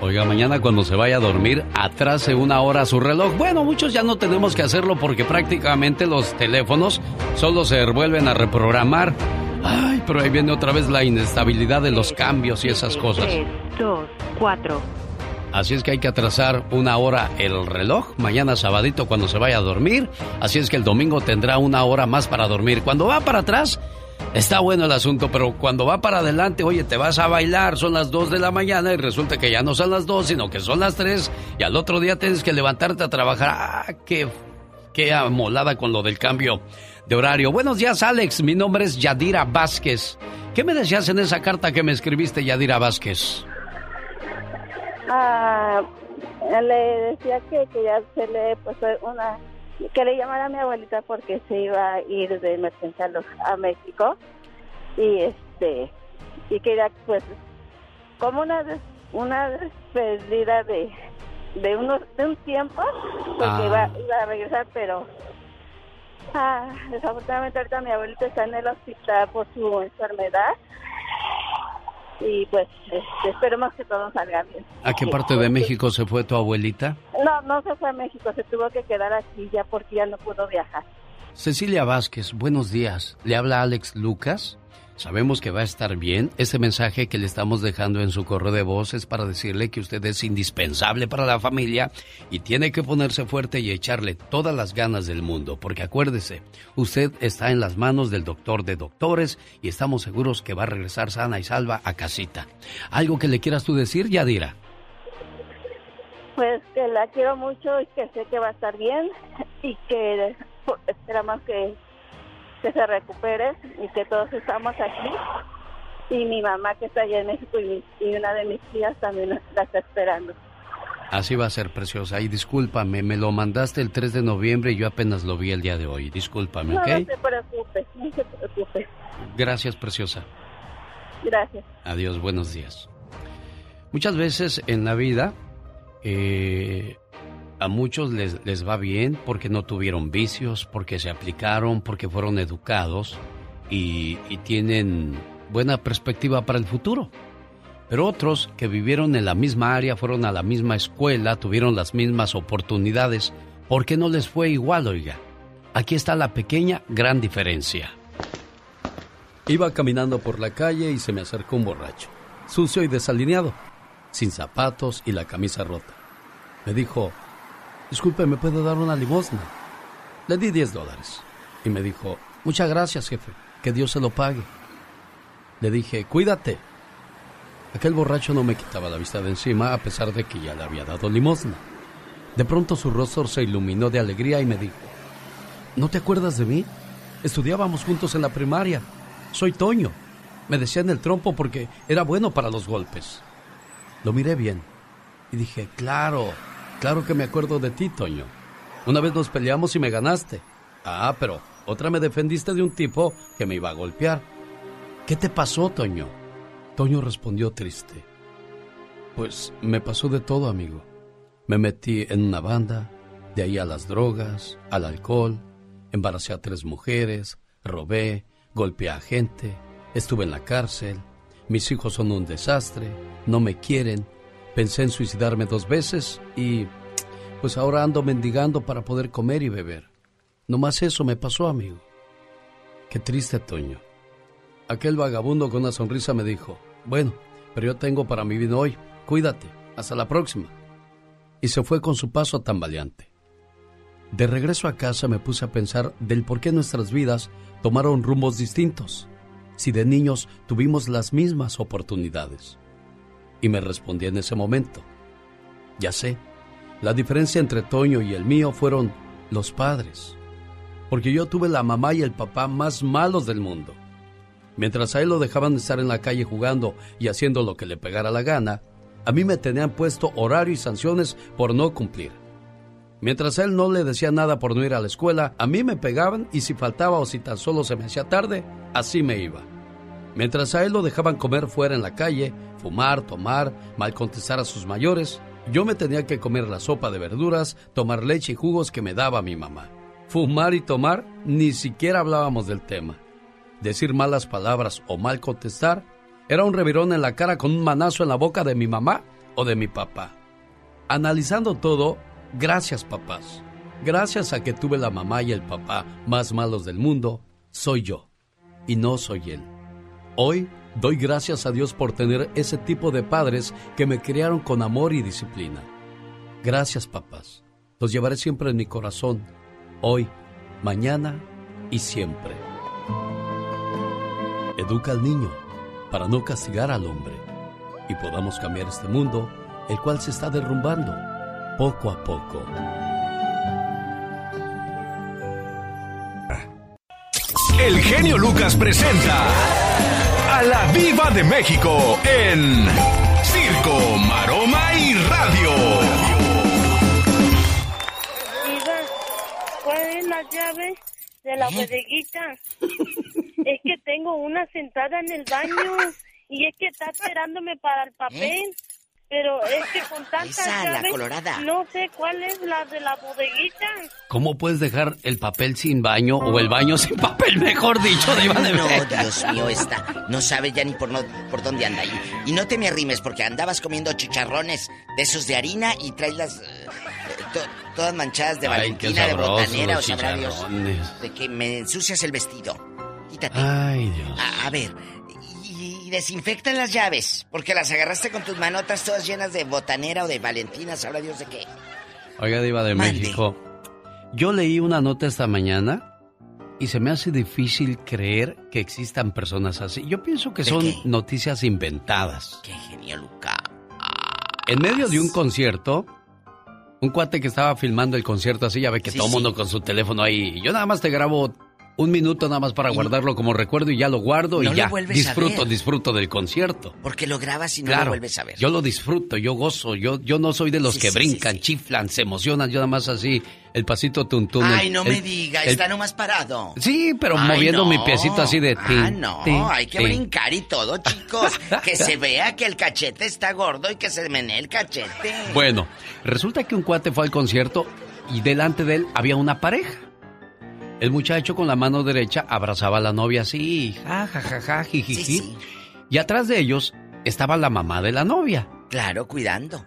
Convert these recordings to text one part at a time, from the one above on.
Oiga, mañana cuando se vaya a dormir, atrase una hora su reloj. Bueno, muchos ya no tenemos que hacerlo porque prácticamente los teléfonos solo se vuelven a reprogramar. Ay, pero ahí viene otra vez la inestabilidad de los cambios y esas cosas. Tres, dos, cuatro. Así es que hay que atrasar una hora el reloj. Mañana sabadito cuando se vaya a dormir. Así es que el domingo tendrá una hora más para dormir. Cuando va para atrás, Está bueno el asunto, pero cuando va para adelante, oye, te vas a bailar, son las 2 de la mañana y resulta que ya no son las 2, sino que son las 3 y al otro día tienes que levantarte a trabajar. ¡Ah, qué, qué amolada con lo del cambio de horario! Buenos días, Alex. Mi nombre es Yadira Vázquez. ¿Qué me decías en esa carta que me escribiste, Yadira Vázquez? Ah, le decía que, ya se le puso una que le llamara a mi abuelita porque se iba a ir de emergencia a, México y este y quería pues como una una despedida de de unos de un tiempo porque iba, ah. iba, a regresar pero ah, desafortunadamente ahorita mi abuelita está en el hospital por su enfermedad y pues este, esperemos que todo salga bien. ¿A qué parte de México se fue tu abuelita? No, no se fue a México, se tuvo que quedar aquí ya porque ya no pudo viajar. Cecilia Vázquez, buenos días. Le habla Alex Lucas. Sabemos que va a estar bien. Este mensaje que le estamos dejando en su correo de voz es para decirle que usted es indispensable para la familia y tiene que ponerse fuerte y echarle todas las ganas del mundo. Porque acuérdese, usted está en las manos del doctor de doctores y estamos seguros que va a regresar sana y salva a casita. ¿Algo que le quieras tú decir, Yadira? Pues que la quiero mucho y que sé que va a estar bien y que esperamos que que se recupere y que todos estamos aquí. Y mi mamá que está allá en México y, una de mis tías también la está esperando. Así va a ser, preciosa. Y discúlpame, me lo mandaste el 3 de noviembre y yo apenas lo vi el día de hoy. Discúlpame, ¿ok? No se preocupe, no se preocupe. Gracias, preciosa. Gracias. Adiós, buenos días. Muchas veces en la vida eh, a muchos les, les, va bien porque no tuvieron vicios, porque se aplicaron, porque fueron educados y, tienen buena perspectiva para el futuro. Pero otros que vivieron en la misma área, fueron a la misma escuela, tuvieron las mismas oportunidades, ¿por qué no les fue igual, oiga? Aquí está la pequeña gran diferencia. Iba caminando por la calle y se me acercó un borracho, sucio y desalineado, sin zapatos y la camisa rota. Me dijo, Disculpe, ¿me puede dar una limosna? Le di 10 dólares. Y me dijo, muchas gracias, jefe, que Dios se lo pague. Le dije, cuídate. Aquel borracho no me quitaba la vista de encima a pesar de que ya le había dado limosna. De pronto su rostro se iluminó de alegría y me dijo, ¿no te acuerdas de mí? Estudiábamos juntos en la primaria. Soy Toño. Me decía en el trompo porque era bueno para los golpes. Lo miré bien y dije, claro, Claro que me acuerdo de ti, Toño. Una vez nos peleamos y me ganaste. Ah, pero otra me defendiste de un tipo que me iba a golpear. ¿Qué te pasó, Toño? Toño respondió triste. Pues me pasó de todo, amigo. Me metí en una banda, de ahí a las drogas, al alcohol, embaracé a tres mujeres, robé, golpeé a gente, estuve en la cárcel, mis hijos son un desastre, no me quieren, Pensé en suicidarme dos veces y pues ahora ando mendigando para poder comer y beber. No más eso me pasó, amigo. Qué triste, Toño. Aquel vagabundo con una sonrisa me dijo, bueno, pero yo tengo para mi vida hoy. Cuídate. Hasta la próxima. Y se fue con su paso tambaleante. De regreso a casa me puse a pensar del por qué nuestras vidas tomaron rumbos distintos, si de niños tuvimos las mismas oportunidades. Y me respondí en ese momento, ya sé, la diferencia entre Toño y el mío fueron los padres, porque yo tuve la mamá y el papá más malos del mundo. Mientras a él lo dejaban estar en la calle jugando y haciendo lo que le pegara la gana, a mí me tenían puesto horario y sanciones por no cumplir. Mientras a él no le decía nada por no ir a la escuela, a mí me pegaban y si faltaba o si tan solo se me hacía tarde, así me iba. Mientras a él lo dejaban comer fuera en la calle, fumar, tomar, mal contestar a sus mayores, yo me tenía que comer la sopa de verduras, tomar leche y jugos que me daba mi mamá. Fumar y tomar, ni siquiera hablábamos del tema. Decir malas palabras o mal contestar era un revirón en la cara con un manazo en la boca de mi mamá o de mi papá. Analizando todo, gracias papás. Gracias a que tuve la mamá y el papá más malos del mundo, soy yo y no soy él. Hoy doy gracias a Dios por tener ese tipo de padres que me criaron con amor y disciplina. Gracias papás. Los llevaré siempre en mi corazón, hoy, mañana y siempre. Educa al niño para no castigar al hombre y podamos cambiar este mundo, el cual se está derrumbando poco a poco. El genio Lucas presenta a la Viva de México en Circo, Maroma y Radio. Viva, ¿cuál es la llave de la bodeguita? Es que tengo una sentada en el baño y es que está esperándome para el papel. Pero es que con tantas Esa, la colorada. no sé cuál es la de la bodeguita. ¿Cómo puedes dejar el papel sin baño o el baño sin papel, mejor dicho, de No? Dios mío, esta no sabe ya ni por, no, por dónde anda. Y, y no te me arrimes porque andabas comiendo chicharrones de esos de harina y traes las... eh, to- todas manchadas de Ay, qué Valentina, de botanera, o sabrá Dios. De que me ensucias el vestido. Quítate. Ay, Dios. A, a ver, y, y desinfecta las llaves, porque las agarraste con tus manotas todas llenas de botanera o de Valentina, sabrá Dios de qué. Oiga, Diva de Mande. México. Yo leí una nota esta mañana y se me hace difícil creer que existan personas así. Yo pienso que ¿De son qué? noticias inventadas. Qué genio, Luca. En medio de un concierto, un cuate que estaba filmando el concierto así, ya ve que Sí, todo el sí. mundo con su teléfono ahí. Yo nada más te grabo un minuto nada más para Y- guardarlo como recuerdo y ya lo guardo No y ya disfruto, disfruto del concierto. Porque lo grabas y no claro, lo vuelves a ver. yo lo disfruto, yo gozo, yo, yo no soy de los Sí, que sí, brincan, sí, chiflan, se emocionan, yo nada más así, el pasito tuntún. Ay, no el- me diga, el- está nomás parado. Sí, pero Ay, moviendo no. mi piecito así de... Ah, tin, no, hay que brincar y todo, chicos. que se vea que el cachete está gordo y que se menee el cachete. Bueno, resulta que un cuate fue al concierto y delante de él había una pareja. El muchacho con la mano derecha abrazaba a la novia así, ja, ja, ja, ja, jijiji. Sí, sí. Y atrás de ellos estaba la mamá de la novia. Claro, cuidando.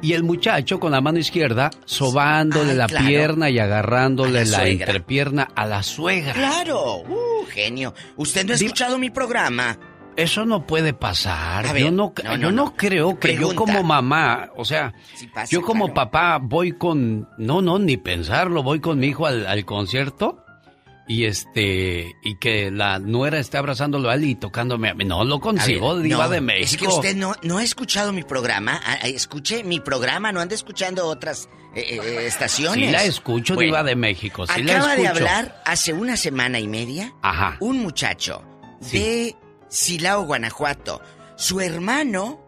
Y el muchacho con la mano izquierda sobándole Ay, la claro. pierna y agarrándole la entrepierna a la suegra. Claro, uh, genio. ¿Usted no ha Diva- escuchado mi programa? Eso no puede pasar. Ver, yo no, no, no, yo no, no. creo que Pregunta. yo como mamá, o sea, Sí pasa, yo como claro. papá voy con, no, no, ni pensarlo, voy con mi hijo al, al concierto y este, y que la nuera esté abrazándolo a él y tocándome a mí. No lo consigo, ver, diva no, de México. Es que usted no, no ha escuchado mi programa. Ah, ah, Escuche mi programa, no anda escuchando otras eh, eh, estaciones. Sí la escucho, Bueno, diva de México, sí la acaba de hablar hace una semana y media Ajá. un muchacho Sí. de Silao, Guanajuato. Su hermano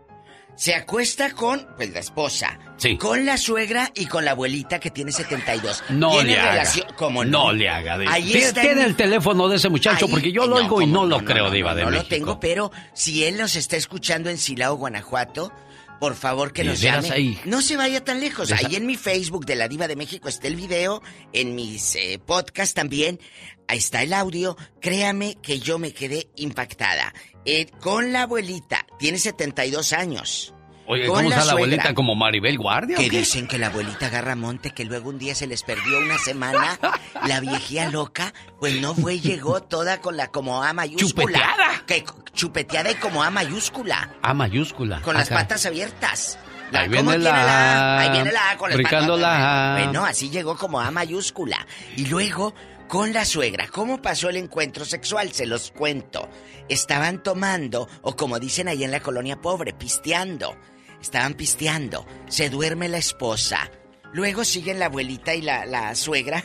se acuesta con, pues, la esposa. Sí. Con la suegra y con la abuelita que tiene 72. No Tiene le haga. relación- ¿Cómo no? no? le haga. de- Ahí está Tiene en- el teléfono de ese muchacho Ahí- porque yo lo eh, oigo y no lo creo, diva no, de no México. lo tengo, pero si él nos está escuchando en Silao, Guanajuato, por favor que ¿De nos llame. ahí? No se vaya tan lejos. Ahí en mi Facebook de la Diva de México está el video, en mis eh, podcasts también. Ahí está el audio. Créame que yo me quedé impactada. Eh, con la abuelita, tiene 72 años. Oye, con ¿cómo la está la suegra. abuelita como Maribel Guardia? Que dicen que la abuelita agarra monte, que luego un día se les perdió una semana. La viejía loca, pues no fue, llegó toda con la como A mayúscula. Chupeteada. Que, chupeteada y como A mayúscula. A mayúscula. Con las patas abiertas. Ahí ¿cómo viene la tiene A. Ahí viene la A con las patas. la. Bueno, así llegó como A mayúscula. Y luego, con la suegra, ¿cómo pasó el encuentro sexual? Se los cuento. Estaban tomando, o como dicen ahí en la colonia pobre, pisteando. Estaban pisteando. Se duerme la esposa. Luego siguen la abuelita y la, la suegra.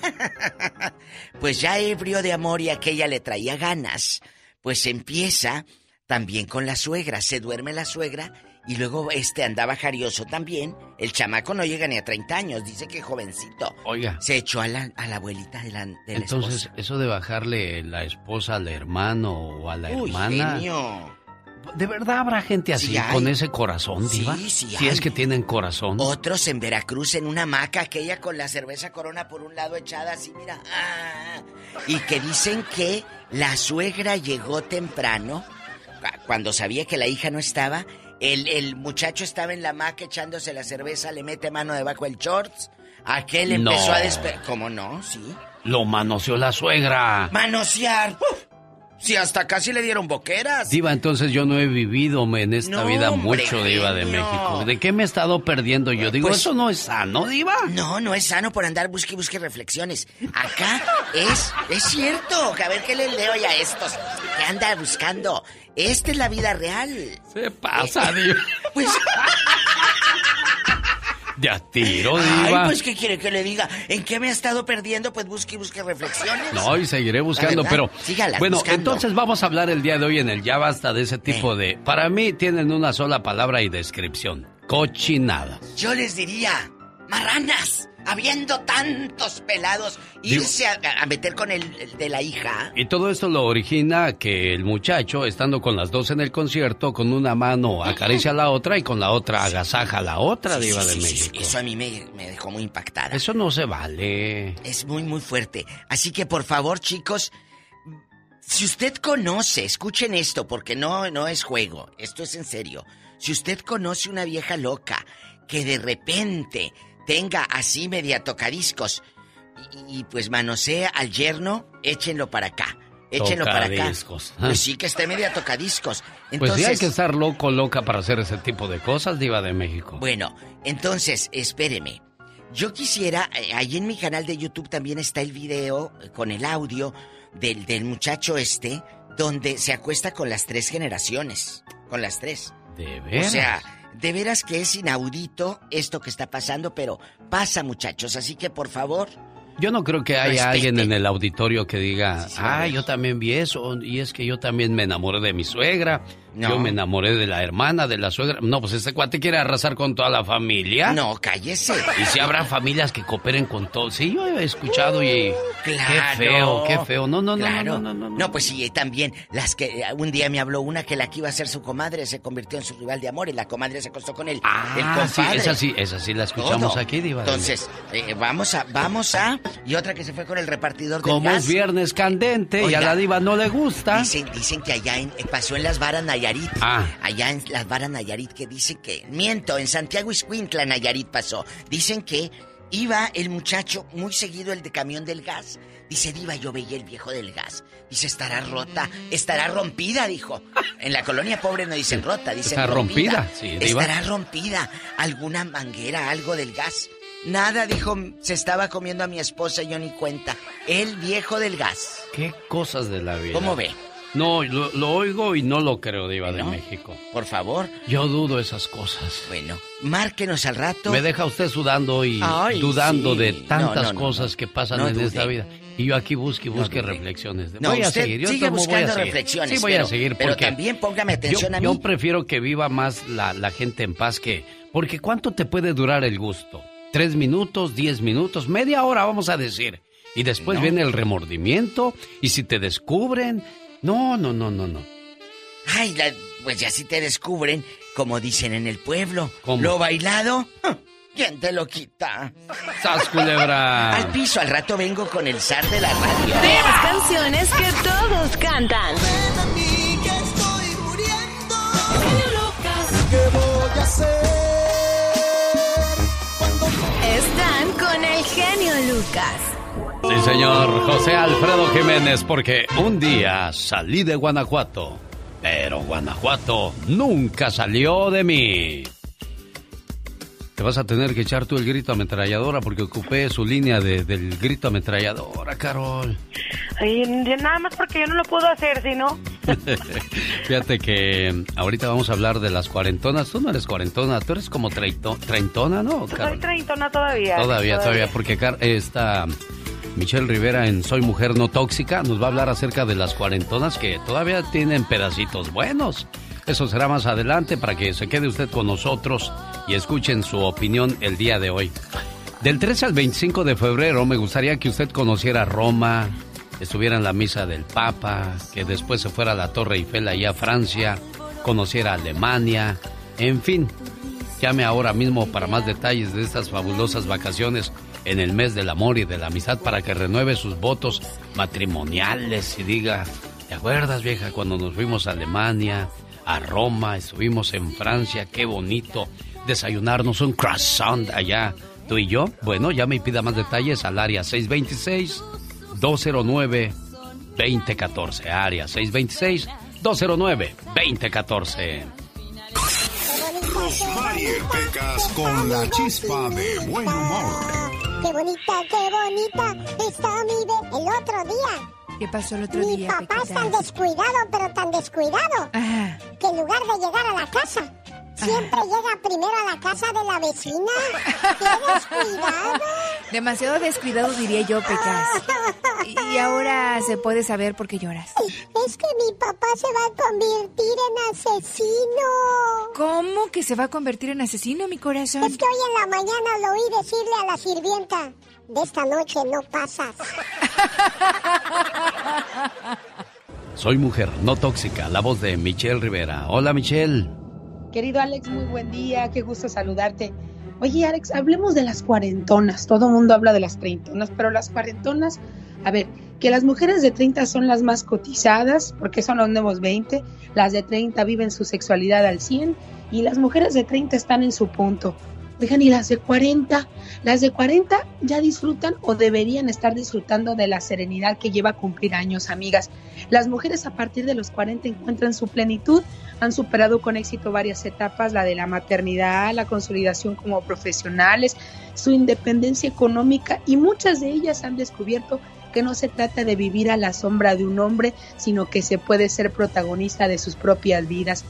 pues ya ebrio de amor y aquella le traía ganas. Pues empieza también con la suegra. Se duerme la suegra y luego este andaba jarioso también. El chamaco no llega ni a 30 años, dice que jovencito. Oiga, Se echó a la, a la abuelita de la, de la entonces esposa. eso de bajarle la esposa al hermano o a la Uy, hermana. genio. ¿De verdad habrá gente así Sí con ese corazón, Sí, diva? sí Si es que tienen corazón. Otros en Veracruz en una hamaca, aquella con la cerveza corona por un lado echada así, mira. ah, y que dicen que la suegra llegó temprano, cu- cuando sabía que la hija no estaba, El, el muchacho estaba en la maca echándose la cerveza, le mete mano debajo del shorts. Aquel empezó No. a despertar. ¿Cómo no? Sí. Lo manoseó la suegra. Manosear. ¡Uf! Sí, hasta casi le dieron boqueras. Diva, entonces yo no he vivido en esta No, vida hombre, mucho, Diva de. México. ¿De qué me he estado perdiendo yo? Digo, Pues- eso no es sano, Diva. No, no es sano por andar busque y busque reflexiones. Acá es, es cierto. A ver qué les leo ya a estos que anda buscando. Esta es la vida real. Se pasa, Diva. Pues, De a tiro, ay, Diva. pues, ¿qué quiere que le diga? ¿En qué me ha estado perdiendo? Pues busque y busque reflexiones. No, y seguiré buscando, pero... sígala bueno, buscando. entonces vamos a hablar el día de hoy en el Ya Basta de ese tipo de... Para mí tienen una sola palabra y descripción. Cochinada. Yo les diría, marranas, habiendo tantos pelados, irse a, a meter con el, el de la hija. Y todo esto lo origina que el muchacho, estando con las dos en el concierto, con una mano acaricia a la otra y con la otra agasaja a la otra, Sí, Diva sí, de sí, México. Eso a mí me, me dejó muy impactada. Eso no se vale. Es muy, muy fuerte. Así que, por favor, chicos, si usted conoce, escuchen esto, porque no, no es juego, esto es en serio. Si usted conoce una vieja loca que de repente tenga así media tocadiscos y, y, pues manosea al yerno, échenlo para acá. Échenlo para acá. Tocadiscos. Pues sí, que esté media tocadiscos. Pues Entonces, sí hay que estar loco, loca para hacer ese tipo de cosas, Diva de México. bueno, entonces, espéreme. Yo quisiera, eh, ahí en mi canal de YouTube también está el video eh, con el audio del, del muchacho este, donde se acuesta con las tres generaciones. Con las tres. de O veras. sea, de veras que es inaudito esto que está pasando, pero pasa, muchachos. Así que, por favor, Yo no creo que haya alguien en el auditorio que diga, Sí, sí, ah, yo también vi eso, y es que yo también me enamoré de mi suegra, No. yo me enamoré de la hermana, de la suegra. No, pues este cuate quiere arrasar con toda la familia. no, cállese. Y si habrá familias que cooperen con todo. Sí, yo he escuchado y... Claro. Qué feo, qué feo. No, no, no, Claro. no, no, no, no. No, pues sí, también las que eh, un día me habló una que la que iba a ser su comadre se convirtió en su rival de amor y la comadre se acostó con él. el Ah, sí, esa sí, esa sí la escuchamos Todo. aquí, Diva. de Entonces, eh, vamos a, vamos a. Y otra que se fue con el repartidor del Como gas. es viernes candente y a la diva no le gusta. Dicen, dicen que allá en, eh, pasó en las varas Nayarit. Ah. Allá en las varas Nayarit que dicen que. Miento, en Santiago Iscuintla, Nayarit pasó. Dicen que iba el muchacho muy seguido, el de camión del gas. Dice, Diva, yo veía el viejo del gas. Dice, estará rota, estará rompida, dijo. En la colonia pobre no dicen rota, dicen Está rompida, sí, Diva. Estará rompida. Alguna manguera, algo del gas. Nada, dijo, se estaba comiendo a mi esposa y yo ni cuenta. El viejo del gas. Qué cosas de la vida. ¿Cómo ve? No, lo, lo oigo y no lo creo, Diva de ¿No? México. Por favor. Yo dudo esas cosas. Bueno, márquenos al rato. Me deja usted sudando y Ay, dudando sí. de tantas No, no, no, cosas que pasan en dude. esta vida. Y yo aquí busque y busque reflexiones. No, voy a seguir. Yo sigue tomo, voy a buscando seguir. reflexiones. Sí, voy pero, a seguir pero también póngame yo, atención a mí. yo prefiero que viva más la, la gente en paz que... Porque ¿cuánto te puede durar el gusto? ¿Tres minutos, diez minutos, media hora vamos a decir? Y después No. viene el remordimiento y si te descubren... No, no, no, no, no. Ay, la- pues ya si te descubren, como dicen en el pueblo. ¿Cómo? Lo bailado. ¿quién te lo quita? ¡Sas, culebra! Al piso, al rato vengo con el zar de la radio. Las canciones que todos cantan. Están con el genio Lucas. Sí, señor José Alfredo Jiménez, porque un día salí de Guanajuato, pero Guanajuato nunca salió de mí. Te vas a tener que echar tú el grito ametralladora porque ocupé su línea de- del grito ametralladora, Carol. Ay, nada más porque yo no lo puedo hacer, si no. Fíjate que ahorita vamos a hablar de las cuarentonas. Tú no eres cuarentona, tú eres como treintona, ¿no, Soy Carol? treintona todavía. Todavía, todavía, porque Car- esta Michelle Rivera en Soy Mujer No Tóxica nos va a hablar acerca de las cuarentonas que todavía tienen pedacitos buenos. Eso será más adelante para que se quede usted con nosotros y escuchen su opinión el día de hoy. Del 13 al 25 de febrero me gustaría que usted conociera Roma, estuviera en la misa del Papa, que después se fuera a la Torre Eiffel allá a Francia, conociera Alemania, en fin, Llame ahora mismo para más detalles de estas fabulosas vacaciones en el mes del amor y de la amistad para que renueve sus votos matrimoniales y diga, ¿te acuerdas vieja cuando nos fuimos a Alemania, a Roma, estuvimos en Francia, qué bonito desayunarnos un croissant allá. Tú y yo, bueno, ya me pida más detalles al área 626-209-2014. Área 626-209-2014. Rosmarie Pecas con la chispa de buen humor. Qué bonita, qué bonita está mi bebé el otro día. ¿Qué pasó el otro Mi día? papá es tan descuidado, pero tan descuidado, que en lugar de llegar a la casa, siempre llega primero a la casa de la vecina. ¡Qué descuidado! demasiado descuidado diría yo, Pecas. Y ahora se puede saber por qué lloras. Es que mi papá se va a convertir en asesino. ¿Cómo que se va a convertir en asesino, mi corazón? Es que hoy en la mañana lo oí decirle a la sirvienta, de esta noche no pasas. Soy mujer, no tóxica, la voz de Michelle Rivera. Hola Michelle. Querido Alex, muy buen día, qué gusto saludarte. Oye, Alex, hablemos de las cuarentonas. Todo el mundo habla de las treintonas, pero las cuarentonas, a ver, que las mujeres de 30 son las más cotizadas, porque son los nuevos 20, las de 30 viven su sexualidad al 100 y las mujeres de 30 están en su punto. Oigan, y las de 40, las de 40 ya disfrutan o deberían estar disfrutando de la serenidad que lleva a cumplir años, amigas. Las mujeres a partir de los 40 encuentran su plenitud, han superado con éxito varias etapas, la de la maternidad, la consolidación como profesionales, su independencia económica y muchas de ellas han descubierto que no se trata de vivir a la sombra de un hombre, sino que se puede ser protagonista de sus propias vidas.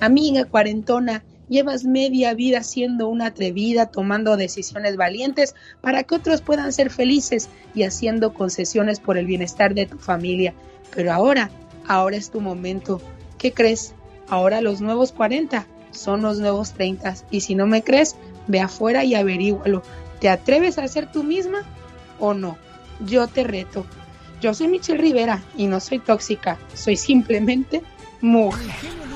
Amiga cuarentona, llevas media vida siendo una atrevida, tomando decisiones valientes para que otros puedan ser felices y haciendo concesiones por el bienestar de tu familia. Pero ahora, ahora es tu momento. ¿Qué crees? Ahora los nuevos 40 son los nuevos 30 y si no me crees, ve afuera y averígualo. ¿Te atreves a ser tú misma o no? Yo te reto. Yo soy Michelle Rivera y no soy tóxica, soy simplemente mujer.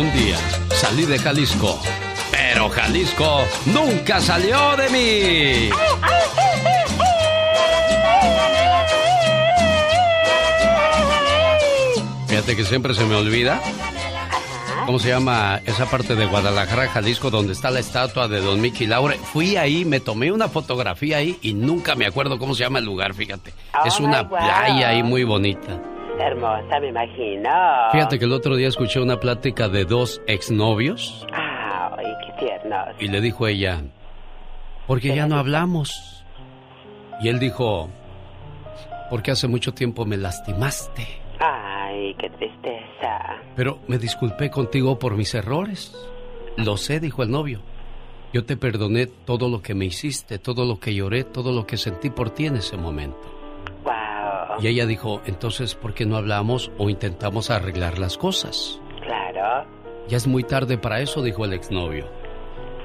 Un día salí de Jalisco, pero Jalisco nunca salió de mí. Fíjate que siempre se me olvida. ¿Cómo se llama esa parte de Guadalajara, Jalisco, donde está la estatua de Don Mickey Laure? Fui ahí, me tomé una fotografía ahí y nunca me acuerdo cómo se llama el lugar, fíjate. Oh, es una playa ahí muy bonita. Hermosa, me imagino. Fíjate que el otro día escuché una plática de dos exnovios Ay, qué tiernos. y le dijo ella, porque ya no hablamos. Y él dijo, porque hace mucho tiempo me lastimaste, Ay, qué tristeza. pero me disculpé contigo por mis errores. Lo sé, dijo el novio. Yo te perdoné todo lo que me hiciste, todo lo que lloré, todo lo que sentí por ti en ese momento. Y ella dijo, entonces, ¿por qué no hablamos o intentamos arreglar las cosas? Claro. Ya es muy tarde para eso, dijo el exnovio.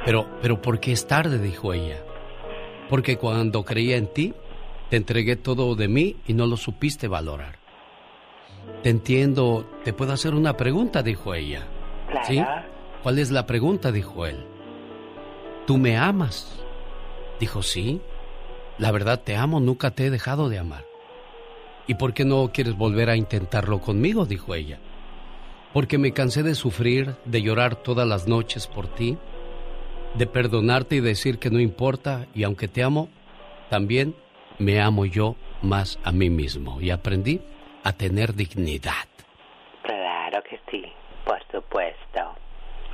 Pero, pero ¿por qué es tarde? dijo ella. Porque cuando creía en ti, te entregué todo de mí y no lo supiste valorar. Te entiendo, te puedo hacer una pregunta, dijo ella. Claro. ¿Sí? ¿Cuál es la pregunta? dijo él. ¿Tú me amas? Dijo, sí. La verdad te amo, nunca te he dejado de amar. ¿Y por qué no quieres volver a intentarlo conmigo? dijo ella. Porque me cansé de sufrir, de llorar todas las noches por ti, de perdonarte y decir que no importa, y aunque te amo, también me amo yo más a mí mismo. Y aprendí a tener dignidad. Claro que sí, por supuesto.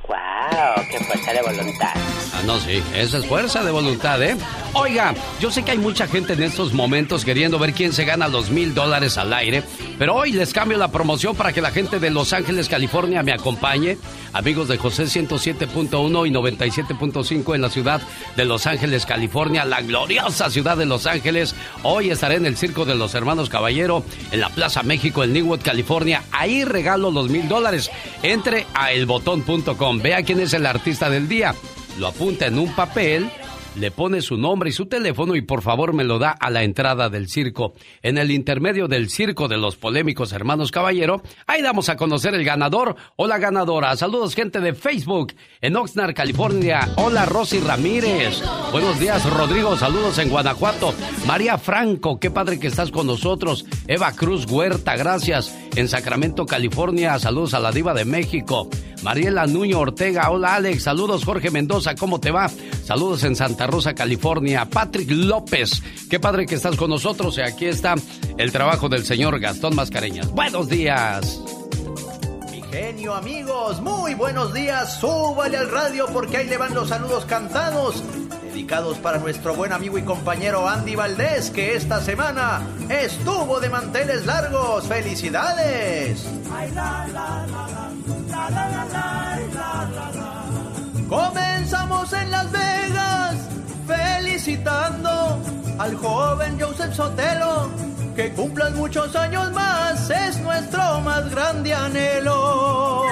¡Wow! ¡Qué fuerza de voluntad! Ah, no, sí, esa es fuerza de voluntad, ¿eh? Oiga, yo sé que hay mucha gente en estos momentos queriendo ver quién se gana los mil dólares al aire, pero hoy les cambio la promoción para que la gente de Los Ángeles, California me acompañe. Amigos de José 107.1 y 97.5 en la ciudad de Los Ángeles, California, la gloriosa ciudad de Los Ángeles. Hoy estaré en el Circo de los Hermanos Caballero, en la Plaza México, en Newwood, California. Ahí regalo los mil dólares. Entre a elbotón.com, vea quién es el artista del día. Lo apunta en un papel le pone su nombre y su teléfono y por favor me lo da a la entrada del circo. En el intermedio del circo de los polémicos hermanos Caballero, ahí damos a conocer el ganador o la ganadora. Saludos gente de Facebook en Oxnard, California. Hola Rosy Ramírez. Buenos días Rodrigo, saludos en Guanajuato. María Franco, qué padre que estás con nosotros. Eva Cruz Huerta, gracias. En Sacramento, California, saludos a la diva de México. Mariela Nuño Ortega, hola Alex, saludos Jorge Mendoza, ¿cómo te va? Saludos en Santa Rosa, California. Patrick López, qué padre que estás con nosotros. Y aquí está el trabajo del señor Gastón Mascareñas. Buenos días. Mi genio, amigos, muy buenos días. Súbale al radio porque ahí le van los saludos cantados. Dedicados para nuestro buen amigo y compañero Andy Valdés, que esta semana estuvo de manteles largos. ¡Felicidades! Comenzamos en Las Vegas felicitando al joven Joseph Sotelo. Que cumplan muchos años más es nuestro más grande anhelo.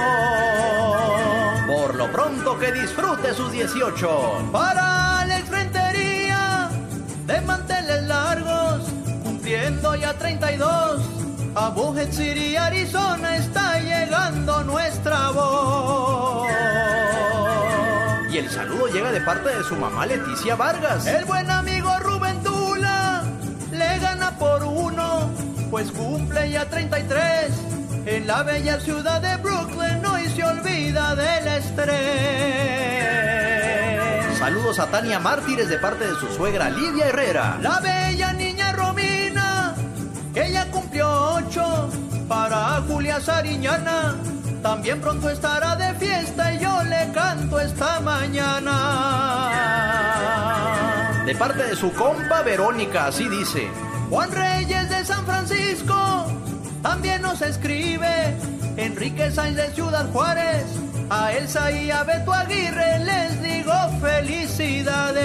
Por lo pronto que disfrute sus 18. Para Alex Rentería, de manteles largos, cumpliendo ya 32. A Bujet City, Arizona está llegando nuestra voz. Y el saludo llega de parte de su mamá Leticia Vargas. El buen amigo Rubén Tula le gana por uno, pues cumple ya 33. En la bella ciudad de Brooklyn hoy se olvida del estrés. Saludos a Tania Mártires de parte de su suegra Lidia Herrera. La bella niña Romina, que ya cumplió ocho. Para Julia Sariñana, también pronto estará de fiesta y yo le canto esta mañana. De parte de su compa Verónica, así dice. Juan Reyes de San Francisco también nos escribe. Enrique Sainz de Ciudad Juárez. A Elsa y a Beto Aguirre les digo felicidades.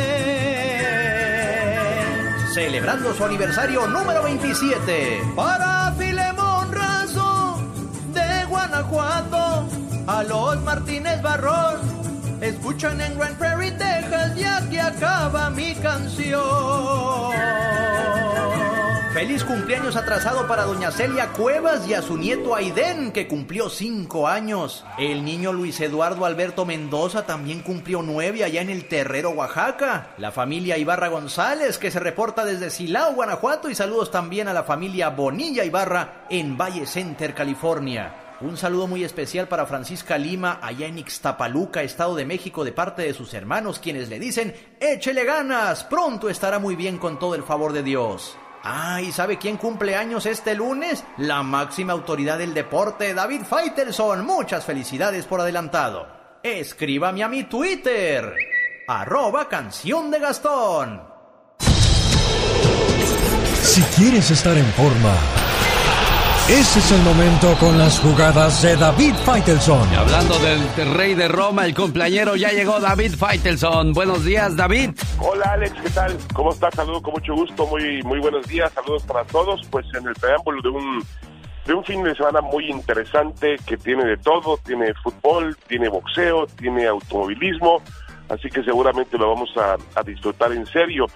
Celebrando su aniversario número 27. Para Filemón Guanajuato. A los Martínez Barrón. Escuchan en Grand Prairie, Texas, ya que acaba mi canción. Feliz cumpleaños atrasado para doña Celia Cuevas y a su nieto Aiden, que cumplió cinco años. El niño Luis Eduardo Alberto Mendoza también cumplió nueve allá en el Terrero, Oaxaca. La familia Ibarra González, que se reporta desde Silao, Guanajuato. Y saludos también a la familia Bonilla Ibarra en Valle Center, California. Un saludo muy especial para Francisca Lima, allá en Ixtapaluca, Estado de México, de parte de sus hermanos, quienes le dicen, échele ganas, pronto estará muy bien con todo el favor de Dios. Ah, ¿y sabe quién cumple años este lunes? La máxima autoridad del deporte, David Faitelson. Muchas felicidades por adelantado. Escríbame a mi Twitter, arroba canción de Gastón. Si quieres estar en forma, ese es el momento con las jugadas de David Faitelson. Y hablando del rey de Roma, el cumpleañero, ya llegó David Faitelson. Buenos días, David. Hola, Alex, ¿qué tal? ¿Cómo estás? Saludos con mucho gusto, muy, muy buenos días, saludos para todos. Pues en el preámbulo de un, de un fin de semana muy interesante que tiene de todo, tiene fútbol, tiene boxeo, tiene automovilismo, así que seguramente lo vamos a, a disfrutar en serio.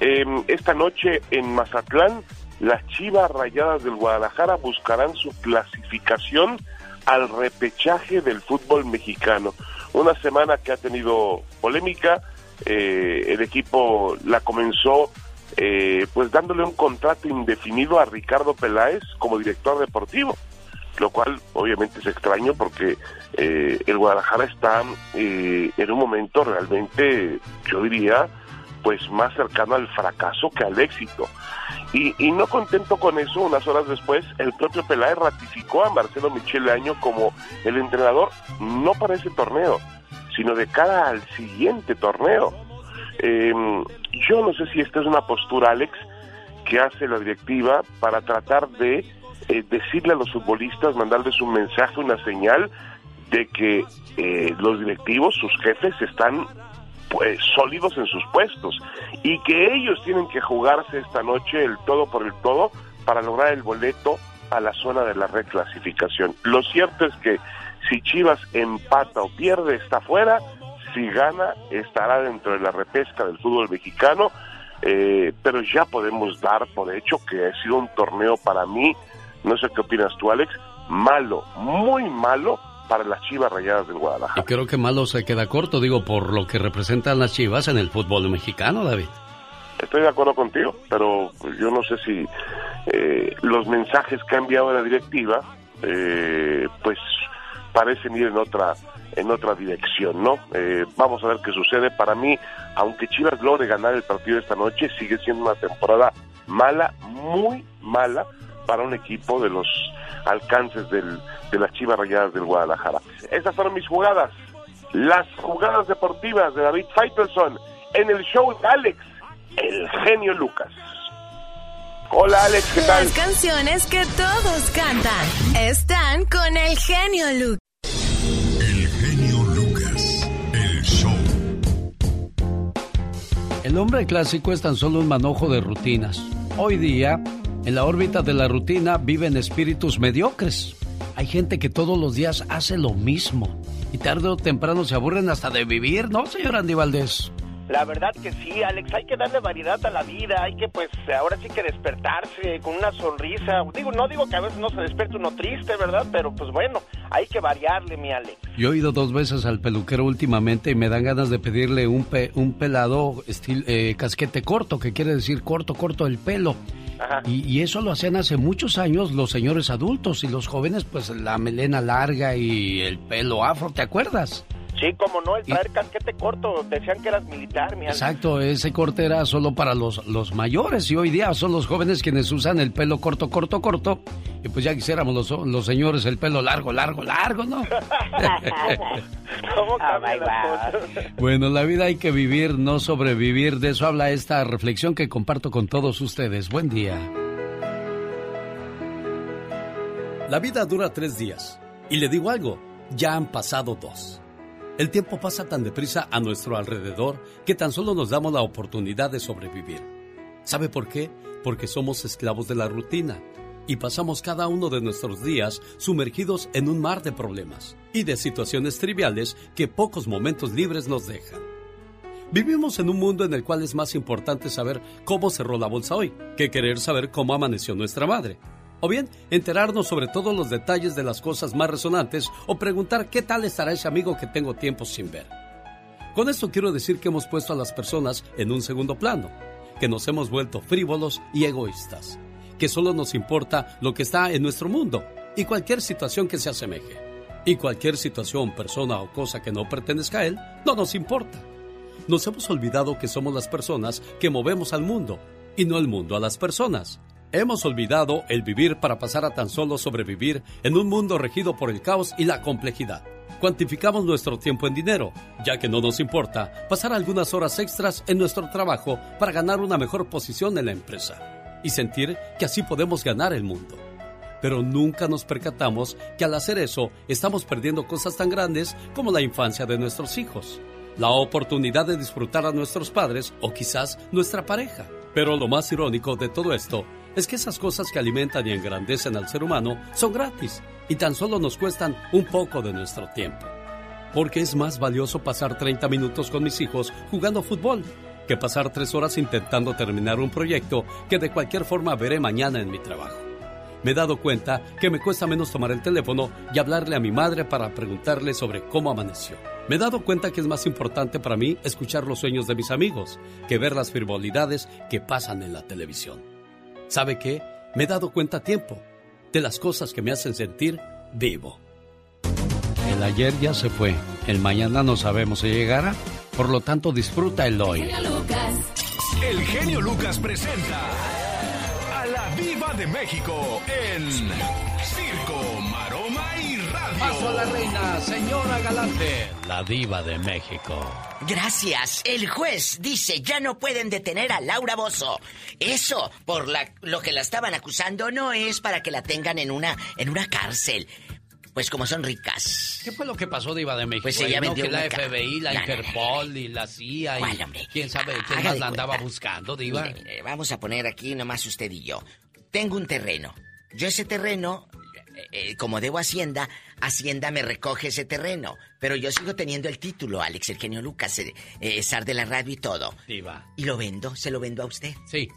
Eh, esta noche en Mazatlán, las Chivas Rayadas del Guadalajara buscarán su clasificación al repechaje del fútbol mexicano. Una semana que ha tenido polémica, eh, el equipo la comenzó eh, pues dándole un contrato indefinido a Ricardo Peláez como director deportivo, lo cual obviamente es extraño porque eh, el Guadalajara está eh, en un momento realmente, yo diría, pues más cercano al fracaso que al éxito. Y, y, no contento con eso, unas horas después, el propio Peláez ratificó a Marcelo Michele Año como el entrenador no para ese torneo, sino de cara al siguiente torneo. Eh, yo no sé si esta es una postura, Alex, que hace la directiva para tratar de eh, decirle a los futbolistas, mandarles un mensaje, una señal de que eh, los directivos, sus jefes, están pues sólidos en sus puestos y que ellos tienen que jugarse esta noche el todo por el todo para lograr el boleto a la zona de la reclasificación. Lo cierto es que si Chivas empata o pierde está fuera, si gana estará dentro de la repesca del fútbol mexicano, eh, pero ya podemos dar por hecho que ha sido un torneo para mí, no sé qué opinas tú Alex, malo, muy malo para las Chivas Rayadas del Guadalajara. Y creo que malo se queda corto, digo, por lo que representan las Chivas en el fútbol mexicano, David. Estoy de acuerdo contigo, pero yo no sé si eh, los mensajes que ha enviado la directiva, eh, pues parecen ir en otra en otra dirección, ¿no? Eh, vamos a ver qué sucede. Para mí, aunque Chivas logre ganar el partido esta noche, sigue siendo una temporada mala, muy mala para un equipo de los alcances del, de las Chivas Rayadas del Guadalajara. Esas fueron mis jugadas, las jugadas deportivas de David Feitelson en el show de Alex, el genio Lucas. Hola Alex, ¿qué tal? Las canciones que todos cantan están con el genio Lucas. El genio Lucas, el show. El hombre clásico es tan solo un manojo de rutinas. Hoy día, en la órbita de la rutina viven espíritus mediocres. Hay gente que todos los días hace lo mismo y tarde o temprano se aburren hasta de vivir, ¿no, señor Andy Valdés? La verdad que sí, Alex, hay que darle variedad a la vida, hay que pues ahora sí que despertarse con una sonrisa. Digo, no digo que a veces no se despierte uno triste, ¿verdad? Pero pues bueno, hay que variarle, mi Alex. Yo he ido dos veces al peluquero últimamente y me dan ganas de pedirle un, pe- un pelado estilo eh, casquete corto, que quiere decir corto, corto el pelo. Y, y eso lo hacían hace muchos años los señores adultos y los jóvenes pues la melena larga y el pelo afro, ¿te acuerdas? Sí, como no, el traer casquete corto, decían que eras militar, mi. Exacto, ese corte era solo para los, los mayores y hoy día son los jóvenes quienes usan el pelo corto, corto, corto. Y pues ya quisiéramos los, los señores el pelo largo, largo, largo, ¿no? ¿Cómo cambian las cosas? Bueno, la vida hay que vivir, no sobrevivir. De eso habla esta reflexión que comparto con todos ustedes. Buen día. La vida dura tres días. Y le digo algo, ya han pasado dos. El tiempo pasa tan deprisa a nuestro alrededor que tan solo nos damos la oportunidad de sobrevivir. ¿Sabe por qué? Porque somos esclavos de la rutina y pasamos cada uno de nuestros días sumergidos en un mar de problemas y de situaciones triviales que pocos momentos libres nos dejan. Vivimos en un mundo en el cual es más importante saber cómo cerró la bolsa hoy que querer saber cómo amaneció nuestra madre. O bien, enterarnos sobre todos los detalles de las cosas más resonantes o preguntar qué tal estará ese amigo que tengo tiempo sin ver. Con esto quiero decir que hemos puesto a las personas en un segundo plano, que nos hemos vuelto frívolos y egoístas, que solo nos importa lo que está en nuestro mundo y cualquier situación que se asemeje. Y cualquier situación, persona o cosa que no pertenezca a él, no nos importa. Nos hemos olvidado que somos las personas que movemos al mundo y no el mundo a las personas. Hemos olvidado el vivir para pasar a tan solo sobrevivir en un mundo regido por el caos y la complejidad. Cuantificamos nuestro tiempo en dinero, ya que no nos importa pasar algunas horas extras en nuestro trabajo para ganar una mejor posición en la empresa y sentir que así podemos ganar el mundo. Pero nunca nos percatamos que al hacer eso estamos perdiendo cosas tan grandes como la infancia de nuestros hijos, la oportunidad de disfrutar a nuestros padres o quizás nuestra pareja. Pero lo más irónico de todo esto es que esas cosas que alimentan y engrandecen al ser humano son gratis y tan solo nos cuestan un poco de nuestro tiempo. Porque es más valioso pasar 30 minutos con mis hijos jugando fútbol que pasar 3 horas intentando terminar un proyecto que de cualquier forma veré mañana en mi trabajo. Me he dado cuenta que me cuesta menos tomar el teléfono y hablarle a mi madre para preguntarle sobre cómo amaneció. Me he dado cuenta que es más importante para mí escuchar los sueños de mis amigos que ver las frivolidades que pasan en la televisión. ¿Sabe qué? Me he dado cuenta a tiempo de las cosas que me hacen sentir vivo. El ayer ya se fue, el mañana no sabemos si llegará, por lo tanto disfruta el hoy. El genio Lucas presenta a la Viva de México en Circo, Radio. Paso a la reina, señora Galante, la diva de México. Gracias. El juez dice ya no pueden detener a Laura Bozo. Eso, por la, lo que la estaban acusando, no es para que la tengan en una, en una cárcel. Pues como son ricas. ¿Qué fue lo que pasó, Diva de México? Pues ella ¿no? vendió que la FBI, la No, no, no, Interpol y la CIA y ¿Cuál, hombre? quién sabe quién más la andaba buscando, Diva. Mire, mire, vamos a poner aquí nomás usted y yo. Tengo un terreno. Yo ese terreno, eh, eh, como debo Hacienda, Hacienda me recoge ese terreno. Pero yo sigo teniendo el título, Alex, el genio Lucas, eh, eh, zar de la radio y todo. Diva. Y lo vendo, se lo vendo a usted. Sí.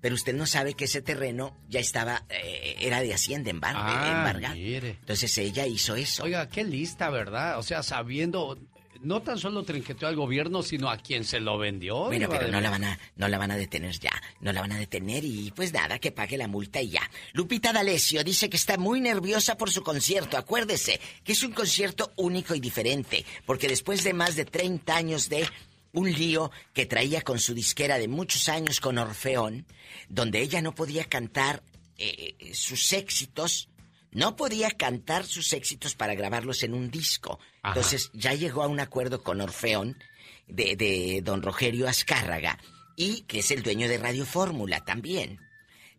Pero usted no sabe que ese terreno ya estaba, eh, era de Hacienda embar- Ah, mire. Entonces ella hizo eso. Oiga, qué lista, ¿verdad? O sea, sabiendo, no tan solo trinqueteó al gobierno, sino a quien se lo vendió. Bueno, pero no la van a, no la van a detener ya. No la van a detener y pues nada, que pague la multa y ya. Lupita D'Alessio dice que está muy nerviosa por su concierto. Acuérdese que es un concierto único y diferente, porque después de más de 30 años de un lío que traía con su disquera de muchos años con Orfeón, donde ella no podía cantar eh, eh, sus éxitos, no podía cantar sus éxitos para grabarlos en un disco. Ajá. Entonces ya llegó a un acuerdo con Orfeón de, de don Rogerio Azcárraga y que es el dueño de Radio Fórmula también.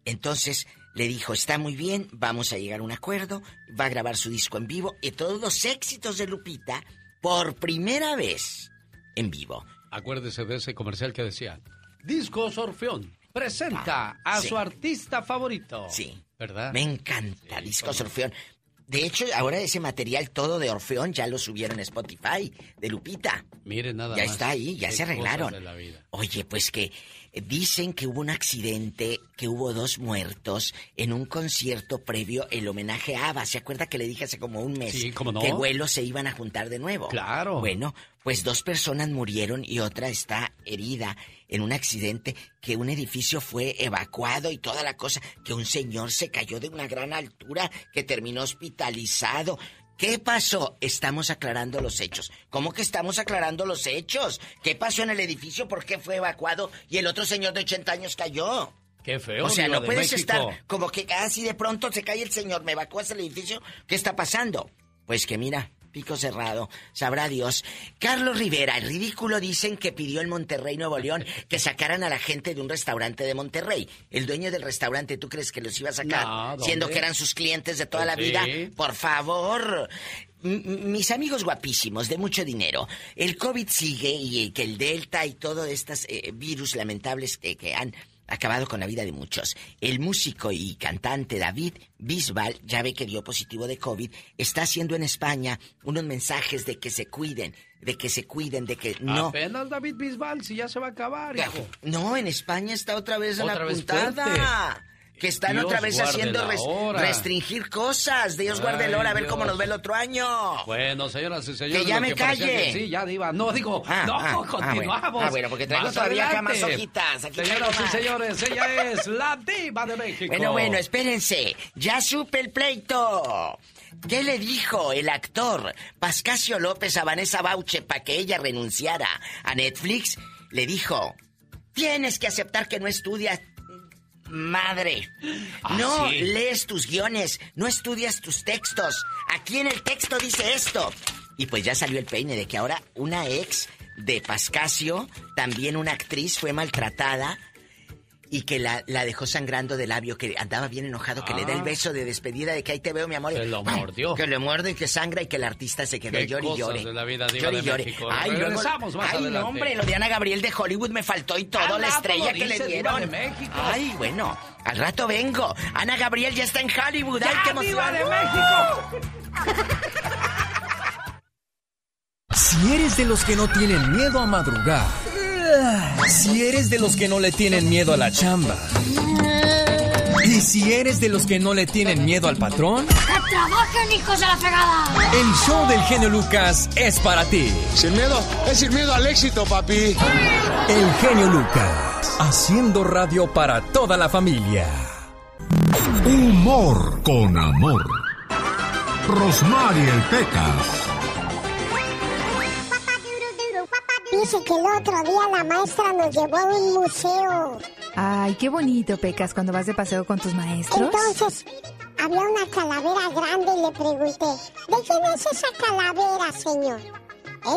Entonces le dijo, está muy bien, vamos a llegar a un acuerdo, va a grabar su disco en vivo y todos los éxitos de Lupita por primera vez en vivo. Acuérdese de ese comercial que decía, Discos Orfeón presenta a sí. su artista favorito. Sí. ¿Verdad? Me encanta Discos Orfeón. De hecho, ahora ese material todo de Orfeón ya lo subieron a Spotify, de Lupita. Mire nada Ya más. está ahí, ya Qué se arreglaron. cosas de la vida. Oye, pues que dicen que hubo un accidente, que hubo dos muertos en un concierto previo, el homenaje a ABBA. ¿Se acuerda que le dije hace como un mes Sí, ¿cómo no? que vuelos se iban a juntar de nuevo? Claro. Bueno, pues dos personas murieron y otra está herida en un accidente que un edificio fue evacuado y toda la cosa, que un señor se cayó de una gran altura que terminó hospitalizado. ¿Qué pasó? Estamos aclarando los hechos. ¿Cómo que estamos aclarando los hechos? ¿Qué pasó en el edificio? ¿Por qué fue evacuado y el otro señor de 80 años cayó? Qué feo. o sea, no de puedes México. estar como que así de pronto se cae el señor, me evacúas el edificio, ¿qué está pasando? Pues que mira, pico cerrado, sabrá Dios. Carlos Rivera, el ridículo dicen que pidió en Monterrey, Nuevo León, que sacaran a la gente de un restaurante de Monterrey. El dueño del restaurante, ¿tú crees que los iba a sacar? Siendo que eran sus clientes de toda Pues la vida. Por favor. M- Mis amigos guapísimos, de mucho dinero, el COVID sigue y que el Delta y todos estos eh, virus lamentables que, que han acabado con la vida de muchos. El músico y cantante David Bisbal, ya ve que dio positivo de COVID, está haciendo en España unos mensajes de que se cuiden, de que se cuiden, de que no. Apenas David Bisbal, si ya se va a acabar, hijo. No, en España está otra vez en la vez puntada. fuerte. Que están Dios otra vez haciendo res- restringir cosas. Dios guarde el hora, a ver cómo nos ve el otro año. Bueno, señoras y señores. Que ya me calle. que Sí, ya, Diva. No, digo, Ah, no, ah, ah, continuamos. bueno. Ah, bueno, porque traigo Más todavía acá más hojitas. Aquí Señoras y señores, ella es la Diva de México. Bueno, bueno, espérense. Ya supe el pleito. ¿Qué le dijo el actor Pascasio López a Vanessa Bauche para que ella renunciara a Netflix? Le dijo, tienes que aceptar que no estudias. Madre, Ah, no sí. lees tus guiones, no estudias tus textos. Aquí en el texto dice esto. Y pues ya salió el peine de que ahora una ex de Pascasio, también una actriz, fue maltratada y que la, la dejó sangrando de labio, que andaba bien enojado, que le da el Ah. beso de despedida de que ahí te veo, mi amor. Se lo mordió. Que le muerde y que sangra y que el artista se quedó Qué llore y llore. de la vida, Diva Llore y de llore. México. Ay, luego- Regresamos más ay, adelante. no, hombre, lo de Ana Gabriel de Hollywood me faltó y todo, la estrella lo que le dieron. de México. Ay, bueno, al rato vengo. Ana Gabriel ya está en Hollywood. Ay, qué ¡Ya, emoción. Diva de México! Si eres de los que no tienen miedo a madrugar, si eres de los que no le tienen miedo a la chamba, y si eres de los que no le tienen miedo al patrón, ¡Que trabajen, hijos de la fregada! el show del genio Lucas es para ti. Sin miedo, es sin miedo al éxito, papi. El genio Lucas, haciendo radio para toda la familia. Humor con amor. Rosmarie Pecas. Dice que el otro día la maestra nos llevó a un museo. Ay, qué bonito, Pecas, cuando vas de paseo con tus maestros. Entonces, había una calavera grande y le pregunté, ¿de quién es esa calavera, señor?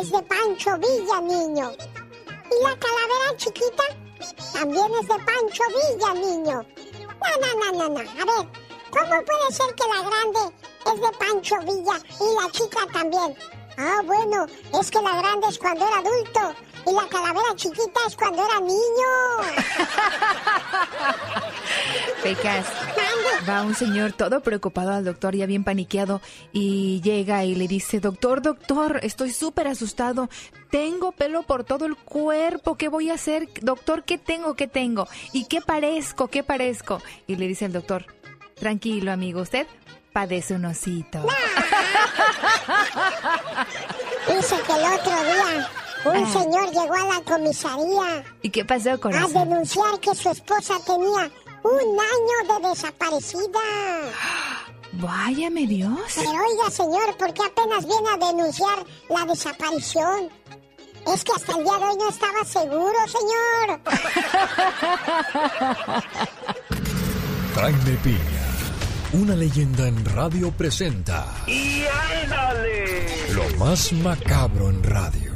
Es de Pancho Villa, niño. ¿Y la calavera chiquita? También es de Pancho Villa, niño. No, no, no, no, no. A ver, ¿cómo puede ser que la grande es de Pancho Villa y la chica también? Ah, bueno, es que la grande es cuando era adulto y la calavera chiquita es cuando era niño. Pecas. Va un señor todo preocupado al doctor, ya bien paniqueado, y llega y le dice, doctor, doctor, estoy súper asustado. Tengo pelo por todo el cuerpo. ¿Qué voy a hacer? Doctor, ¿qué tengo? ¿Qué tengo? ¿Y qué parezco? ¿Qué parezco? Y le dice el doctor, tranquilo, amigo, usted padece un osito. Dice que el otro día un Ah. señor llegó a la comisaría ¿Y qué pasó, a corazón? denunciar que su esposa tenía un año de desaparecida. Váyame Dios. Pero oiga, señor, ¿por qué apenas viene a denunciar la desaparición? Es que hasta el día de hoy no estaba seguro, señor. Jaime Piña, una leyenda en radio presenta ¡Y ándale! lo más macabro en radio.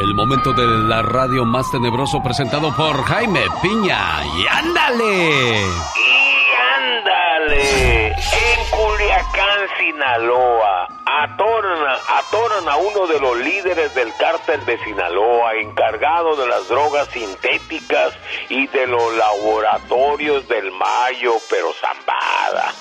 El momento de la radio más tenebroso presentado por Jaime Piña. ¡Y ándale! Y ándale, en Culiacán, Sinaloa, atoran, a- atoran a uno de los líderes del cártel de Sinaloa, encargado de las drogas sintéticas y de los laboratorios del Mayo, pero zambada.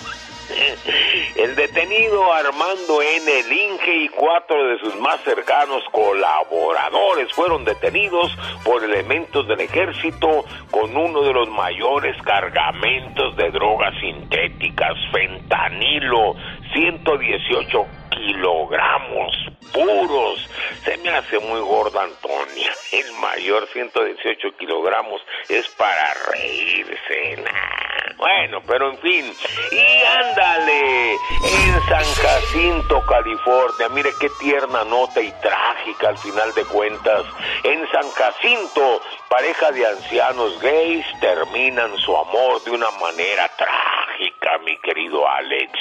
El detenido Armando N. Linge y cuatro de sus más cercanos colaboradores fueron detenidos por elementos del ejército con uno de los mayores cargamentos de drogas sintéticas, fentanilo, 118 kilogramos puros. Se me hace muy gorda Antonia. El mayor 118 kilogramos es para reírse. Bueno, pero en fin. Y ándale, en San Jacinto, California. Mire qué tierna nota y trágica al final de cuentas. En San Jacinto, pareja de ancianos gays terminan su amor de una manera trágica, mi querido Alex.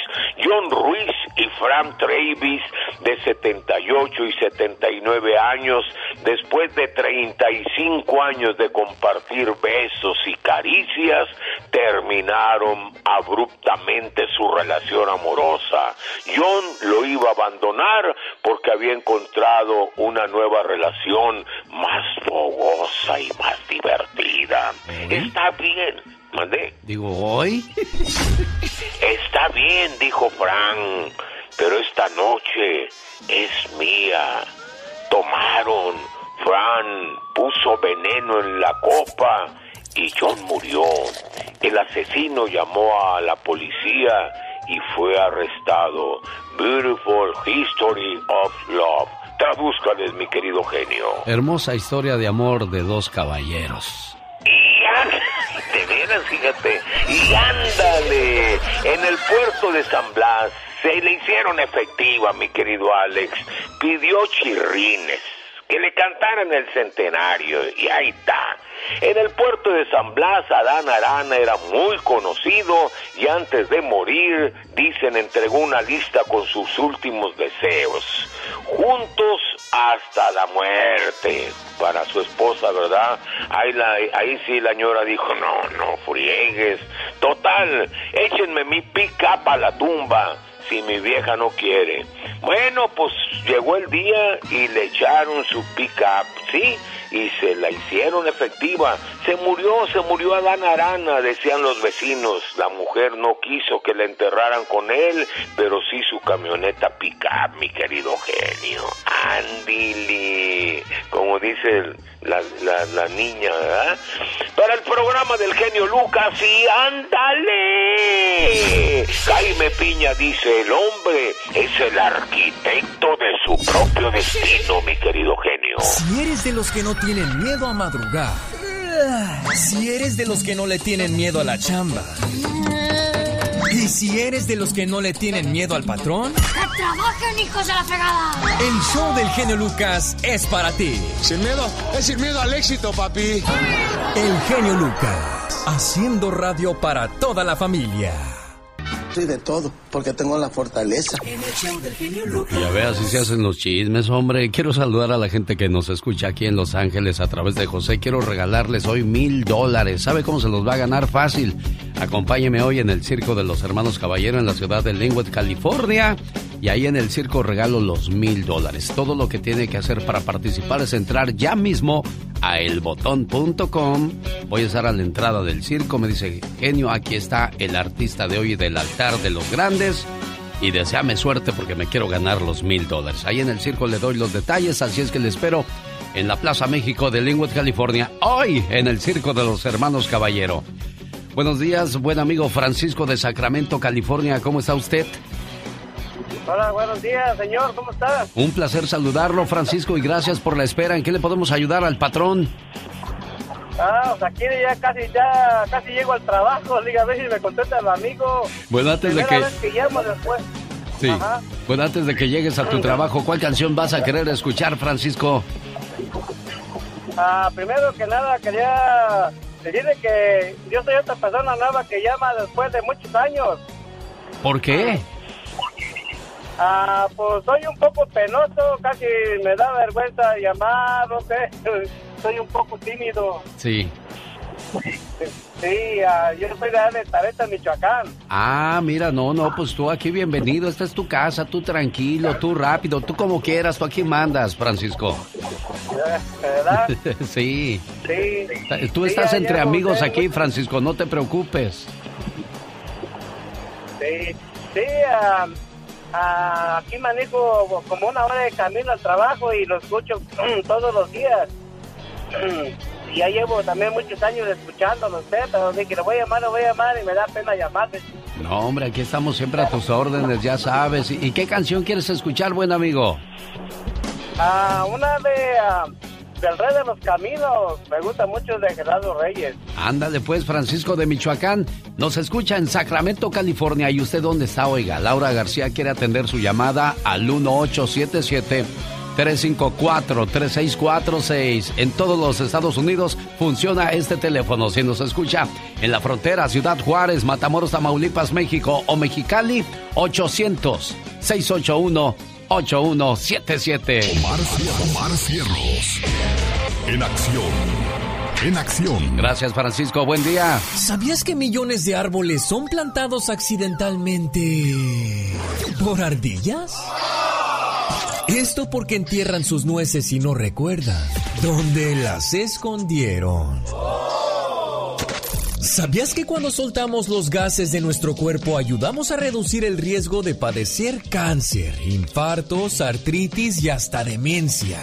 John Ruiz y Fran De 78 y 79 años, después de 35 años de compartir besos y caricias, terminaron abruptamente su relación amorosa. John lo iba a abandonar porque había encontrado una nueva relación más fogosa y más divertida. Está bien, mandé. Digo, ¿hoy? Está bien, dijo Frank, pero esta noche es mía. Tomaron, Fran puso veneno en la copa y John murió. El asesino llamó a la policía y fue arrestado. Beautiful History of Love. Tradúzcales, mi querido genio. Hermosa historia de amor de dos caballeros. Y ándale, de veras, fíjate. Y ándale, en el puerto de San Blas se le hicieron efectiva, mi querido Alex. Pidió chirrines, que le cantaran el centenario, y ahí está. En el puerto de San Blas, Adán Arana era muy conocido y antes de morir, dicen, entregó una lista con sus últimos deseos. Juntos hasta la muerte. Para su esposa, ¿verdad? Ahí, la, ahí sí la señora dijo, no, no, friegues. Total, échenme mi pick-up a la tumba si mi vieja no quiere. Bueno, pues llegó el día y le echaron su pick-up, ¿sí? Y se la hicieron efectiva. Se murió, se murió Adán Arana, decían los vecinos. La mujer no quiso que la enterraran con él, pero sí su camioneta pick-up, mi querido genio. Andili, como dice la, la, la niña, ¿verdad? Para el programa del genio Lucas y ándale. Jaime Piña dice, el hombre es el arquitecto de su propio destino, mi querido genio. Si eres de los que no tienen miedo a madrugar, si eres de los que no le tienen miedo a la chamba, y si eres de los que no le tienen miedo al patrón, ¡Que trabajen, hijos de la fregada! el show del genio Lucas es para ti. Sin miedo, es sin miedo al éxito, papi. El genio Lucas, haciendo radio para toda la familia. Soy de todo, porque tengo la fortaleza. Ya ve, así se hacen los chismes, hombre. Quiero saludar a la gente que nos escucha aquí en Los Ángeles a través de José. Quiero regalarles hoy mil dólares. ¿Sabe cómo se los va a ganar? Fácil. Acompáñeme hoy en el Circo de los Hermanos Caballero en la ciudad de Linwood, California. Y ahí en el circo regalo los mil dólares. Todo lo que tiene que hacer para participar es entrar ya mismo a elbotón.com. Voy a estar a la entrada del circo. Me dice, genio, aquí está el artista de hoy del altar de los grandes. Y deseame suerte porque me quiero ganar los mil dólares. Ahí en el circo le doy los detalles, así es que le espero en la Plaza México de Linwood, California, hoy en el Circo de los Hermanos Caballero. Buenos días, buen amigo Francisco de Sacramento, California. ¿Cómo está usted? Hola, buenos días, señor. ¿Cómo estás? Un placer saludarlo, Francisco, y gracias por la espera. ¿En qué le podemos ayudar al patrón? Ah, pues aquí ya casi, ya casi llego al trabajo. Diga, a ver si me contesta el amigo. Bueno, antes de que... vez que llamo después. Sí. Ajá. Bueno, antes de que llegues a tu trabajo, ¿cuál canción vas a querer escuchar, Francisco? Ah, primero que nada, quería decirle que yo soy otra persona nueva que llama después de muchos años. ¿Por qué? Ah, pues soy un poco penoso, casi me da vergüenza llamar, no sé. Soy un poco tímido. Sí. Sí, ah, yo soy de, de Tareta, Michoacán. Ah, mira, no, no, pues tú aquí bienvenido. Esta es tu casa, tú tranquilo, tú rápido, tú como quieras, tú aquí mandas, Francisco. ¿Verdad? sí. Sí. Tú Sí, estás entre amigos usted aquí, Francisco, no te preocupes. Sí, sí, ah, ah, aquí manejo como una hora de camino al trabajo y lo escucho todos los días. Y ya llevo también muchos años escuchándolo usted, pero dije, lo voy a llamar, lo voy a llamar y me da pena llamarle. No, hombre, aquí estamos siempre a tus órdenes, ya sabes. ¿Y qué canción quieres escuchar, buen amigo? Ah, una de ah, del Rey de los Caminos, me gusta mucho de Gerardo Reyes. Ándale pues, Francisco de Michoacán. Nos escucha en Sacramento, California. ¿Y usted dónde está, oiga? Laura García quiere atender su llamada al 1877-354-3646. En todos los Estados Unidos funciona este teléfono. Si nos escucha en la frontera, Ciudad Juárez, Matamoros, Tamaulipas, México o Mexicali, 800-681-8177. Omar, Omar Cierros. En acción. En acción. Gracias, Francisco. Buen día. ¿Sabías que millones de árboles son plantados accidentalmente por ardillas? Esto porque entierran sus nueces y no recuerdan dónde las escondieron. ¿Sabías que cuando soltamos los gases de nuestro cuerpo ayudamos a reducir el riesgo de padecer cáncer, infartos, artritis y hasta demencia?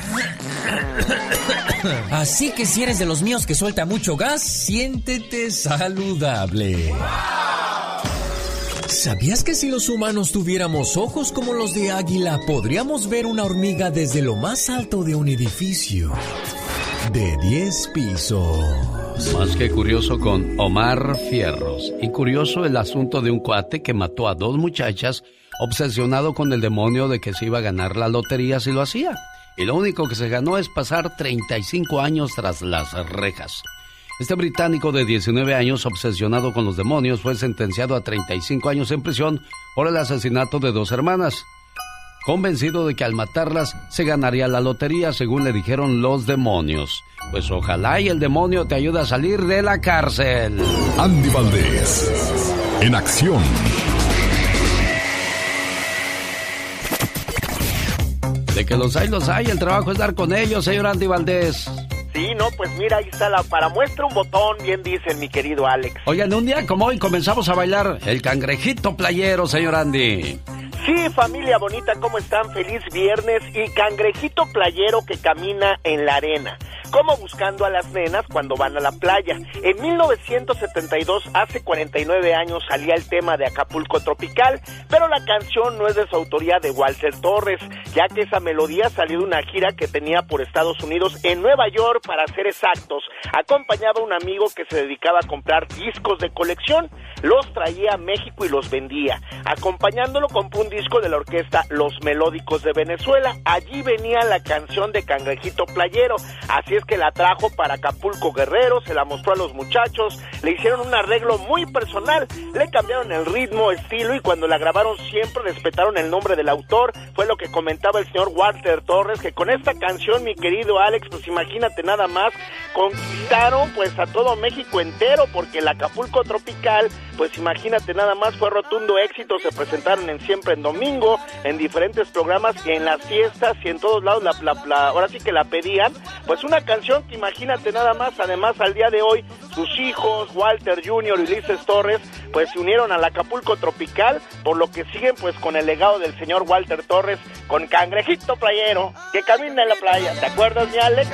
Así que si eres de los míos que suelta mucho gas, siéntete saludable. ¿Sabías que si los humanos tuviéramos ojos como los de águila, podríamos ver una hormiga desde lo más alto de un edificio? De 10 pisos. Más que curioso con Omar Fierros. Y curioso el asunto de un cuate que mató a dos muchachas obsesionado con el demonio de que se iba a ganar la lotería si lo hacía. Y lo único que se ganó es pasar 35 años tras las rejas. Este británico de 19 años, obsesionado con los demonios, fue sentenciado a 35 años en prisión por el asesinato de dos hermanas. Convencido de que al matarlas se ganaría la lotería, según le dijeron los demonios. Pues ojalá y el demonio te ayude a salir de la cárcel. Andy Valdés. En acción. De que los hay, los hay. El trabajo es dar con ellos, señor Andy Valdés. Sí, no, pues mira, ahí está la para muestra un botón, bien dicen mi querido Alex. Oigan, un día como hoy comenzamos a bailar el cangrejito playero, señor Andy. Sí, familia bonita, ¿cómo están? Feliz viernes y cangrejito playero que camina en la arena. Como buscando a las nenas cuando van a la playa. En 1972, hace 49 años, salía el tema de Acapulco Tropical, pero la canción no es de su autoría de Walter Torres, ya que esa melodía salió de una gira que tenía por Estados Unidos en Nueva York, para ser exactos. Acompañaba a un amigo que se dedicaba a comprar discos de colección, los traía a México y los vendía. Acompañándolo compró un disco de la orquesta Los Melódicos de Venezuela. Allí venía la canción de Cangrejito Playero, así es que la trajo para Acapulco Guerrero, se la mostró a los muchachos, le hicieron un arreglo muy personal, le cambiaron el ritmo, estilo y cuando la grabaron siempre respetaron el nombre del autor, fue lo que comentaba el señor Walter Torres, que con esta canción, mi querido Alex, pues imagínate nada más, conquistaron pues a todo México entero, porque el Acapulco Tropical, pues imagínate nada más, fue rotundo éxito, se presentaron en Siempre en Domingo, en diferentes programas y en las fiestas y en todos lados, la, la, ahora sí que la pedían, pues una canción que imagínate nada más, además al día de hoy, sus hijos, Walter Jr. y Ulises Torres, pues se unieron al Acapulco Tropical, por lo que siguen pues con el legado del señor Walter Torres, con Cangrejito Playero, que camina en la playa, ¿te acuerdas, mi Alex?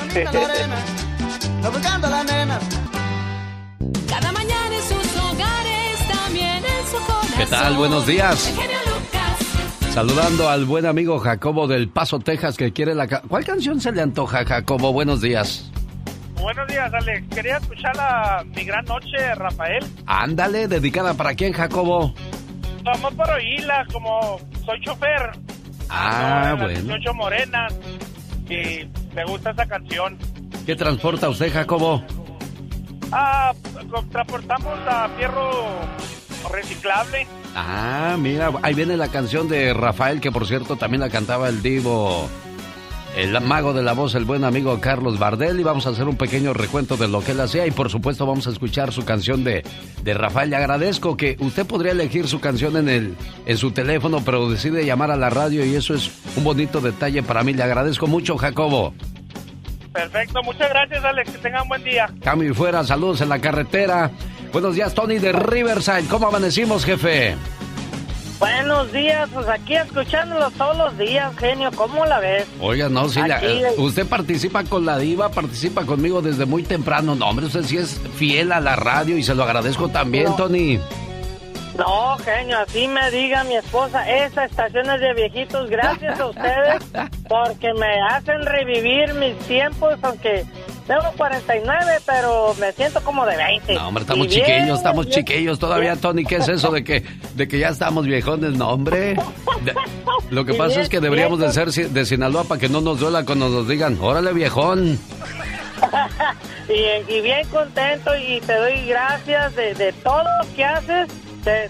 Cada mañana en sus hogares, también en su corazón. ¿Qué tal? Buenos días. Saludando al buen amigo Jacobo del Paso, Texas, que quiere la... ca- ¿Cuál canción se le antoja, Jacobo? Buenos días. Buenos días, Alex. Quería escuchar la Mi Gran Noche, Rafael. Ándale, dedicada para quién, Jacobo. Vamos por oírla, como soy chofer. Ah, las bueno. 18 morenas. Y me gusta esa canción. ¿Qué transporta usted, Jacobo? Ah, transportamos a fierro reciclable. Ah, mira, ahí viene la canción de Rafael, que por cierto también la cantaba el divo, el mago de la voz, el buen amigo Carlos Bardel, y vamos a hacer un pequeño recuento de lo que él hacía, y por supuesto vamos a escuchar su canción de, de Rafael. Le agradezco que usted podría elegir su canción en, el, en su teléfono, pero decide llamar a la radio, y eso es un bonito detalle para mí. Le agradezco mucho, Jacobo. Perfecto, muchas gracias, Alex. Que tengan buen día. Cambio y fuera, saludos en la carretera. Buenos días, Tony de Riverside. ¿Cómo amanecimos, jefe? Buenos días, pues aquí escuchándolos todos los días, genio, ¿cómo la ves? Oiga, no, sí, la- Aquí, eh. usted participa con la diva, participa conmigo desde muy temprano. No, hombre, usted sí es fiel a la radio y se lo agradezco también, No. Tony. No, genio, así me diga mi esposa, esa estación es de viejitos, gracias a ustedes, porque me hacen revivir mis tiempos, aunque tengo 49, pero me siento como de 20. No, hombre, estamos bien, chiquillos, estamos bien. chiquillos todavía, Tony. ¿Qué es eso de que, de que ya estamos viejones? No, hombre. De- lo que Y pasa bien, es que deberíamos de ser de Sinaloa para que no nos duela cuando nos digan, órale, viejón. y, y bien contento y te doy gracias de, de todo lo que haces.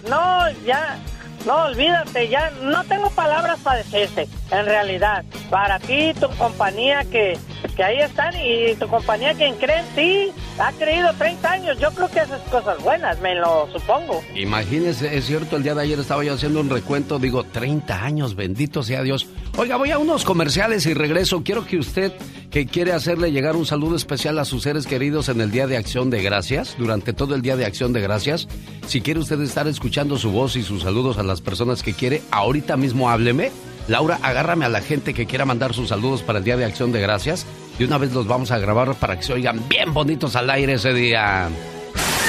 No, ya, no, olvídate, ya no tengo palabras para decirte, en realidad. Para ti, tu compañía que, que ahí están y tu compañía que cree en ti, ha creído 30 años. Yo creo que haces cosas buenas, me lo supongo. Imagínese, es cierto, el día de ayer estaba yo haciendo un recuento, digo, 30 años, bendito sea Dios. Oiga, voy a unos comerciales y regreso. Quiero que usted, que quiere hacerle llegar un saludo especial a sus seres queridos en el Día de Acción de Gracias, durante todo el Día de Acción de Gracias, si quiere usted estar escuchando su voz y sus saludos a las personas que quiere, ahorita mismo hábleme. Laura, agárrame a la gente que quiera mandar sus saludos para el Día de Acción de Gracias. Y una vez los vamos a grabar para que se oigan bien bonitos al aire ese día.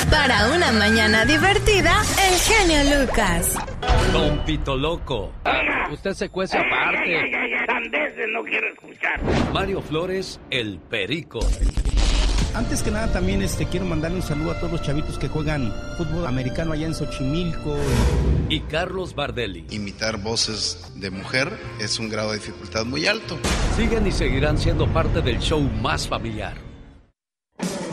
Para una mañana divertida, el genio Lucas. Don Pito Loco. Usted se cuece aparte. no quiero escuchar. Mario Flores, el Perico. Antes que nada también este quiero mandarle un saludo a todos los chavitos que juegan fútbol americano allá en Xochimilco. Y Carlos Bardelli. Imitar voces de mujer es un grado de dificultad muy alto. Siguen y seguirán siendo parte del show más familiar.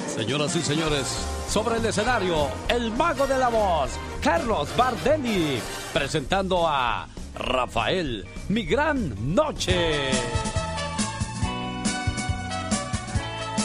Señoras y señores, sobre el escenario, el mago de la voz, Carlos Bardelli, presentando a Rafael, mi gran noche.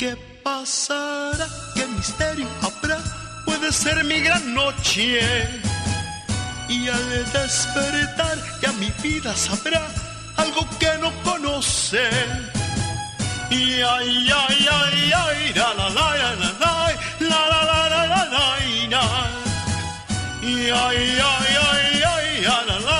¿Qué pasará? ¿Qué misterio habrá? Puede ser mi gran noche. Y al despertar ya mi vida sabrá algo que no conoce. Y ay, ay, ay, ay, la la la la la la la la la la la Y ay, ay, ay, ay, la la la la la la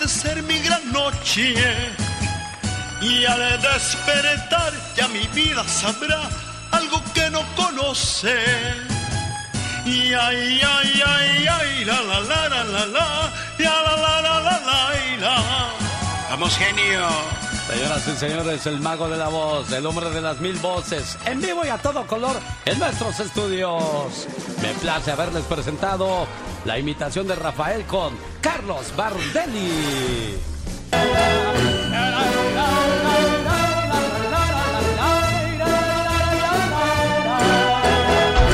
Puede ser mi gran noche. Y al despertar ya mi vida sabrá algo que no conoce. Y ay, ay, ay, ay, la la la la la la, la la la la la la. Vamos, genio. Señoras y señores, el mago de la voz, el hombre de las mil voces, en vivo y a todo color en nuestros estudios. Me place haberles presentado la imitación de Rafael con Carlos Bardelli.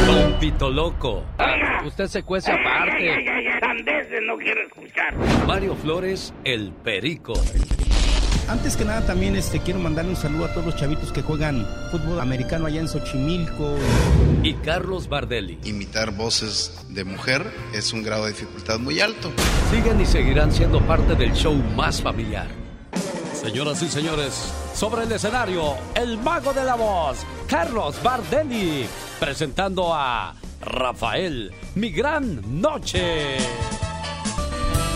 Don Pito Loco. Usted se cuece aparte. No quiero escuchar. Mario Flores, el Perico. Antes que nada también este quiero mandarle un saludo a todos los chavitos que juegan fútbol americano allá en Xochimilco. Y Carlos Bardelli. Imitar voces de mujer es un grado de dificultad muy alto. Siguen y seguirán siendo parte del show más familiar. Señoras y señores, sobre el escenario, el mago de la voz, Carlos Bardelli, presentando a Rafael, mi gran noche.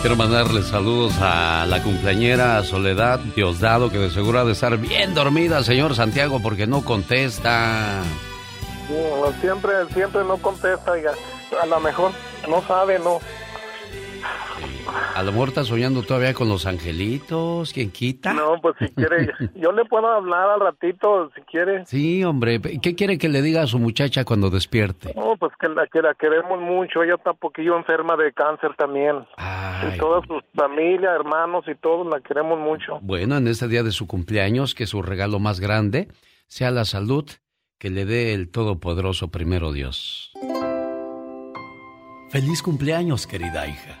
Quiero mandarle saludos a la cumpleañera Soledad Diosdado, que de seguro ha de estar bien dormida, señor Santiago, porque no contesta. Siempre, siempre no contesta, oiga. A lo mejor no sabe, no. A lo mejor está soñando todavía con los angelitos, ¿quién quita? No, pues si quiere, yo le puedo hablar al ratito, si quiere. Sí, hombre, ¿qué quiere que le diga a su muchacha cuando despierte? No, pues que la, que la queremos mucho, ella está un poquillo enferma de cáncer también. y toda su familia, hermanos y todos la queremos mucho. Bueno, en este día de su cumpleaños, que su regalo más grande sea la salud que le dé el Todopoderoso primero Dios. Feliz cumpleaños, querida hija.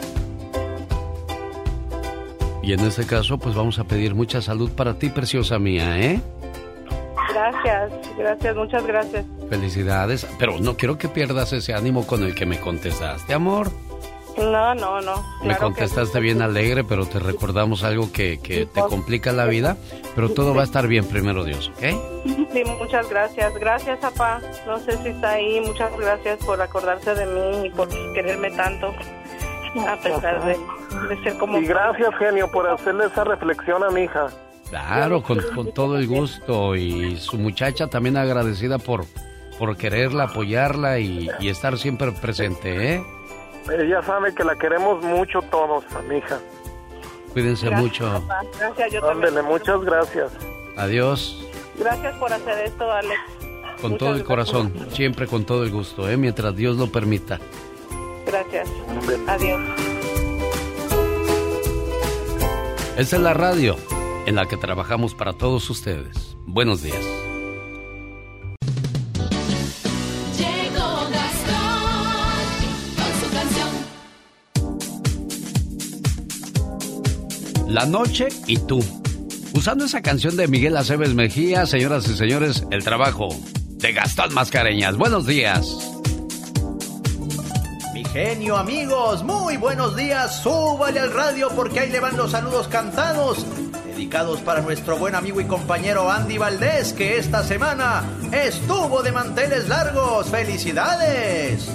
Y en este caso, pues vamos a pedir mucha salud para ti, preciosa mía, ¿eh? Gracias, gracias, muchas gracias. Felicidades, pero no quiero que pierdas ese ánimo con el que me contestaste, amor. No, no, no. me contestaste bien alegre, pero te recordamos algo que, que te complica la vida, pero todo va a estar bien, primero Dios, ¿ok? Sí, muchas gracias. Gracias, papá. No sé si está ahí. Muchas gracias por acordarse de mí y por quererme tanto, a pesar de, de ser como... Y gracias, genio, por hacerle esa reflexión a mi hija. Claro, con, con todo el gusto. Y su muchacha también agradecida por, por quererla, apoyarla y, y estar siempre presente, ¿eh? Ella sabe que la queremos mucho todos, a mi hija. Cuídense mucho. Papá. Gracias, yo también. Ándele, muchas gracias. Adiós. Gracias por hacer esto, Alex. Con Muchas todo el gracias. corazón, siempre con todo el gusto, ¿eh? mientras Dios lo permita. Gracias. Adiós. Esta es la radio en la que trabajamos para todos ustedes. Buenos días. Llegó Gastón con su canción. La noche y tú. Usando esa canción de Miguel Aceves Mejía, señoras y señores, el trabajo de Gastón Mascareñas. Buenos días. Genio, amigos, muy buenos días. Súbale al radio porque ahí le van los saludos cantados. dedicados para nuestro buen amigo y compañero Andy Valdés, que esta semana estuvo de manteles largos. ¡Felicidades!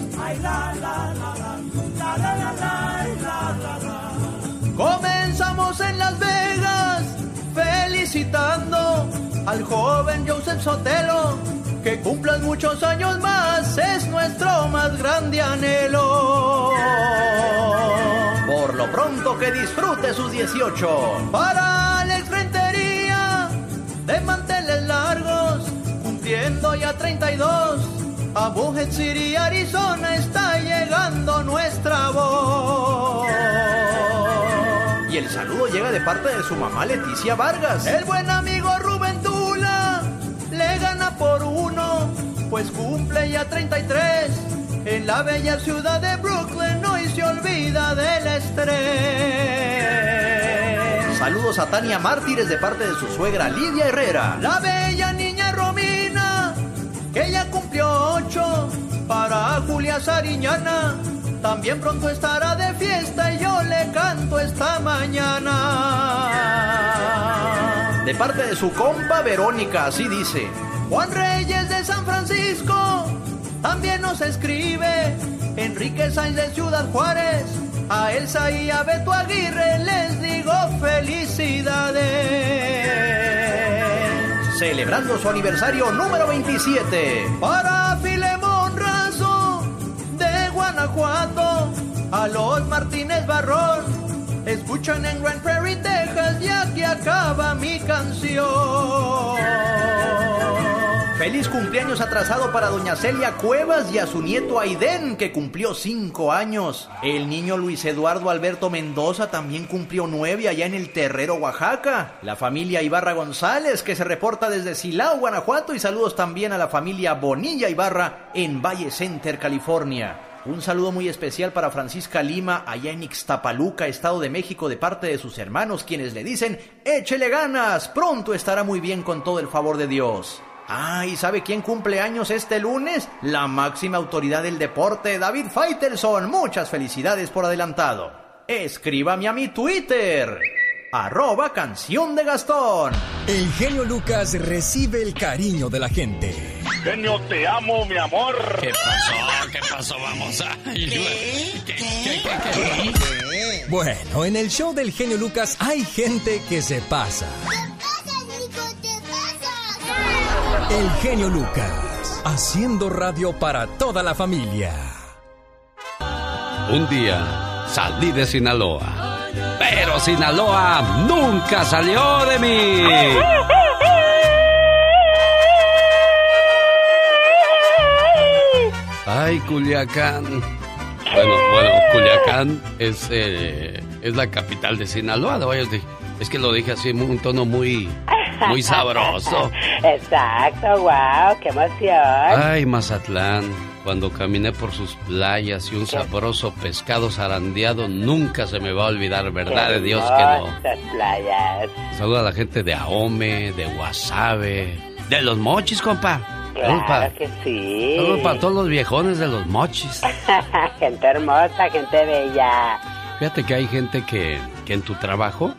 Comenzamos en Las Vegas felicitando al joven Joseph Sotelo. Que cumplan muchos años más es nuestro más grande anhelo. Por lo pronto que disfrute sus 18. Para Alex Rentería, de manteles largos, cumpliendo ya 32. A Bujet City, Arizona, está llegando nuestra voz. Y el saludo llega de parte de su mamá Leticia Vargas. El buen amigo por uno, pues cumple ya 33. En la bella ciudad de Brooklyn hoy se olvida del estrés. Saludos a Tania Mártires de parte de su suegra Lidia Herrera. La bella niña Romina, que ya cumplió ocho. Para Julia Sariñana también pronto estará de fiesta y yo le canto esta mañana. De parte de su compa Verónica, así dice. Juan Reyes de San Francisco también nos escribe. Enrique Sainz de Ciudad Juárez. A Elsa y a Beto Aguirre les digo felicidades. Celebrando su aniversario número 27. Para Filemón Razo de Guanajuato. A los Martínez Barrón. Escuchan en Grand Prairie, Texas, ya que acaba mi canción. Feliz cumpleaños atrasado para doña Celia Cuevas y a su nieto Aiden, que cumplió cinco años. El niño Luis Eduardo Alberto Mendoza también cumplió nueve allá en el Terrero, Oaxaca. La familia Ibarra González, que se reporta desde Silao, Guanajuato. Y saludos también a la familia Bonilla Ibarra en Valle Center, California. Un saludo muy especial para Francisca Lima, allá en Ixtapaluca, Estado de México, de parte de sus hermanos, quienes le dicen, échele ganas, pronto estará muy bien con todo el favor de Dios. Ah, ¿y sabe quién cumple años este lunes? La máxima autoridad del deporte, David Faitelson. Muchas felicidades por adelantado. Escríbame a mi Twitter. Arroba canción de Gastón. El genio Lucas recibe el cariño de la gente. Genio, te amo, mi amor. ¿Qué pasó? ¿Qué pasó? Vamos a... Bueno, en el show del genio Lucas hay gente que se pasa. El genio Lucas, haciendo radio para toda la familia. Un día salí de Sinaloa, pero Sinaloa nunca salió de mí. Ay, Culiacán. Bueno, bueno, Culiacán es, eh, es la capital de Sinaloa. Es que lo dije así en un tono muy, muy sabroso. Exacto, wow, qué emoción. Ay, Mazatlán, cuando caminé por sus playas y un sabroso pescado zarandeado, nunca se me va a olvidar, ¿verdad? De Dios que no. playas. Saluda a la gente de Ahome, de Guasave, de los mochis, compa. Claro para, que sí. saludos para todos los viejones de los mochis. gente hermosa, gente bella. Fíjate que hay gente que, que en tu trabajo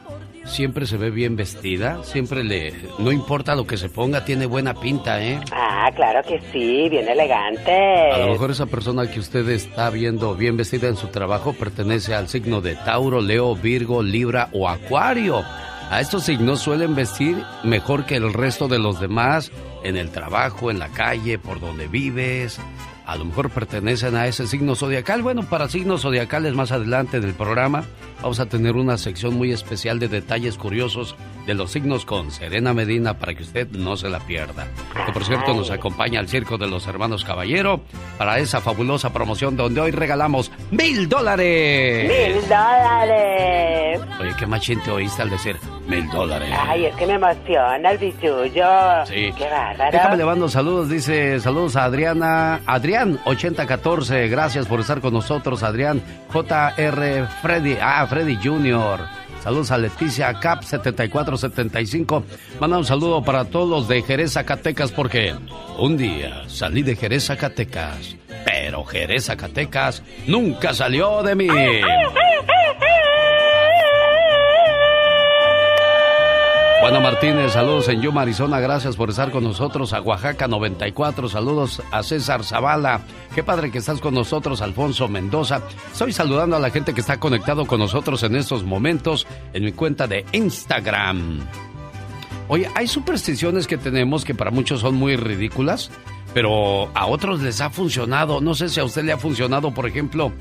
siempre se ve bien vestida, siempre le... No importa lo que se ponga, tiene buena pinta, ¿eh? Ah, claro que sí, bien elegante. A lo mejor esa persona que usted está viendo bien vestida en su trabajo pertenece al signo de Tauro, Leo, Virgo, Libra o Acuario. A estos signos suelen vestir mejor que el resto de los demás en el trabajo, en la calle, por donde vives. A lo mejor pertenecen a ese signo zodiacal. Bueno, para signos zodiacales más adelante del programa vamos a tener una sección muy especial de detalles curiosos de los signos con Serena Medina para que usted no se la pierda. Que por cierto nos acompaña al Circo de los Hermanos Caballero para esa fabulosa promoción donde hoy regalamos mil dólares. ¡Mil dólares! Oye, qué machín te oíste al decir mil dólares. Ay, es que me emociona el bichullo. Sí. Qué bárbaro. Déjame le mando saludos, dice saludos a Adriana, Adrián 8014, gracias por estar con nosotros, Adrián JR Freddy, ah, Freddy Jr. Saludos a Leticia Cap 7475. Manda un saludo para todos los de Jerez Zacatecas porque un día salí de Jerez Zacatecas, pero Jerez Zacatecas nunca salió de mí. Juana Martínez, saludos en Yuma, Arizona, gracias por estar con nosotros. A Oaxaca 94, saludos a César Zavala. Qué padre que estás con nosotros, Alfonso Mendoza. Estoy saludando a la gente que está conectado con nosotros en estos momentos en mi cuenta de Instagram. Oye, hay supersticiones que tenemos que para muchos son muy ridículas, pero a otros les ha funcionado. No sé si a usted le ha funcionado, por ejemplo,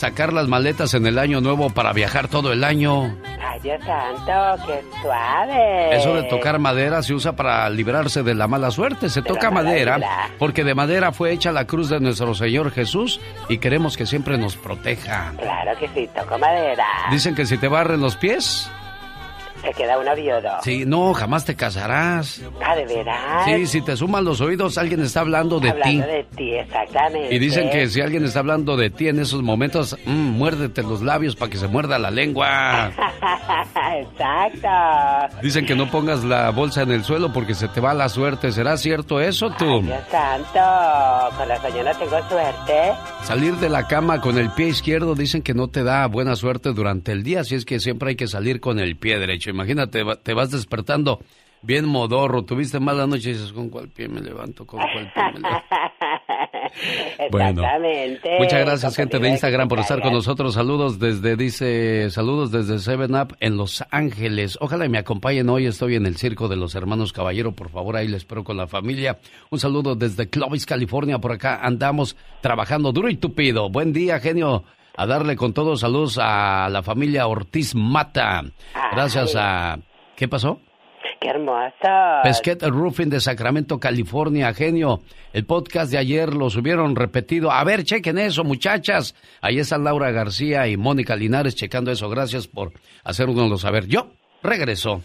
sacar las maletas en el año nuevo para viajar todo el año. Ay, Dios santo, qué suave. Eso de tocar madera se usa para librarse de la mala suerte. Se toca madera porque de madera fue hecha la cruz de nuestro Señor Jesús y queremos que siempre nos proteja. Claro que sí, toco madera. Dicen que si te barren los pies, se queda un viudo. Sí, no, jamás te casarás. Ah, ¿de veras? Sí, si te suman los oídos, alguien está hablando de ti. Hablando de ti, exactamente. Y dicen que si alguien está hablando de ti en esos momentos, mmm, muérdete los labios para que se muerda la lengua. Exacto. Dicen que no pongas la bolsa en el suelo porque se te va la suerte. ¿Será cierto eso, tú? Ay, Dios santo, con la yo no tengo suerte. Salir de la cama con el pie izquierdo dicen que no te da buena suerte durante el día, así es que siempre hay que salir con el pie derecho. Imagínate, te vas despertando bien modorro, tuviste mala noche y dices, ¿con cuál pie me levanto? ¿Con cuál pie me levanto? bueno, muchas gracias gente de Instagram por estar con nosotros. Saludos desde, dice, saludos desde Seven Up en Los Ángeles. Ojalá me acompañen hoy. Estoy en el circo de los hermanos Caballero. Por favor, ahí les espero con la familia. Un saludo desde Clovis, California. Por acá andamos trabajando duro y tupido. Buen día, genio a darle con todos saludos a la familia Ortiz Mata. Gracias a... ¿Qué pasó? ¡Qué hermosa! Pesquet Roofing de Sacramento, California, genio. El podcast de ayer lo subieron repetido. A ver, chequen eso, muchachas. Ahí está Laura García y Mónica Linares checando eso. Gracias por hacernoslo saber. Yo regreso.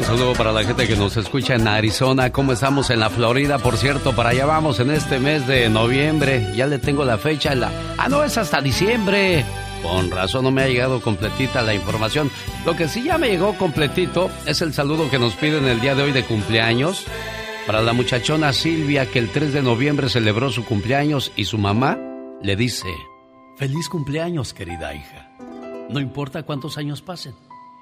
Un saludo para la gente que nos escucha en Arizona. ¿Cómo estamos en la Florida? Por cierto, para allá vamos en este mes de noviembre. Ya le tengo la fecha. La... Ah, no, es hasta diciembre. Con razón no me ha llegado completita la información. Lo que sí ya me llegó completito es el saludo que nos piden el día de hoy de cumpleaños. Para la muchachona Silvia que el 3 de noviembre celebró su cumpleaños y su mamá le dice, feliz cumpleaños querida hija. No importa cuántos años pasen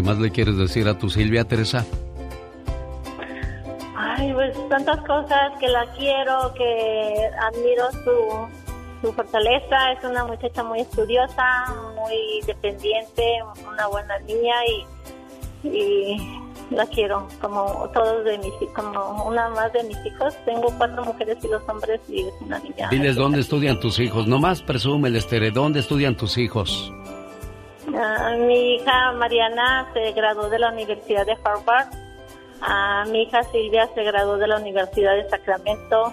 ¿Qué más le quieres decir a tu Silvia, Teresa? Ay, pues tantas cosas que la quiero, que admiro su, su fortaleza. Es una muchacha muy estudiosa, muy dependiente, una buena niña y, y la quiero como todos de mis como una más de mis hijos. Tengo cuatro mujeres y dos hombres y es una niña. Diles dónde estudian tus hijos. Nomás presume el ¿Dónde estudian tus hijos? Ah, mi hija Mariana se graduó de la Universidad de Harvard. Ah, mi hija Silvia se graduó de la Universidad de Sacramento.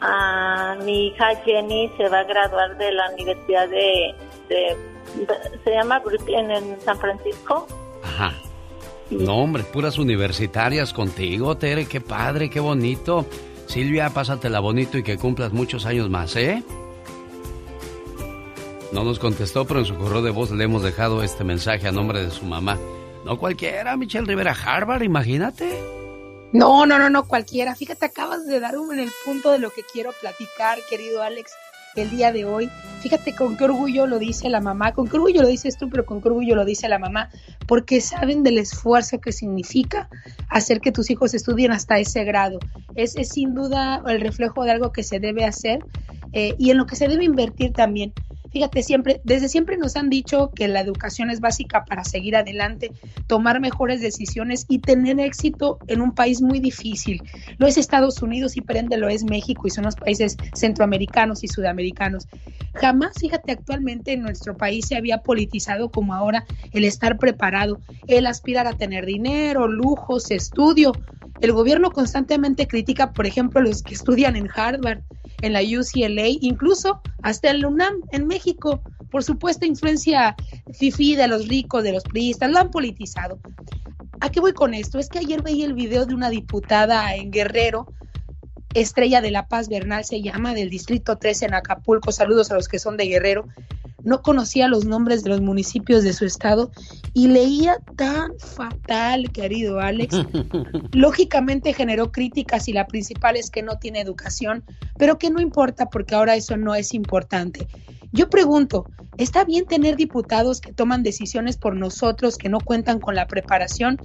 Ah, mi hija Jenny se va a graduar de la Universidad de, se llama Brooklyn en San Francisco. Ajá. No, hombre, puras universitarias contigo, Tere, qué padre, qué bonito. Silvia, pásatela bonito y que cumplas muchos años más, ¿eh? No nos contestó, pero en su correo de voz le hemos dejado este mensaje a nombre de su mamá. No cualquiera, Michelle Rivera Harvard, imagínate. No, no, no, no cualquiera. Fíjate, acabas de dar en el punto de lo que quiero platicar, querido Alex, el día de hoy. Fíjate con qué orgullo lo dice la mamá, con qué orgullo lo dices tú, pero con qué orgullo lo dice la mamá, porque saben del esfuerzo que significa hacer que tus hijos estudien hasta ese grado. Es, es sin duda el reflejo de algo que se debe hacer eh, y en lo que se debe invertir también. Fíjate, siempre, desde siempre nos han dicho que la educación es básica para seguir adelante, tomar mejores decisiones y tener éxito en un país muy difícil. Lo es Estados Unidos y prende lo es México y son los países centroamericanos y sudamericanos. Jamás, fíjate, actualmente en nuestro país se había politizado como ahora el estar preparado, el aspirar a tener dinero, lujos, estudio. El gobierno constantemente critica, por ejemplo, los que estudian en Harvard, en la UCLA, incluso hasta el UNAM en México, por supuesta influencia fifi de los ricos, de los priistas, lo han politizado. ¿A qué voy con esto? Es que ayer veía el video de una diputada en Guerrero, Estrella de la Paz Bernal se llama, del Distrito 13 en Acapulco. Saludos a los que son de Guerrero. No conocía los nombres de los municipios de su estado y leía tan fatal, querido Alex. Lógicamente generó críticas y la principal es que no tiene educación, pero que no importa porque ahora eso no es importante. Yo pregunto, ¿está bien tener diputados que toman decisiones por nosotros que no cuentan con la preparación?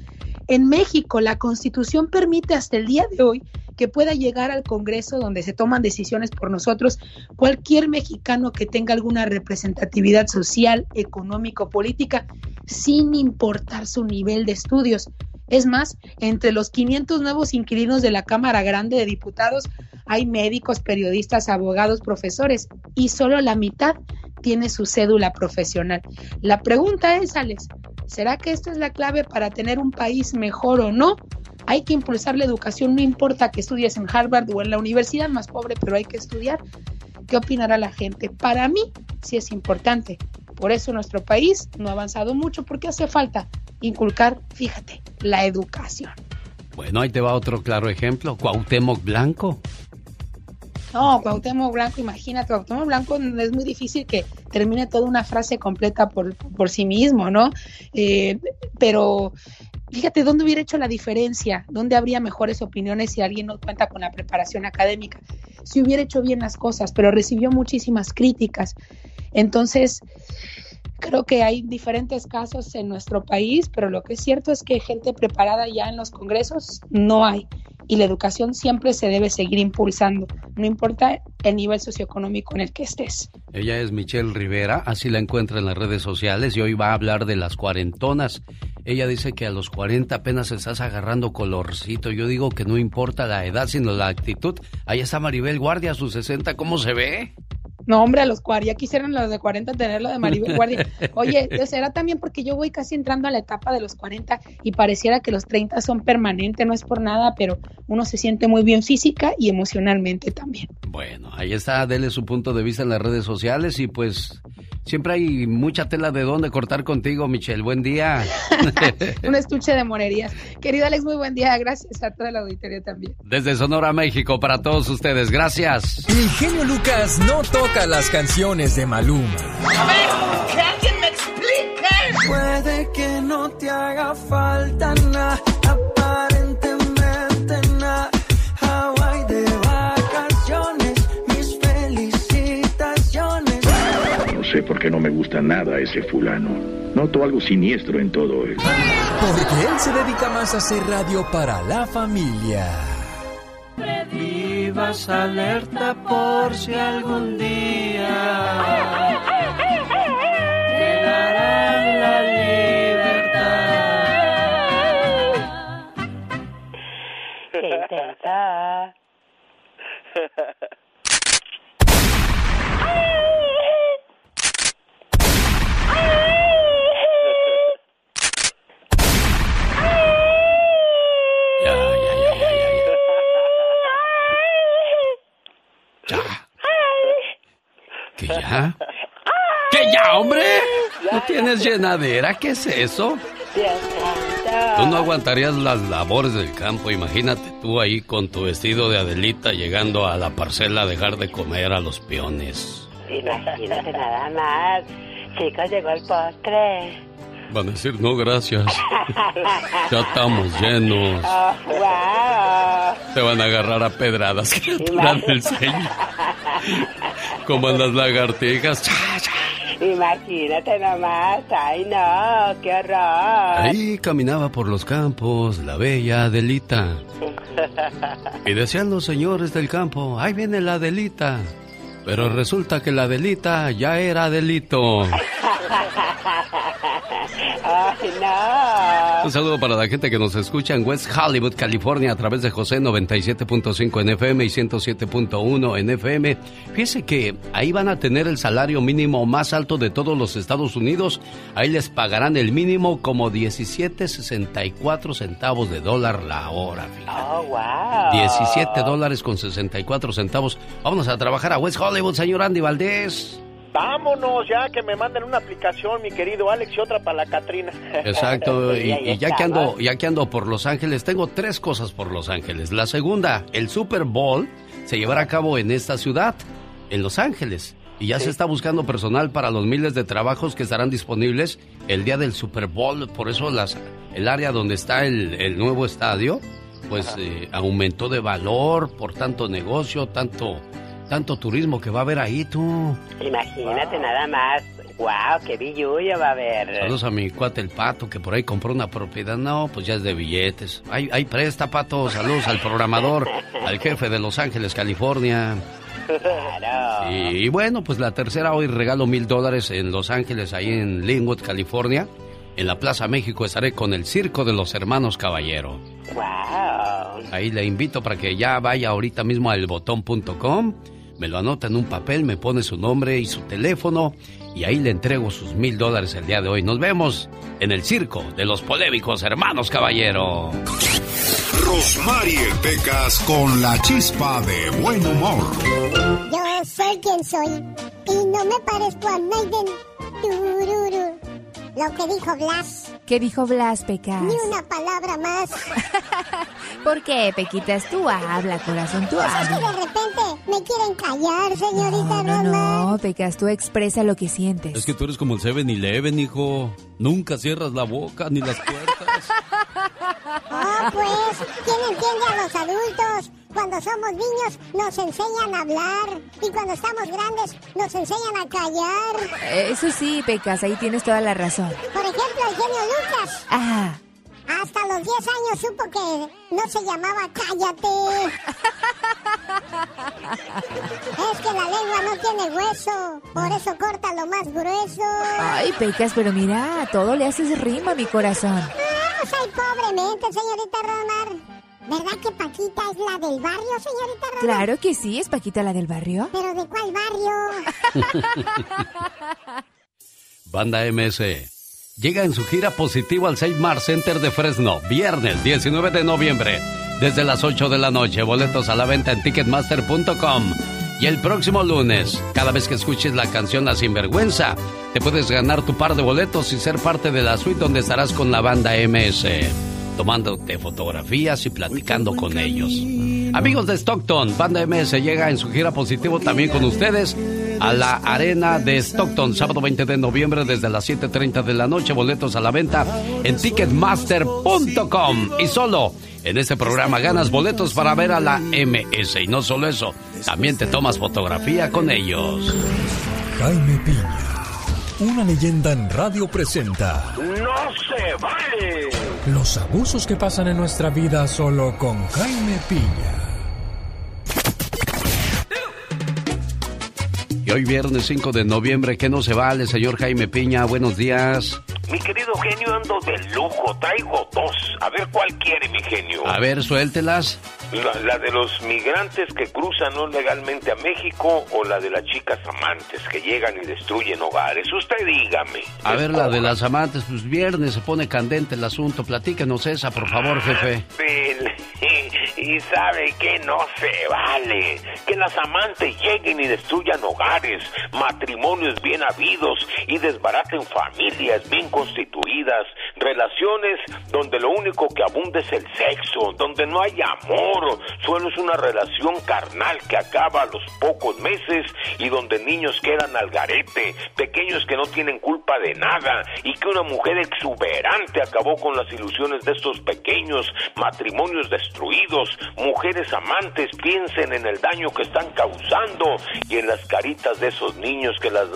En México, la Constitución permite hasta el día de hoy que pueda llegar al Congreso donde se toman decisiones por nosotros cualquier mexicano que tenga alguna representatividad social, económico, política, sin importar su nivel de estudios. Es más, entre los 500 nuevos inquilinos de la Cámara Grande de Diputados hay médicos, periodistas, abogados, profesores y solo la mitad tiene su cédula profesional. La pregunta es, Alex, ¿será que esta es la clave para tener un país mejor o no? Hay que impulsar la educación, no importa que estudies en Harvard o en la universidad más pobre, pero hay que estudiar. ¿Qué opinará la gente? Para mí sí es importante. Por eso nuestro país no ha avanzado mucho porque hace falta inculcar, fíjate, la educación. Bueno, ahí te va otro claro ejemplo, Cuauhtémoc Blanco. No, Cuauhtémoc Blanco, imagínate, Cuauhtémoc Blanco es muy difícil que termine toda una frase completa por, por sí mismo, ¿no? Eh, pero fíjate, ¿dónde hubiera hecho la diferencia? ¿Dónde habría mejores opiniones si alguien no cuenta con la preparación académica? Si hubiera hecho bien las cosas, pero recibió muchísimas críticas. Entonces, Creo que hay diferentes casos en nuestro país, pero lo que es cierto es que gente preparada ya en los congresos no hay. Y la educación siempre se debe seguir impulsando, no importa el nivel socioeconómico en el que estés. Ella es Michelle Rivera, así la encuentra en las redes sociales y hoy va a hablar de las cuarentonas. Ella dice que a los 40 apenas estás agarrando colorcito. Yo digo que no importa la edad, sino la actitud. Ahí está Maribel Guardia, a sus 60, ¿cómo se ve? No, hombre, a los 40, ya quisieran los de 40 tenerlo de Maribel Guardia. Oye, será también porque yo voy casi entrando a la etapa de los 40 y pareciera que los 30 son permanentes, no es por nada, pero uno se siente muy bien física y emocionalmente también. Bueno, ahí está, dele su punto de vista en las redes sociales y pues siempre hay mucha tela de dónde cortar contigo, Michelle. Buen día. Un estuche de morerías. Querido Alex, muy buen día. Gracias a toda la auditoría también. Desde Sonora, México, para todos ustedes. Gracias. El genio Lucas no toca las canciones de Maluma. A ver, que alguien me explique. Puede que no te haga falta nada, aparentemente nada. Hawaii de vacaciones, mis felicitaciones. No sé por qué no me gusta nada ese fulano. Noto algo siniestro en todo él. Porque él se dedica más a hacer radio para la familia. Vivas alerta por si algún día te darán la libertad. Qué intensa. Hombre? ¿No tienes llenadera? ¿Qué es eso? Tú no aguantarías las labores del campo. Imagínate tú ahí con tu vestido de Adelita llegando a la parcela a dejar de comer a los peones. Imagínate nada más. Chicos, llegó el postre. Van a decir, no, gracias. Ya estamos llenos. Oh, wow. Te van a agarrar a pedradas, criatura del Señor. Como en las lagartijas. Imagínate nomás. Ay, no, qué horror. Ahí caminaba por los campos la bella Adelita. Y decían los señores del campo, ahí viene la Adelita. Pero resulta que la Adelita ya era delito. Ay, no. Un saludo para la gente que nos escucha en West Hollywood, California, a través de José 97.5 en FM y 107.1 en FM. Fíjese que ahí van a tener el salario mínimo más alto de todos los Estados Unidos. Ahí les pagarán el mínimo como 17.64 centavos de dólar la hora. fíjate. Oh, wow. 17 dólares con 64 centavos. Vámonos a trabajar a West Hollywood, señor Andy Valdés. Vámonos, ya que me manden una aplicación, mi querido Alex, y otra para la Catrina. Exacto, y, ya que ando, ya que ando por Los Ángeles, tengo tres cosas por Los Ángeles. La segunda, el Super Bowl se llevará a cabo en esta ciudad, en Los Ángeles. Y ya se está buscando personal para los miles de trabajos que estarán disponibles el día del Super Bowl. Por eso las, el área donde está el, nuevo estadio, pues eh, aumentó de valor por tanto negocio, tanto tanto turismo que va a haber ahí, tú. Imagínate nada más. ¡Wow! ¡Qué billullo va a haber! Saludos a mi cuate el Pato, que por ahí compró una propiedad. No, pues ya es de billetes. Ahí, ahí presta, Pato. Saludos al programador, al jefe de Los Ángeles, California. Claro. Y, bueno, pues la tercera hoy regalo mil dólares en Los Ángeles, ahí en Linwood, California. En la Plaza México estaré con el Circo de los Hermanos Caballero. ¡Wow! Ahí le invito para que ya vaya ahorita mismo a elbotón.com me lo anota en un papel, me pone su nombre y su teléfono y ahí le entrego sus mil dólares el día de hoy. Nos vemos en el circo de los polémicos hermanos caballero. Rosmarie Pecas con la chispa de buen humor. Yo soy quien soy y no me parezco a Maiden. Lo que dijo Blas. ¿Qué dijo Blas, Pecas? Ni una palabra más. ¿Por qué, Pequitas? Tú habla, corazón, tú habla. Es que de repente me quieren callar, señorita no, no, No, Pecas, tú expresa lo que sientes. Es que tú eres como el 7-Eleven, hijo. Nunca cierras la boca ni las puertas. oh, pues, ¿quién entiende a los adultos? Cuando somos niños nos enseñan a hablar y cuando estamos grandes nos enseñan a callar. Eso sí, Pecas, ahí tienes toda la razón. Por ejemplo, el genio Lucas. Ajá. Hasta los 10 años supo que no se llamaba cállate. es que la lengua no tiene hueso, por eso corta lo más grueso. Ay, Pecas, pero mira, todo le haces rima a mi corazón. Ah, pues ay, pobremente, señorita Romar. ¿Verdad que Paquita es la del barrio, señorita? Claro que sí, es Paquita la del barrio. ¿Pero de cuál barrio? Banda MS. Llega en su gira positivo al Saint Mar Center de Fresno, viernes 19 de noviembre, desde las 8 de la noche. Boletos a la venta en ticketmaster.com. Y el próximo lunes, cada vez que escuches la canción La Sinvergüenza, te puedes ganar tu par de boletos y ser parte de la suite donde estarás con la banda MS tomándote fotografías y platicando con ellos. Amigos de Stockton, Banda MS llega en su gira positivo también con ustedes a la Arena de Stockton, sábado 20 de noviembre desde las 7.30 de la noche. Boletos a la venta en ticketmaster.com. Y solo en este programa ganas boletos para ver a la MS. Y no solo eso, también te tomas fotografía con ellos. Jaime Piña una leyenda en radio presenta. ¡No se vale! Los abusos que pasan en nuestra vida solo con Jaime Piña. Y hoy viernes 5 de noviembre, ¿qué no se vale, señor Jaime Piña? Buenos días. Mi querido genio, ando de lujo. Traigo dos. A ver cuál quiere, mi genio. A ver, suéltelas. La, de los migrantes que cruzan no legalmente a México o la de las chicas amantes que llegan y destruyen hogares. Usted dígame. A ver, la de las amantes, pues viernes se pone candente el asunto. Platíquenos esa, por favor, jefe. Y sabe que no se vale. Que las amantes lleguen y destruyan hogares, matrimonios bien habidos y desbaraten familias bien constituidas, relaciones donde lo único que abunda es el sexo, donde no hay amor, solo es una relación carnal que acaba a los pocos meses y donde niños quedan al garete, pequeños que no tienen culpa de nada y que una mujer exuberante acabó con las ilusiones de estos pequeños, matrimonios destruidos, mujeres amantes piensen en el daño que están causando y en las caritas de esos niños que las,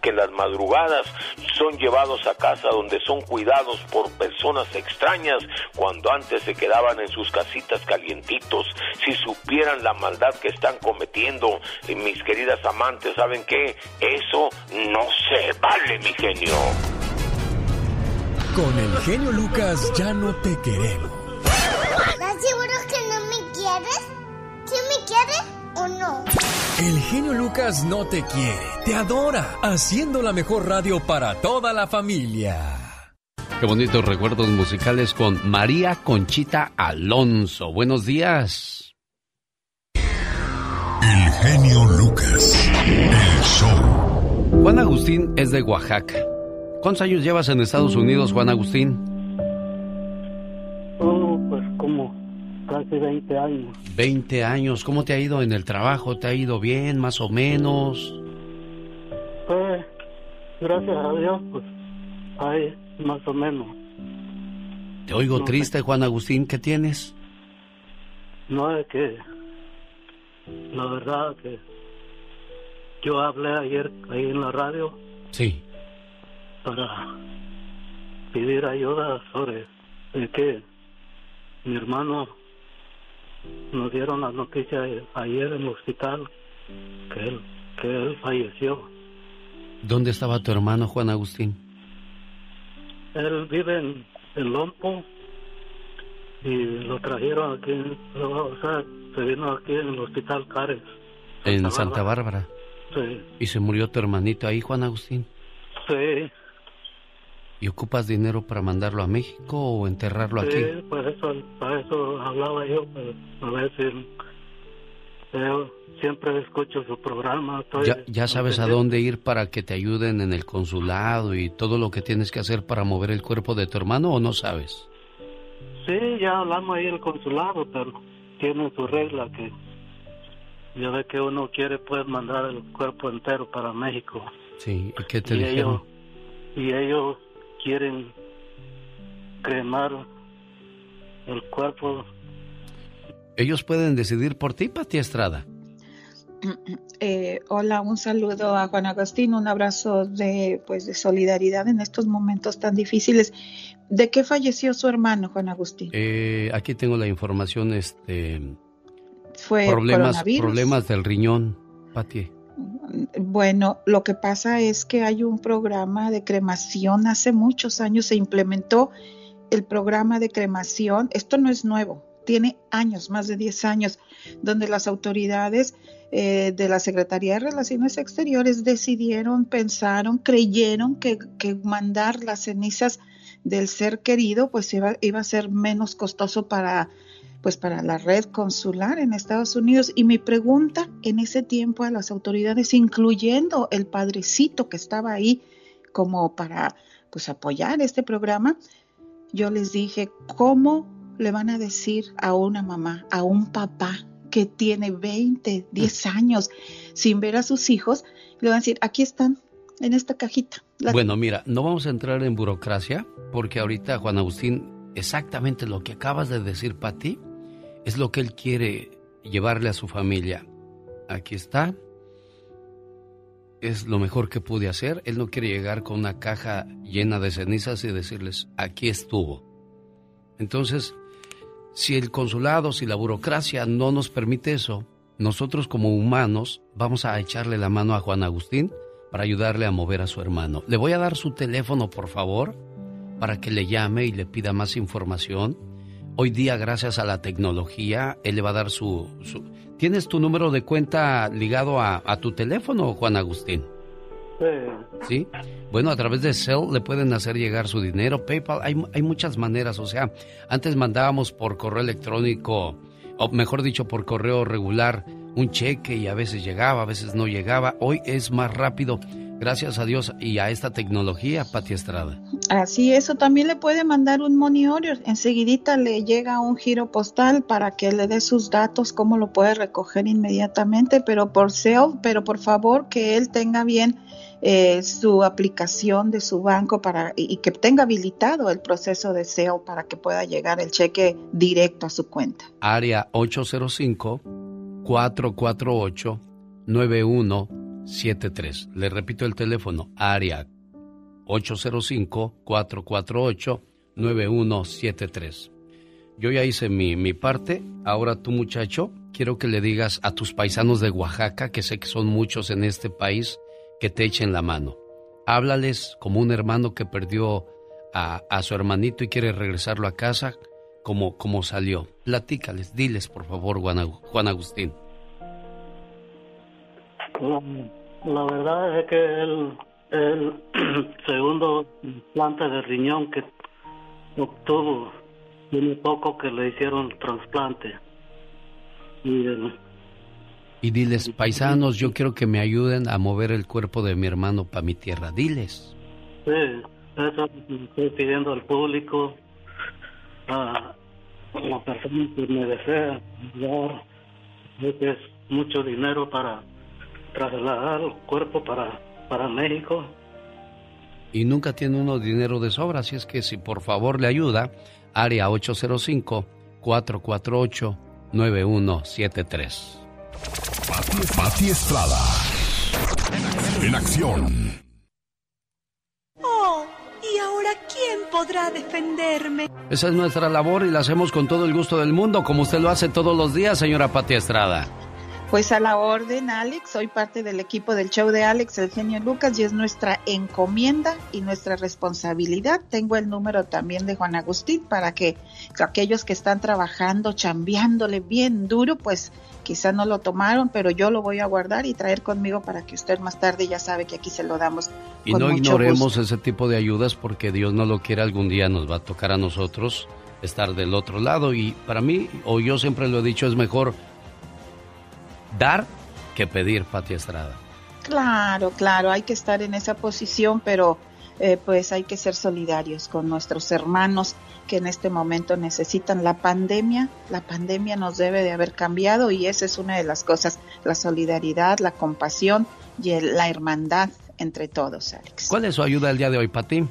que las madrugadas son llevados a casa donde son cuidados por personas extrañas cuando antes se quedaban en sus casitas calientitos. Si supieran la maldad que están cometiendo, eh, mis queridas amantes, ¿saben qué? Eso no se vale, mi genio. Con el genio Lucas ya no te queremos. ¿Estás seguro que no me quieres? ¿Quién me quiere o no? El genio Lucas no te quiere, te adora, haciendo la mejor radio para toda la familia. Qué bonitos recuerdos musicales con María Conchita Alonso. Buenos días. El genio Lucas, el show. Juan Agustín es de Oaxaca. ¿Cuántos años llevas en Estados Unidos, Juan Agustín? Oh, casi 20 años. 20 años. ¿Cómo te ha ido en el trabajo? ¿Te ha ido bien, más o menos? Pues, gracias a Dios, pues, ahí, más o menos. Te oigo triste, Juan Agustín. ¿Qué tienes? No es que, la verdad que yo hablé ayer ahí en la radio. Sí. Para pedir ayuda sobre de que mi hermano nos dieron la noticia ayer en el hospital que él, que él falleció. ¿Dónde estaba tu hermano Juan Agustín? Él vive en, en Lompo y lo trajeron aquí, o sea, se vino aquí en el hospital Cares. En Santa Bárbara. Sí. ¿Y se murió tu hermanito ahí, Juan Agustín? Sí. ¿Y ocupas dinero para mandarlo a México o enterrarlo aquí? Sí, pues eso, para eso hablaba yo, pues, a ver si yo siempre escucho su programa. ¿Ya, ¿Ya sabes a dónde ir para que te ayuden en el consulado y todo lo que tienes que hacer para mover el cuerpo de tu hermano o no sabes? Sí, ya hablamos ahí en el consulado, pero tienen su regla que ya ve que uno quiere puede mandar el cuerpo entero para México. Sí, ¿y qué te y dijeron? Ellos, y ellos quieren cremar el cuerpo. Ellos pueden decidir por ti, Pati Estrada. Eh, hola, un saludo a Juan Agustín, un abrazo de pues de solidaridad en estos momentos tan difíciles. ¿De qué falleció su hermano, Juan Agustín? Eh, aquí tengo la información, este fue problemas, problemas del riñón, Pati. Bueno, lo que pasa es que hay un programa de cremación. Hace muchos años se implementó el programa de cremación. Esto no es nuevo, tiene años, más de 10 años, donde las autoridades eh, de la Secretaría de Relaciones Exteriores decidieron, pensaron, creyeron que, mandar las cenizas del ser querido pues iba a ser menos costoso para pues para la red consular en Estados Unidos. Y mi pregunta en ese tiempo a las autoridades, incluyendo el padrecito que estaba ahí como para pues apoyar este programa, yo les dije, ¿cómo le van a decir a una mamá, a un papá que tiene 20, 10 años sin ver a sus hijos? Le van a decir, aquí están, en esta cajita. La... Bueno, mira, no vamos a entrar en burocracia porque ahorita Juan Agustín, exactamente lo que acabas de decir, Pati, es lo que él quiere llevarle a su familia. Aquí está. Es lo mejor que pude hacer. Él no quiere llegar con una caja llena de cenizas y decirles, aquí estuvo. Entonces, si el consulado, si la burocracia no nos permite eso, nosotros como humanos vamos a echarle la mano a Juan Agustín para ayudarle a mover a su hermano. Le voy a dar su teléfono, por favor, para que le llame y le pida más información. Hoy día, gracias a la tecnología, él le va a dar su... su... ¿Tienes tu número de cuenta ligado a, a, tu teléfono, Juan Agustín? Sí. ¿Sí? Bueno, a través de Cell le pueden hacer llegar su dinero, PayPal, hay, hay muchas maneras. O sea, antes mandábamos por correo electrónico, o mejor dicho, por correo regular, un cheque y a veces llegaba, a veces no llegaba. Hoy es más rápido, gracias a Dios y a esta tecnología, Pati Estrada. Así, eso también le puede mandar un money order. Enseguidita le llega un giro postal para que le dé sus datos, cómo lo puede recoger inmediatamente, pero por sale, pero por favor que él tenga bien eh, su aplicación de su banco para y, y, que tenga habilitado el proceso de sale para que pueda llegar el cheque directo a su cuenta. Área 805 448 9173. Le repito el teléfono, área 805-448-9173. Yo ya hice mi, mi, parte. Ahora tú, muchacho, quiero que le digas a tus paisanos de Oaxaca, que sé que son muchos en este país, que te echen la mano. Háblales como un hermano que perdió a, a su hermanito y quiere regresarlo a casa como, como salió. Platícales, diles, por favor, Juan, Agustín. La verdad es que el segundo implante de riñón que obtuvo tiene poco que le hicieron trasplante y el, Y diles, paisanos, yo quiero que me ayuden a mover el cuerpo de mi hermano para mi tierra. Diles. Sí, eso estoy pidiendo al público, a la persona que me desea dar, que es mucho dinero para trasladar el cuerpo para, para México. Y nunca tiene uno dinero de sobra, así es que si por favor le ayuda, área 805-448-9173. Pati Estrada. En acción. Oh, ¿y ahora quién podrá defenderme? Esa es nuestra labor y la hacemos con todo el gusto del mundo, como usted lo hace todos los días, señora Pati Estrada. Pues a la orden, Alex. Soy parte del equipo del show de Alex, el genio Lucas, y es nuestra encomienda y nuestra responsabilidad. Tengo el número también de Juan Agustín para que aquellos que están trabajando, chambeándole bien duro, pues quizá no lo tomaron, pero yo lo voy a guardar y traer conmigo para que usted más tarde ya sabe que aquí se lo damos. Y no ignoremos ese tipo de ayudas porque Dios no lo quiere, algún día nos va a tocar a nosotros estar del otro lado. Y para mí, o yo siempre lo he dicho, es mejor dar que pedir, Pati Estrada. Claro, claro, hay que estar en esa posición, pero eh, pues hay que ser solidarios con nuestros hermanos que en este momento necesitan la pandemia. La pandemia nos debe de haber cambiado y esa es una de las cosas, la solidaridad, la compasión y la hermandad entre todos, Alex. ¿Cuál es su ayuda el día de hoy, Pati?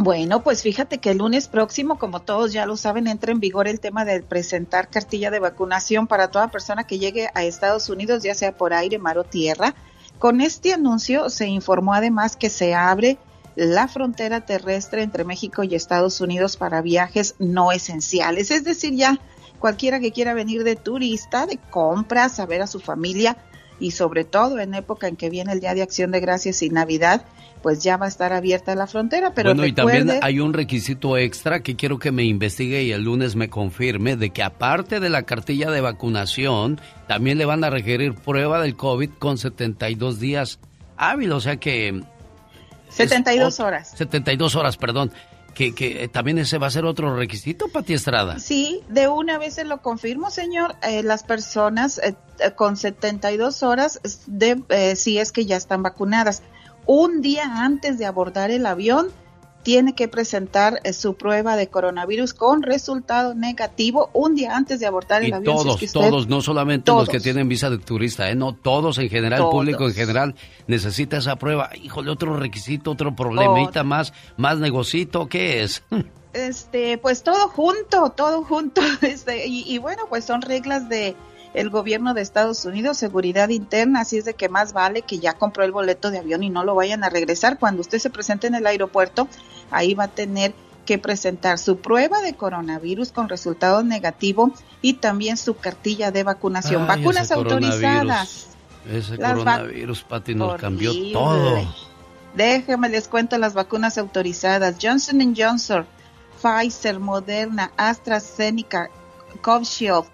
Bueno, pues fíjate que el lunes próximo, como todos ya lo saben, entra en vigor el tema de presentar cartilla de vacunación para toda persona que llegue a Estados Unidos, ya sea por aire, mar o tierra. Con este anuncio se informó además que se abre la frontera terrestre entre México y Estados Unidos para viajes no esenciales, es decir, ya cualquiera que quiera venir de turista, de compras, a ver a su familia y sobre todo en época en que viene el Día de Acción de Gracias y Navidad, pues ya va a estar abierta la frontera. Pero bueno, y también hay un requisito extra que quiero que me investigue y el lunes me confirme de que aparte de la cartilla de vacunación, también le van a requerir prueba del COVID con 72 días hábil, o sea que... 72 horas. 72 horas, perdón. Que, que, eh, también ese va a ser otro requisito, Pati Estrada. Sí, de una vez se lo confirmo, señor. Eh, las personas eh, con 72 horas, de, si es que ya están vacunadas un día antes de abordar el avión tiene que presentar eh, su prueba de coronavirus con resultado negativo un día antes de abordar el avión. Todos, todos, no solamente los que tienen visa de turista, ¿eh? no, todos en general, el público en general necesita esa prueba. Híjole, otro requisito, otro problemita más, más negocito, ¿qué es? Este, pues todo junto, todo junto, este, y bueno, pues son reglas de, el gobierno de Estados Unidos, seguridad interna, así es de que más vale que ya compró el boleto de avión y no lo vayan a regresar. Cuando usted se presente en el aeropuerto, ahí va a tener que presentar su prueba de coronavirus con resultado negativo y también su cartilla de vacunación. Vacunas autorizadas. Ese coronavirus, Pati, nos cambió todo. Déjeme les cuento las vacunas autorizadas. Johnson Johnson, Pfizer, Moderna, AstraZeneca, Covishield,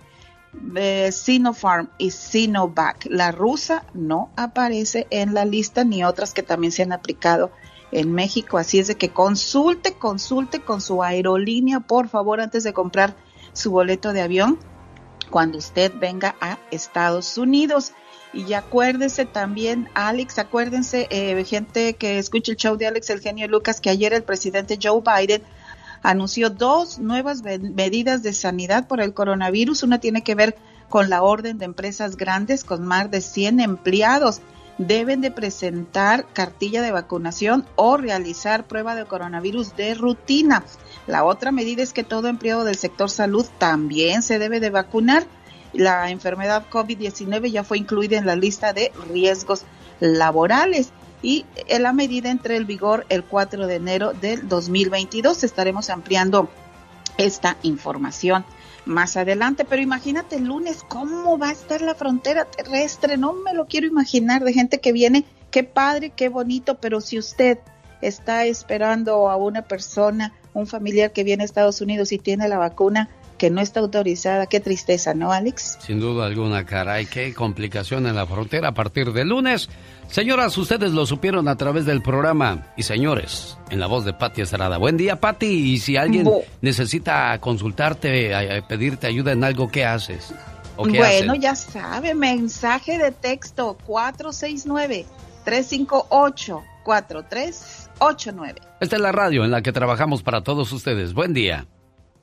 eh, Sinopharm y Sinovac. La rusa no aparece en la lista ni otras que también se han aplicado en México. Así es de que consulte, consulte con su aerolínea, por favor, antes de comprar su boleto de avión cuando usted venga a Estados Unidos. Y acuérdese también, Alex, acuérdense, eh, gente que escucha el show de Alex El Genio Lucas, que ayer el presidente Joe Biden anunció dos nuevas medidas de sanidad por el coronavirus. Una tiene que ver con la orden de empresas grandes con más de 100 empleados. Deben de presentar cartilla de vacunación o realizar prueba de coronavirus de rutina. La otra medida es que todo empleado del sector salud también se debe de vacunar. La enfermedad COVID-19 ya fue incluida en la lista de riesgos laborales y en la medida entre el vigor el 4 de enero del 2022. Estaremos ampliando esta información más adelante, pero imagínate el lunes cómo va a estar la frontera terrestre, no me lo quiero imaginar de gente que viene, qué padre, qué bonito, pero si usted está esperando a una persona, un familiar que viene a Estados Unidos y tiene la vacuna, que no está autorizada. Qué tristeza, ¿no, Alex? Sin duda alguna, caray, qué complicación en la frontera a partir de lunes. Señoras, ustedes lo supieron a través del programa. Y señores, en la voz de Patti Estrada. Buen día, Patti. Y si alguien necesita consultarte, pedirte ayuda en algo, ¿qué haces? bueno, ya sabe, mensaje de texto 469-358-4389. Esta es la radio en la que trabajamos para todos ustedes. Buen día.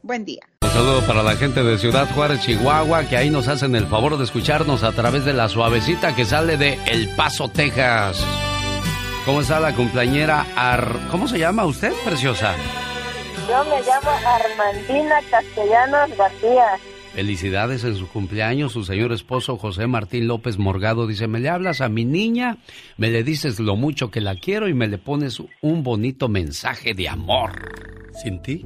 Buen día. Un saludo para la gente de Ciudad Juárez, Chihuahua, que ahí nos hacen el favor de escucharnos a través de la suavecita que sale de El Paso, Texas. ¿Cómo está la cumpleañera Ar... ¿Cómo se llama usted, preciosa? Yo me llamo Armandina Castellanos García. Felicidades en su cumpleaños. Su señor esposo José Martín López Morgado dice, me le hablas a mi niña, me le dices lo mucho que la quiero y me le pones un bonito mensaje de amor. Sin ti,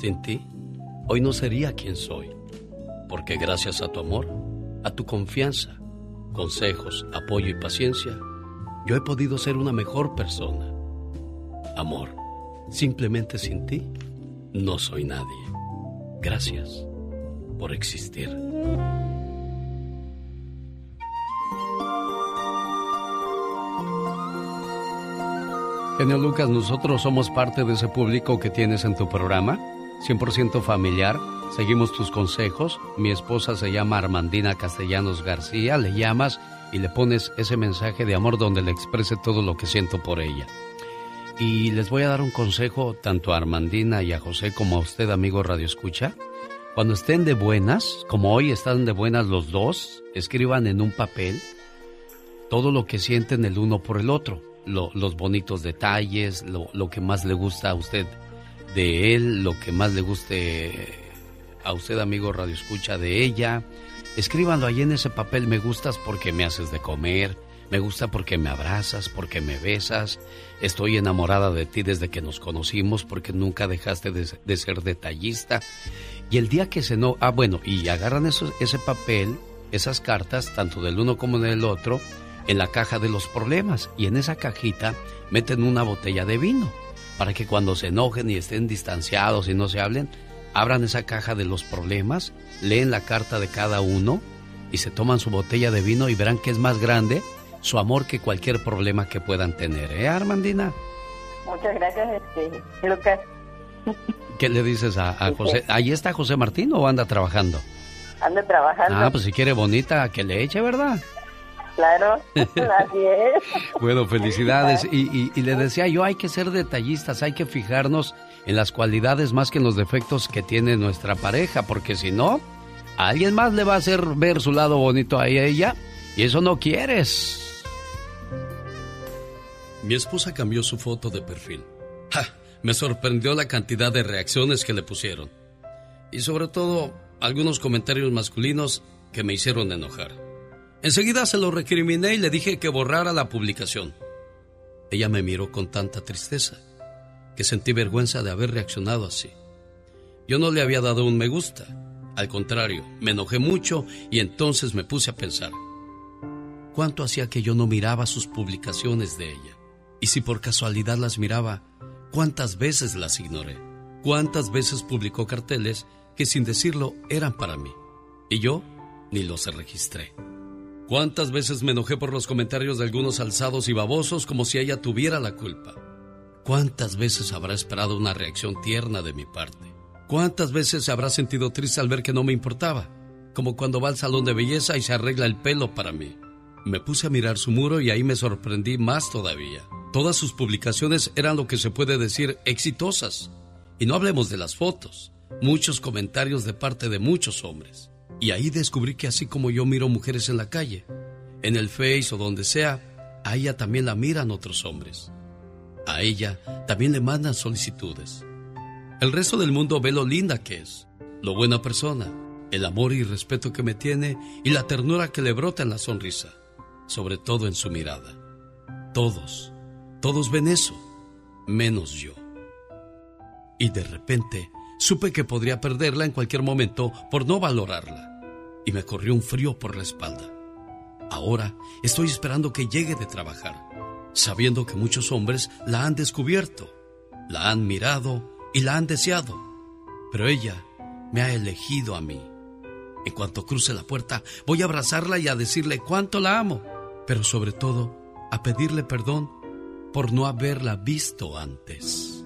Sin ti, hoy no sería quien soy, porque gracias a tu amor, a tu confianza, consejos, apoyo y paciencia, yo he podido ser una mejor persona. Amor, simplemente sin ti, no soy nadie. Gracias por existir. Genio Lucas, nosotros somos parte de ese público que tienes en tu programa 100% familiar. Seguimos tus consejos. Mi esposa se llama Armandina Castellanos García. Le llamas y le pones ese mensaje de amor donde le exprese todo lo que siento por ella. Y les voy a dar un consejo tanto a Armandina y a José como a usted, amigo Radio Escucha. Cuando estén de buenas, como hoy están de buenas los dos, escriban en un papel todo lo que sienten el uno por el otro. los bonitos detalles, lo, lo que más le gusta a usted de él, lo que más le guste a usted, amigo Radio Escucha, de ella. Escríbanlo ahí en ese papel. Me gustas porque me haces de comer. Me gusta porque me abrazas, porque me besas. Estoy enamorada de ti desde que nos conocimos porque nunca dejaste de, ser detallista. Y el día que se no... Ah, bueno, y agarran ese papel, esas cartas, tanto del uno como del otro, en la caja de los problemas. Y en esa cajita meten una botella de vino para que cuando se enojen y estén distanciados y no se hablen, abran esa caja de los problemas, leen la carta de cada uno y se toman su botella de vino y verán que es más grande su amor que cualquier problema que puedan tener, ¿eh, Armandina? Muchas gracias, este, Lucas. ¿Qué le dices a, José? ¿Ahí está José Martín o anda trabajando? Anda trabajando. Ah, pues si quiere bonita, que le eche, ¿verdad? Claro, así es. bueno, felicidades. Y, y, le decía yo, hay que ser detallistas, hay que fijarnos en las cualidades más que en los defectos que tiene nuestra pareja, porque si no, a alguien más le va a hacer ver su lado bonito a ella, y eso no quieres. Mi esposa cambió su foto de perfil. Me sorprendió la cantidad de reacciones que le pusieron. Y sobre todo, algunos comentarios masculinos que me hicieron enojar. Enseguida se lo recriminé y le dije que borrara la publicación. Ella me miró con tanta tristeza que sentí vergüenza de haber reaccionado así. Yo no le había dado un me gusta. Al contrario, me enojé mucho y entonces me puse a pensar. ¿Cuánto hacía que yo no miraba sus publicaciones de ella? Y si por casualidad las miraba, ¿cuántas veces las ignoré? ¿Cuántas veces publicó carteles que sin decirlo eran para mí? Y yo ni los registré. ¿Cuántas veces me enojé por los comentarios de algunos alzados y babosos como si ella tuviera la culpa? ¿Cuántas veces habrá esperado una reacción tierna de mi parte? ¿Cuántas veces habrá sentido triste al ver que no me importaba? Como cuando va al salón de belleza y se arregla el pelo para mí. Me puse a mirar su muro y ahí me sorprendí más todavía. Todas sus publicaciones eran lo que se puede decir exitosas. Y no hablemos de las fotos, muchos comentarios de parte de muchos hombres. Y ahí descubrí que así como yo miro mujeres en la calle, en el Face o donde sea, a ella también la miran otros hombres. A ella también le mandan solicitudes. El resto del mundo ve lo linda que es, lo buena persona, el amor y respeto que me tiene y la ternura que le brota en la sonrisa, sobre todo en su mirada. Todos, todos ven eso, menos yo. Y de repente supe que podría perderla en cualquier momento por no valorarla y me corrió un frío por la espalda. Ahora estoy esperando que llegue de trabajar, sabiendo que muchos hombres la han descubierto, la han mirado y la han deseado, pero ella me ha elegido a mí. En cuanto cruce la puerta, voy a abrazarla y a decirle cuánto la amo, pero sobre todo a pedirle perdón por no haberla visto antes.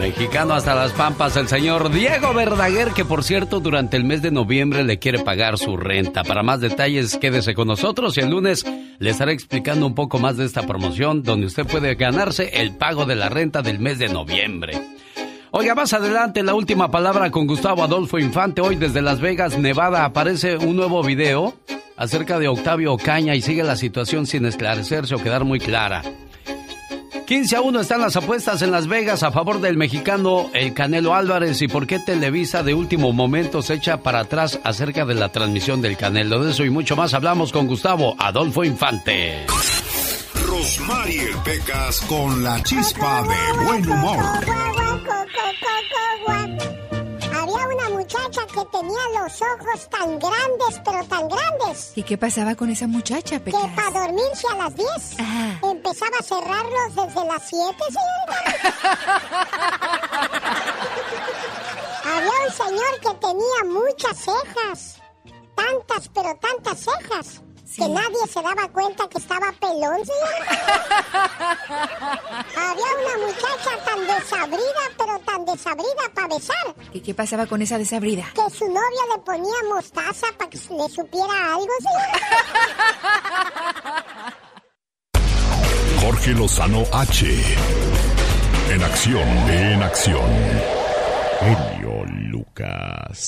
Mexicano hasta las pampas, el señor Diego Verdaguer, que por cierto durante el mes de noviembre le quiere pagar su renta. Para más detalles, quédese con nosotros y el lunes le estaré explicando un poco más de esta promoción donde usted puede ganarse el pago de la renta del mes de noviembre. Oiga, más adelante la última palabra con Gustavo Adolfo Infante. Hoy desde Las Vegas, Nevada, aparece un nuevo video acerca de Octavio Ocaña y sigue la situación sin esclarecerse o quedar muy clara. 15 a 1 están las apuestas en Las Vegas a favor del mexicano El Canelo Álvarez y por qué Televisa de último momento se echa para atrás acerca de la transmisión del Canelo. De eso y mucho más hablamos con Gustavo Adolfo Infante. Rosmarie Pecas con la chispa de buen humor tenía los ojos tan grandes, pero tan grandes. ¿Y qué pasaba con esa muchacha, Pecas? Que para dormirse a las 10 empezaba a cerrarlos desde las 7, señorita. Había un señor que tenía muchas cejas. Tantas, pero tantas cejas que nadie se daba cuenta que estaba pelón, Había una muchacha tan desabrida, pero tan desabrida para besar. ¿Y qué pasaba con esa desabrida? Que su novia le ponía mostaza para que le supiera algo, Jorge Lozano H. En acción, en acción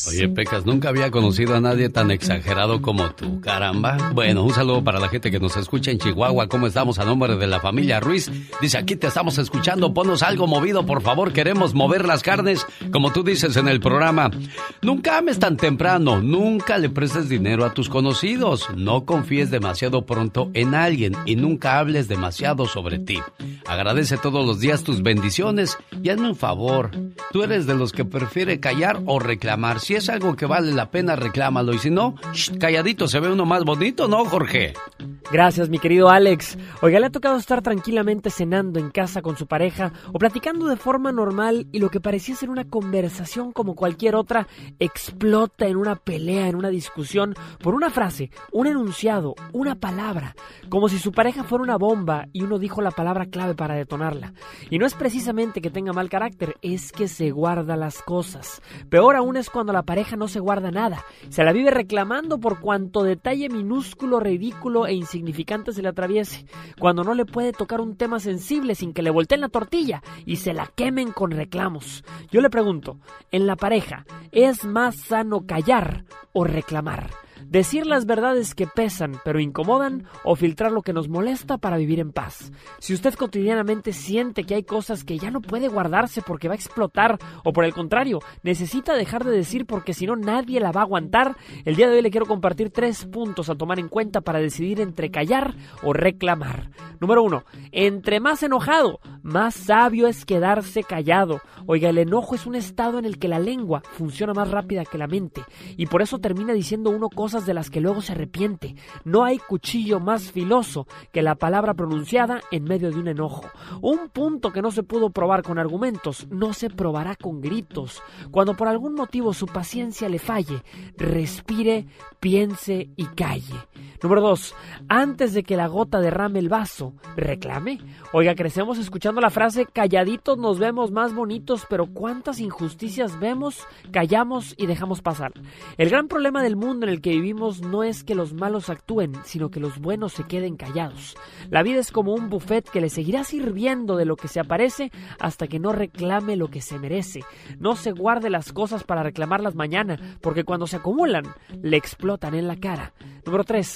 Oye, Pecas, nunca había conocido a nadie tan exagerado como tú, caramba. Bueno, un saludo para la gente que nos escucha en Chihuahua. ¿Cómo estamos a nombre de la familia Ruiz? Dice, aquí te estamos escuchando, ponos algo movido, por favor, queremos mover las carnes, como tú dices en el programa. Nunca ames tan temprano, nunca le prestes dinero a tus conocidos, no confíes demasiado pronto en alguien y nunca hables demasiado sobre ti. Agradece todos los días tus bendiciones y hazme un favor. Tú eres de los que prefiere callar o reclamar. Si es algo que vale la pena, reclámalo. Y si no, calladito se ve uno más bonito, ¿no, Jorge? Gracias, mi querido Alex. Oiga, le ha tocado estar tranquilamente cenando en casa con su pareja o platicando de forma normal y lo que parecía ser una conversación como cualquier otra explota en una pelea, en una discusión por una frase, un enunciado, una palabra, como si su pareja fuera una bomba y uno dijo la palabra clave para detonarla. Y no es precisamente que tenga mal carácter, es que se guarda las cosas. Peor aún es cuando la pareja no se guarda nada. Se la vive reclamando por cuanto detalle minúsculo, ridículo e insignificante se le atraviese. Cuando no le puede tocar un tema sensible sin que le volteen la tortilla y se la quemen con reclamos. Yo le pregunto, en la pareja, ¿es más sano callar o reclamar? Decir las verdades que pesan pero incomodan o filtrar lo que nos molesta para vivir en paz. Si usted cotidianamente siente que hay cosas que ya no puede guardarse porque va a explotar o por el contrario, necesita dejar de decir porque si no nadie la va a aguantar, el día de hoy le quiero compartir tres puntos a tomar en cuenta para decidir entre callar o reclamar. Número uno, entre más enojado, más sabio es quedarse callado. Oiga, el enojo es un estado en el que la lengua funciona más rápida que la mente y por eso termina diciendo uno cosas de las que luego se arrepiente. No hay cuchillo más filoso que la palabra pronunciada en medio de un enojo. Un punto que no se pudo probar con argumentos no se probará con gritos. Cuando por algún motivo su paciencia le falle, respire, piense y calle. Número 2. Antes de que la gota derrame el vaso, reclame. Oiga, crecemos escuchando la frase calladitos nos vemos más bonitos, pero cuántas injusticias vemos, callamos y dejamos pasar. El gran problema del mundo en el que vivimos no es que los malos actúen, sino que los buenos se queden callados. La vida es como un buffet que le seguirá sirviendo de lo que se aparece hasta que no reclame lo que se merece. No se guarde las cosas para reclamarlas mañana, porque cuando se acumulan, le explotan en la cara. Número 3.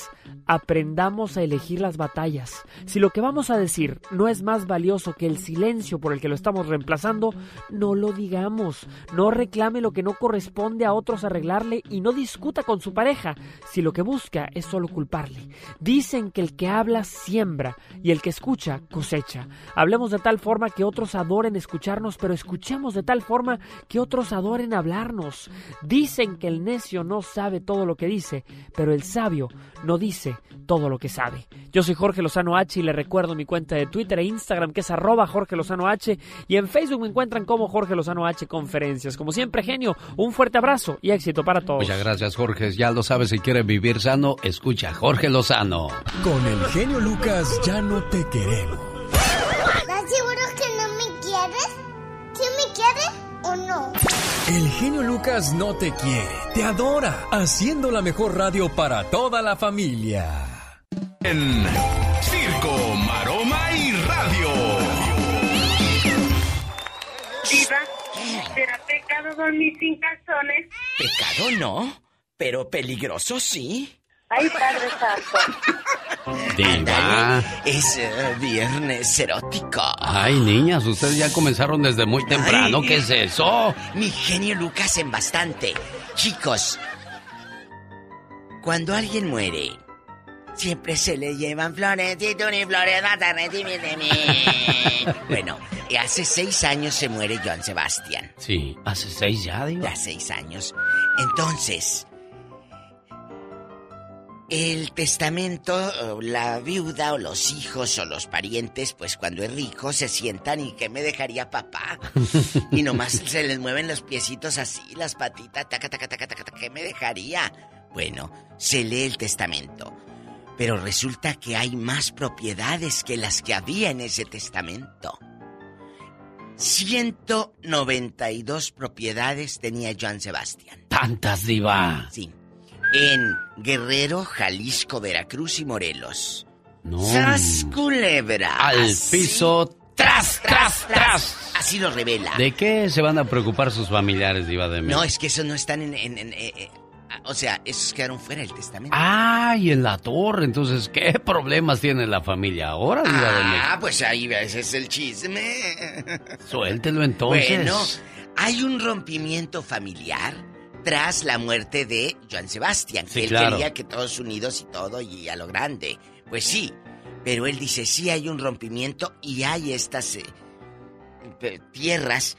Aprendamos a elegir las batallas. Si lo que vamos a decir no es más valioso que el silencio por el que lo estamos reemplazando, no lo digamos. No reclame lo que no corresponde a otros arreglarle y no discuta con su pareja si lo que busca es solo culparle. Dicen que el que habla siembra y el que escucha cosecha. Hablemos de tal forma que otros adoren escucharnos, pero escuchemos de tal forma que otros adoren hablarnos. Dicen que el necio no sabe todo lo que dice, pero el sabio no dice todo lo que sabe. Yo soy Jorge Lozano H y le recuerdo mi cuenta de Twitter e Instagram que es arroba Jorge Lozano H y en Facebook me encuentran como Jorge Lozano H Conferencias. Como siempre, genio, un fuerte abrazo y éxito para todos. Muchas gracias, Jorge. Ya lo sabes, si quieres vivir sano, escucha Jorge Lozano. Con el genio Lucas ya no te queremos. ¿Estás seguro que no me quieres? ¿Sí me quieres o no? El genio Lucas no te quiere, te adora, haciendo la mejor radio para toda la familia. En Circo, Maroma y Radio. Diva, ¿será pecado dormir sin calzones? Pecado no, pero peligroso sí. Ay, Padre Santo. Diva. Es eh, viernes erótico. Ay, niñas, ustedes ya comenzaron desde muy temprano. Ay, ¿Qué es eso? Mi genio Lucas en bastante. Chicos, cuando alguien muere, siempre se le llevan flores y flores bueno, hace seis años se muere Joan Sebastián. Sí, hace seis ya, digo. Ya seis años. Entonces, el testamento, la viuda o los hijos o los parientes, pues cuando es rico se sientan y ¿qué me dejaría papá? Y nomás se les mueven los piecitos así, las patitas, taca, taca, taca, taca, taca, ¿qué me dejaría? Bueno, se lee el testamento. Pero resulta que hay más propiedades que las que había en ese testamento. 192 propiedades tenía Joan Sebastián. Tantas, Diva. Sí. En Guerrero, Jalisco, Veracruz y Morelos. No. ¡Sas culebra! Al piso, tras, tras, tras. Así lo revela. ¿De qué se van a preocupar sus familiares, Diva de México? No, es que esos no están en... en- en- eh, eh, o sea, esos quedaron fuera del testamento. Ay, en la torre. Entonces, ¿qué problemas tiene la familia ahora, Diva de México? Ah, pues ahí ese es el chisme. Suéltelo entonces. Bueno, hay un rompimiento familiar tras la muerte de Joan Sebastián, que él claro. quería que todos unidos y todo y a lo grande. Pues sí, pero él dice, sí hay un rompimiento y hay estas eh, tierras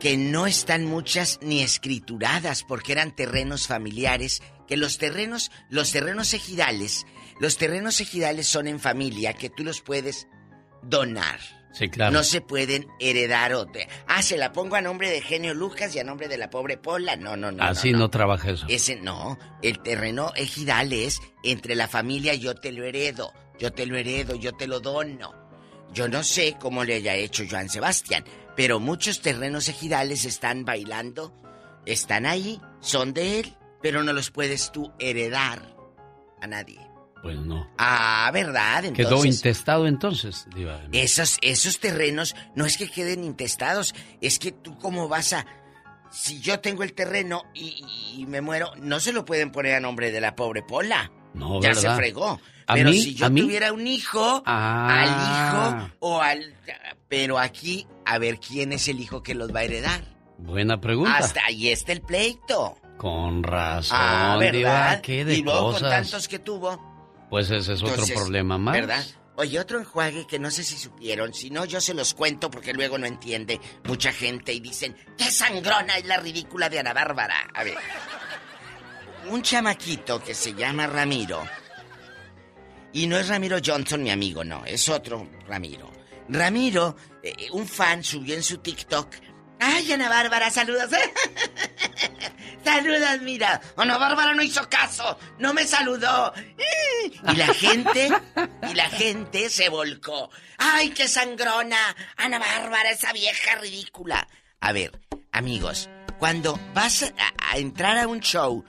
que no están muchas ni escrituradas porque eran terrenos familiares, que los terrenos, los terrenos ejidales, los terrenos ejidales son en familia que tú los puedes donar. Sí, claro. No se pueden heredar o te- Ah, se la pongo a nombre de Genio Lucas y a nombre de la pobre Pola. No, no, no. Así no, trabaja eso. Ese no. El terreno ejidal es entre la familia yo te lo heredo, yo te lo heredo, yo te lo dono. Yo no sé cómo le haya hecho Joan Sebastián, pero muchos terrenos ejidales están bailando, están ahí, son de él, pero no los puedes tú heredar a nadie. Pues no. Ah, ¿verdad? Quedó Entonces, intestado entonces, Diva esos, esos terrenos no es que queden intestados, es que tú cómo vas a... Si yo tengo el terreno y, y me muero, no se lo pueden poner a nombre de la pobre Pola. No, ya ¿verdad? se fregó. ¿A Pero mí? si yo tuviera un hijo, Ah. al hijo o al... Pero aquí, a ver quién es el hijo que los va a heredar. Buena pregunta. Hasta ahí está el pleito. Con razón, Ah, Diva. ¿verdad? ¿Qué de y luego con tantos que tuvo. Pues ese es otro problema más. ¿Verdad? Oye, otro enjuague que no sé si supieron, si no yo se los cuento porque luego no entiende mucha gente y dicen, ¡qué sangrona es la ridícula de Ana Bárbara! A ver, un chamaquito que se llama Ramiro, y no es Ramiro Johnson mi amigo, no, es otro Ramiro. Ramiro, eh, un fan subió en su TikTok, ¡ay, Ana Bárbara, saludos! Saludas, mira. Ana Bárbara no hizo caso. No me saludó. Y la gente, y la gente se volcó. ¡Ay, qué sangrona! Ana Bárbara, esa vieja ridícula. A ver, amigos, cuando vas a, a entrar a un show,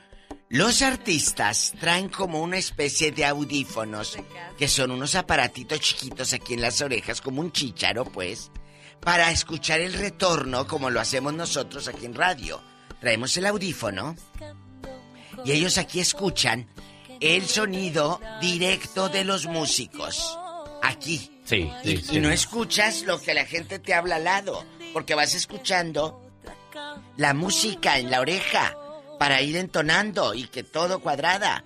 los artistas traen como una especie de audífonos, que son unos aparatitos chiquitos aquí en las orejas, como un chícharo, pues, para escuchar el retorno como lo hacemos nosotros aquí en radio. Traemos el audífono y ellos aquí escuchan el sonido directo de los músicos. Aquí. Sí, sí, Y, sí. y no escuchas lo que la gente te habla al lado, porque vas escuchando la música en la oreja. para ir entonando y que todo cuadrada.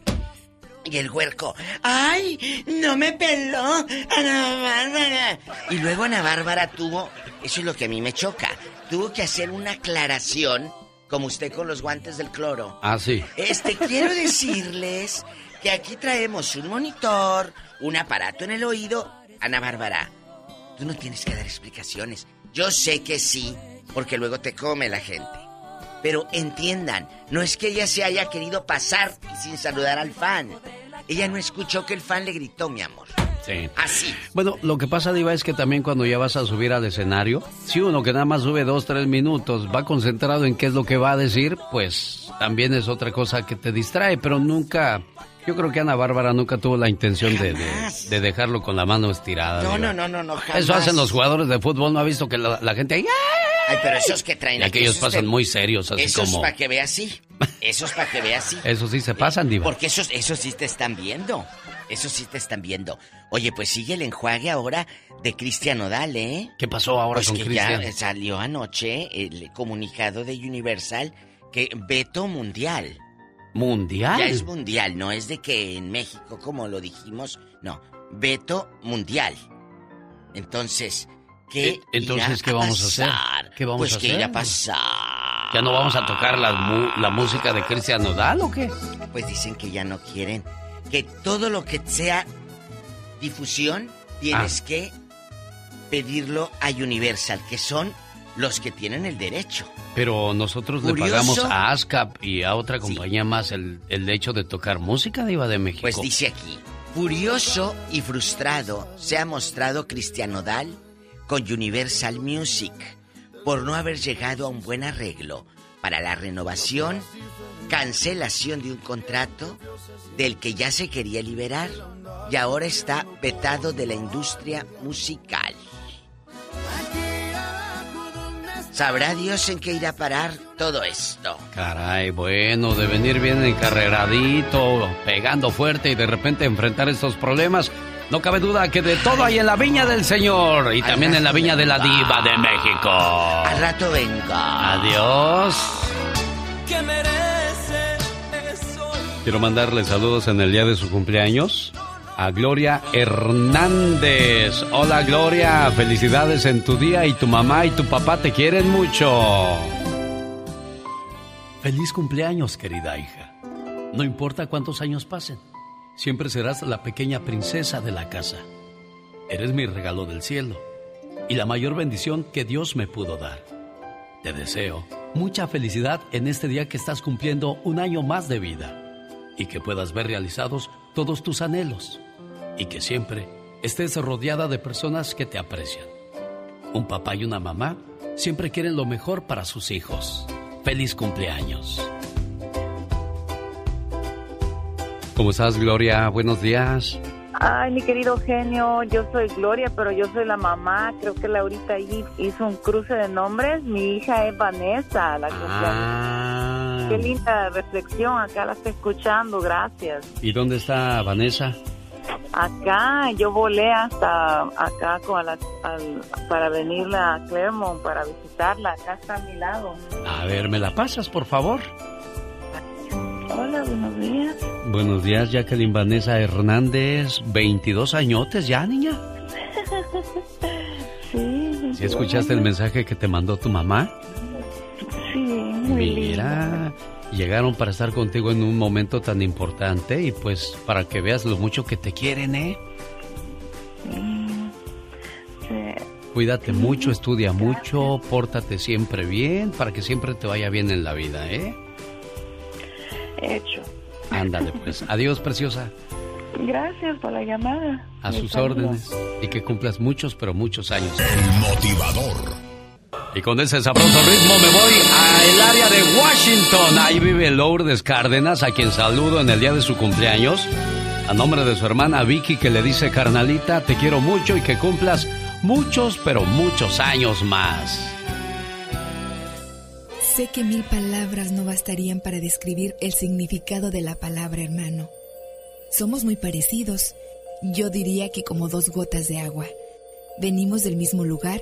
Y el huerco, ¡ay! ¡No me peló! ¡Ana Bárbara! Y luego Ana Bárbara tuvo, eso es lo que a mí me choca, tuvo que hacer una aclaración, como usted con los guantes del cloro. Ah, sí. Este, quiero decirles que aquí traemos un monitor, un aparato en el oído. Ana Bárbara, tú no tienes que dar explicaciones. Yo sé que sí, porque luego te come la gente. Pero entiendan, no es que ella se haya querido pasar sin saludar al fan. Ella no escuchó que el fan le gritó, mi amor. Sí. Así. Bueno, lo que pasa, Diva, es que también cuando ya vas a subir al escenario, si uno que nada más sube dos, tres minutos va concentrado en qué es lo que va a decir, pues también es otra cosa que te distrae, pero nunca. Yo creo que Ana Bárbara nunca tuvo la intención de, de- de dejarlo con la mano estirada. No, no, no, no, no, jamás. Eso hacen los jugadores de fútbol, ¿no ha visto que la, la gente ahí... Ay, pero esos que traen Y aquellos esos pasan de- muy serios, así Esos como... para que vea así. Esos para que vea así. Eso sí se pasan, Diva. Porque esos, esos sí te están viendo. Esos sí te están viendo. Oye, pues sigue el enjuague ahora de Cristian Nodal, ¿eh? ¿Qué pasó ahora pues con que Cristian? ya salió anoche el comunicado de Universal que veto mundial. ¿Mundial? Ya es mundial, no es de que en México, como lo dijimos, no. Veto mundial. Entonces, ¿qué Eh, entonces, irá ¿qué vamos a hacer? pasar? ¿Qué vamos pues a que hacer? irá a pasar. ¿Ya no vamos a tocar la, la música de Cristian Nodal o qué? Pues dicen que ya no quieren. Que todo lo que sea difusión, tienes Ah. que pedirlo a Universal, que son los que tienen el derecho. Pero nosotros Curioso. le pagamos a ASCAP y a otra compañía más el, el hecho de tocar música Diva de México. Pues dice aquí, furioso y frustrado se ha mostrado Cristian Nodal con Universal Music por no haber llegado a un buen arreglo para la renovación, cancelación de un contrato del que ya se quería liberar y ahora está vetado de la industria musical. Sabrá Dios en qué irá a parar todo esto. Caray, bueno, de venir bien encarreradito, pegando fuerte y de repente enfrentar estos problemas. No cabe duda que de todo hay en la viña del Señor y también en la viña de la diva de México. Al rato venga. Adiós. que merece eso. Quiero mandarle saludos en el día de su cumpleaños a Gloria Hernández. Hola Gloria, felicidades en tu día y tu mamá y tu papá te quieren mucho. Feliz cumpleaños, querida hija. No importa cuántos años pasen, siempre serás la pequeña princesa de la casa. Eres mi regalo del cielo y la mayor bendición que Dios me pudo dar. Te deseo mucha felicidad en este día que estás cumpliendo un año más de vida y que puedas ver realizados todos tus anhelos y que siempre estés rodeada de personas que te aprecian. Un papá y una mamá siempre quieren lo mejor para sus hijos. Feliz cumpleaños. ¿Cómo estás, Gloria? Buenos días. Ay, mi querido genio, yo soy Gloria, pero yo soy la mamá. Creo que Laurita ahí hizo un cruce de nombres. Mi hija es Vanessa, la cumpleaños. Qué linda reflexión, acá la estoy escuchando, gracias. ¿Y dónde está Vanessa? Acá, yo volé hasta acá con la- al- para venir a Clermont, para visitarla. Acá está a mi lado. A ver, ¿me la pasas, por favor? Hola, buenos días. Buenos días, Jacqueline Vanessa Hernández. 22 añotes ya, niña. Sí, ¿Sí escuchaste el mensaje que te mandó tu mamá? sí. Mira, llegaron para estar contigo en un momento tan importante y pues para que veas lo mucho que te quieren, ¿eh? Sí. Cuídate mucho, estudia mucho, pórtate siempre bien para que siempre te vaya bien en la vida, ¿eh? Hecho. Ándale pues. Adiós, preciosa. Gracias por la llamada. A sus saludo. órdenes. Y que cumplas muchos, pero muchos años. Motivador. Y con ese sabroso ritmo me voy al área de Washington. Ahí vive Lourdes Cárdenas, a quien saludo en el día de su cumpleaños. A nombre de su hermana Vicky, que le dice, carnalita, te quiero mucho y que cumplas muchos, pero muchos años más. Sé que mil palabras no bastarían para describir el significado de la palabra hermano. Somos muy parecidos. Yo diría que como dos gotas de agua. Venimos del mismo lugar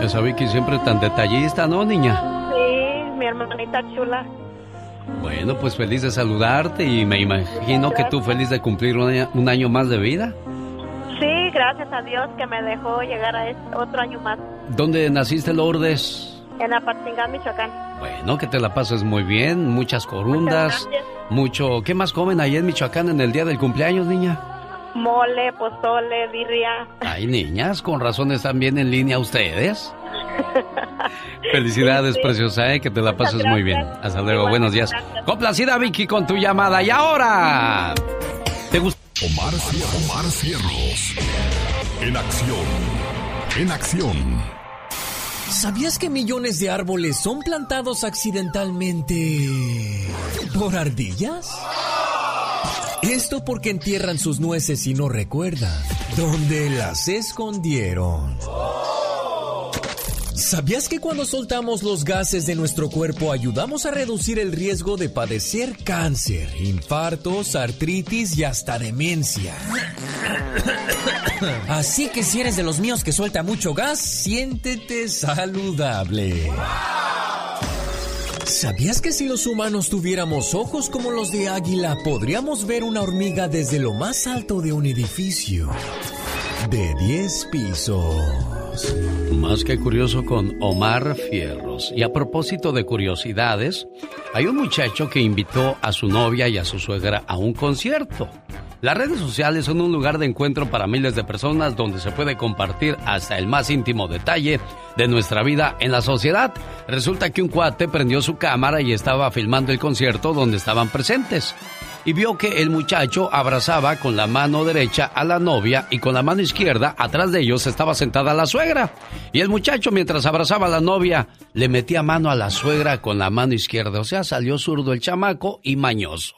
Esa Vicky siempre tan detallista, ¿no, niña? Sí, mi hermanita chula. Bueno, pues feliz de saludarte y me imagino que tú feliz de cumplir un año, más de vida. Sí, gracias a Dios que me dejó llegar a este otro año más. ¿Dónde naciste, Lourdes? En Apatzingán, Michoacán. Bueno, que te la pases muy bien, muchas corundas, mucho... ¿Qué más comen ahí en Michoacán en el día del cumpleaños, niña? Mole, pozole, birria. Ay, niñas, con razón están bien en línea ustedes. Felicidades, preciosa, ¿eh? que te la pases muy bien. Hasta luego, buenos días. Complacida, Vicky, con tu llamada. Y ahora, ¿te gusta? Omar, Omar Cierros. En acción. En acción. ¿Sabías que millones de árboles son plantados accidentalmente por ardillas? Esto porque entierran sus nueces y no recuerdan dónde las escondieron. ¿Sabías que cuando soltamos los gases de nuestro cuerpo ayudamos a reducir el riesgo de padecer cáncer, infartos, artritis y hasta demencia? Así que si eres de los míos que suelta mucho gas, siéntete saludable. ¿Sabías que si los humanos tuviéramos ojos como los de águila, podríamos ver una hormiga desde lo más alto de un edificio de 10 pisos? Más que curioso con Omar Fierros. Y a propósito de curiosidades, hay un muchacho que invitó a su novia y a su suegra a un concierto. Las redes sociales son un lugar de encuentro para miles de personas donde se puede compartir hasta el más íntimo detalle de nuestra vida en la sociedad. Resulta que un cuate prendió su cámara y estaba filmando el concierto donde estaban presentes. Y vio que el muchacho abrazaba con la mano derecha a la novia y con la mano izquierda atrás de ellos estaba sentada la suegra. Y el muchacho mientras abrazaba a la novia le metía mano a la suegra con la mano izquierda. O sea, salió zurdo el chamaco y mañoso.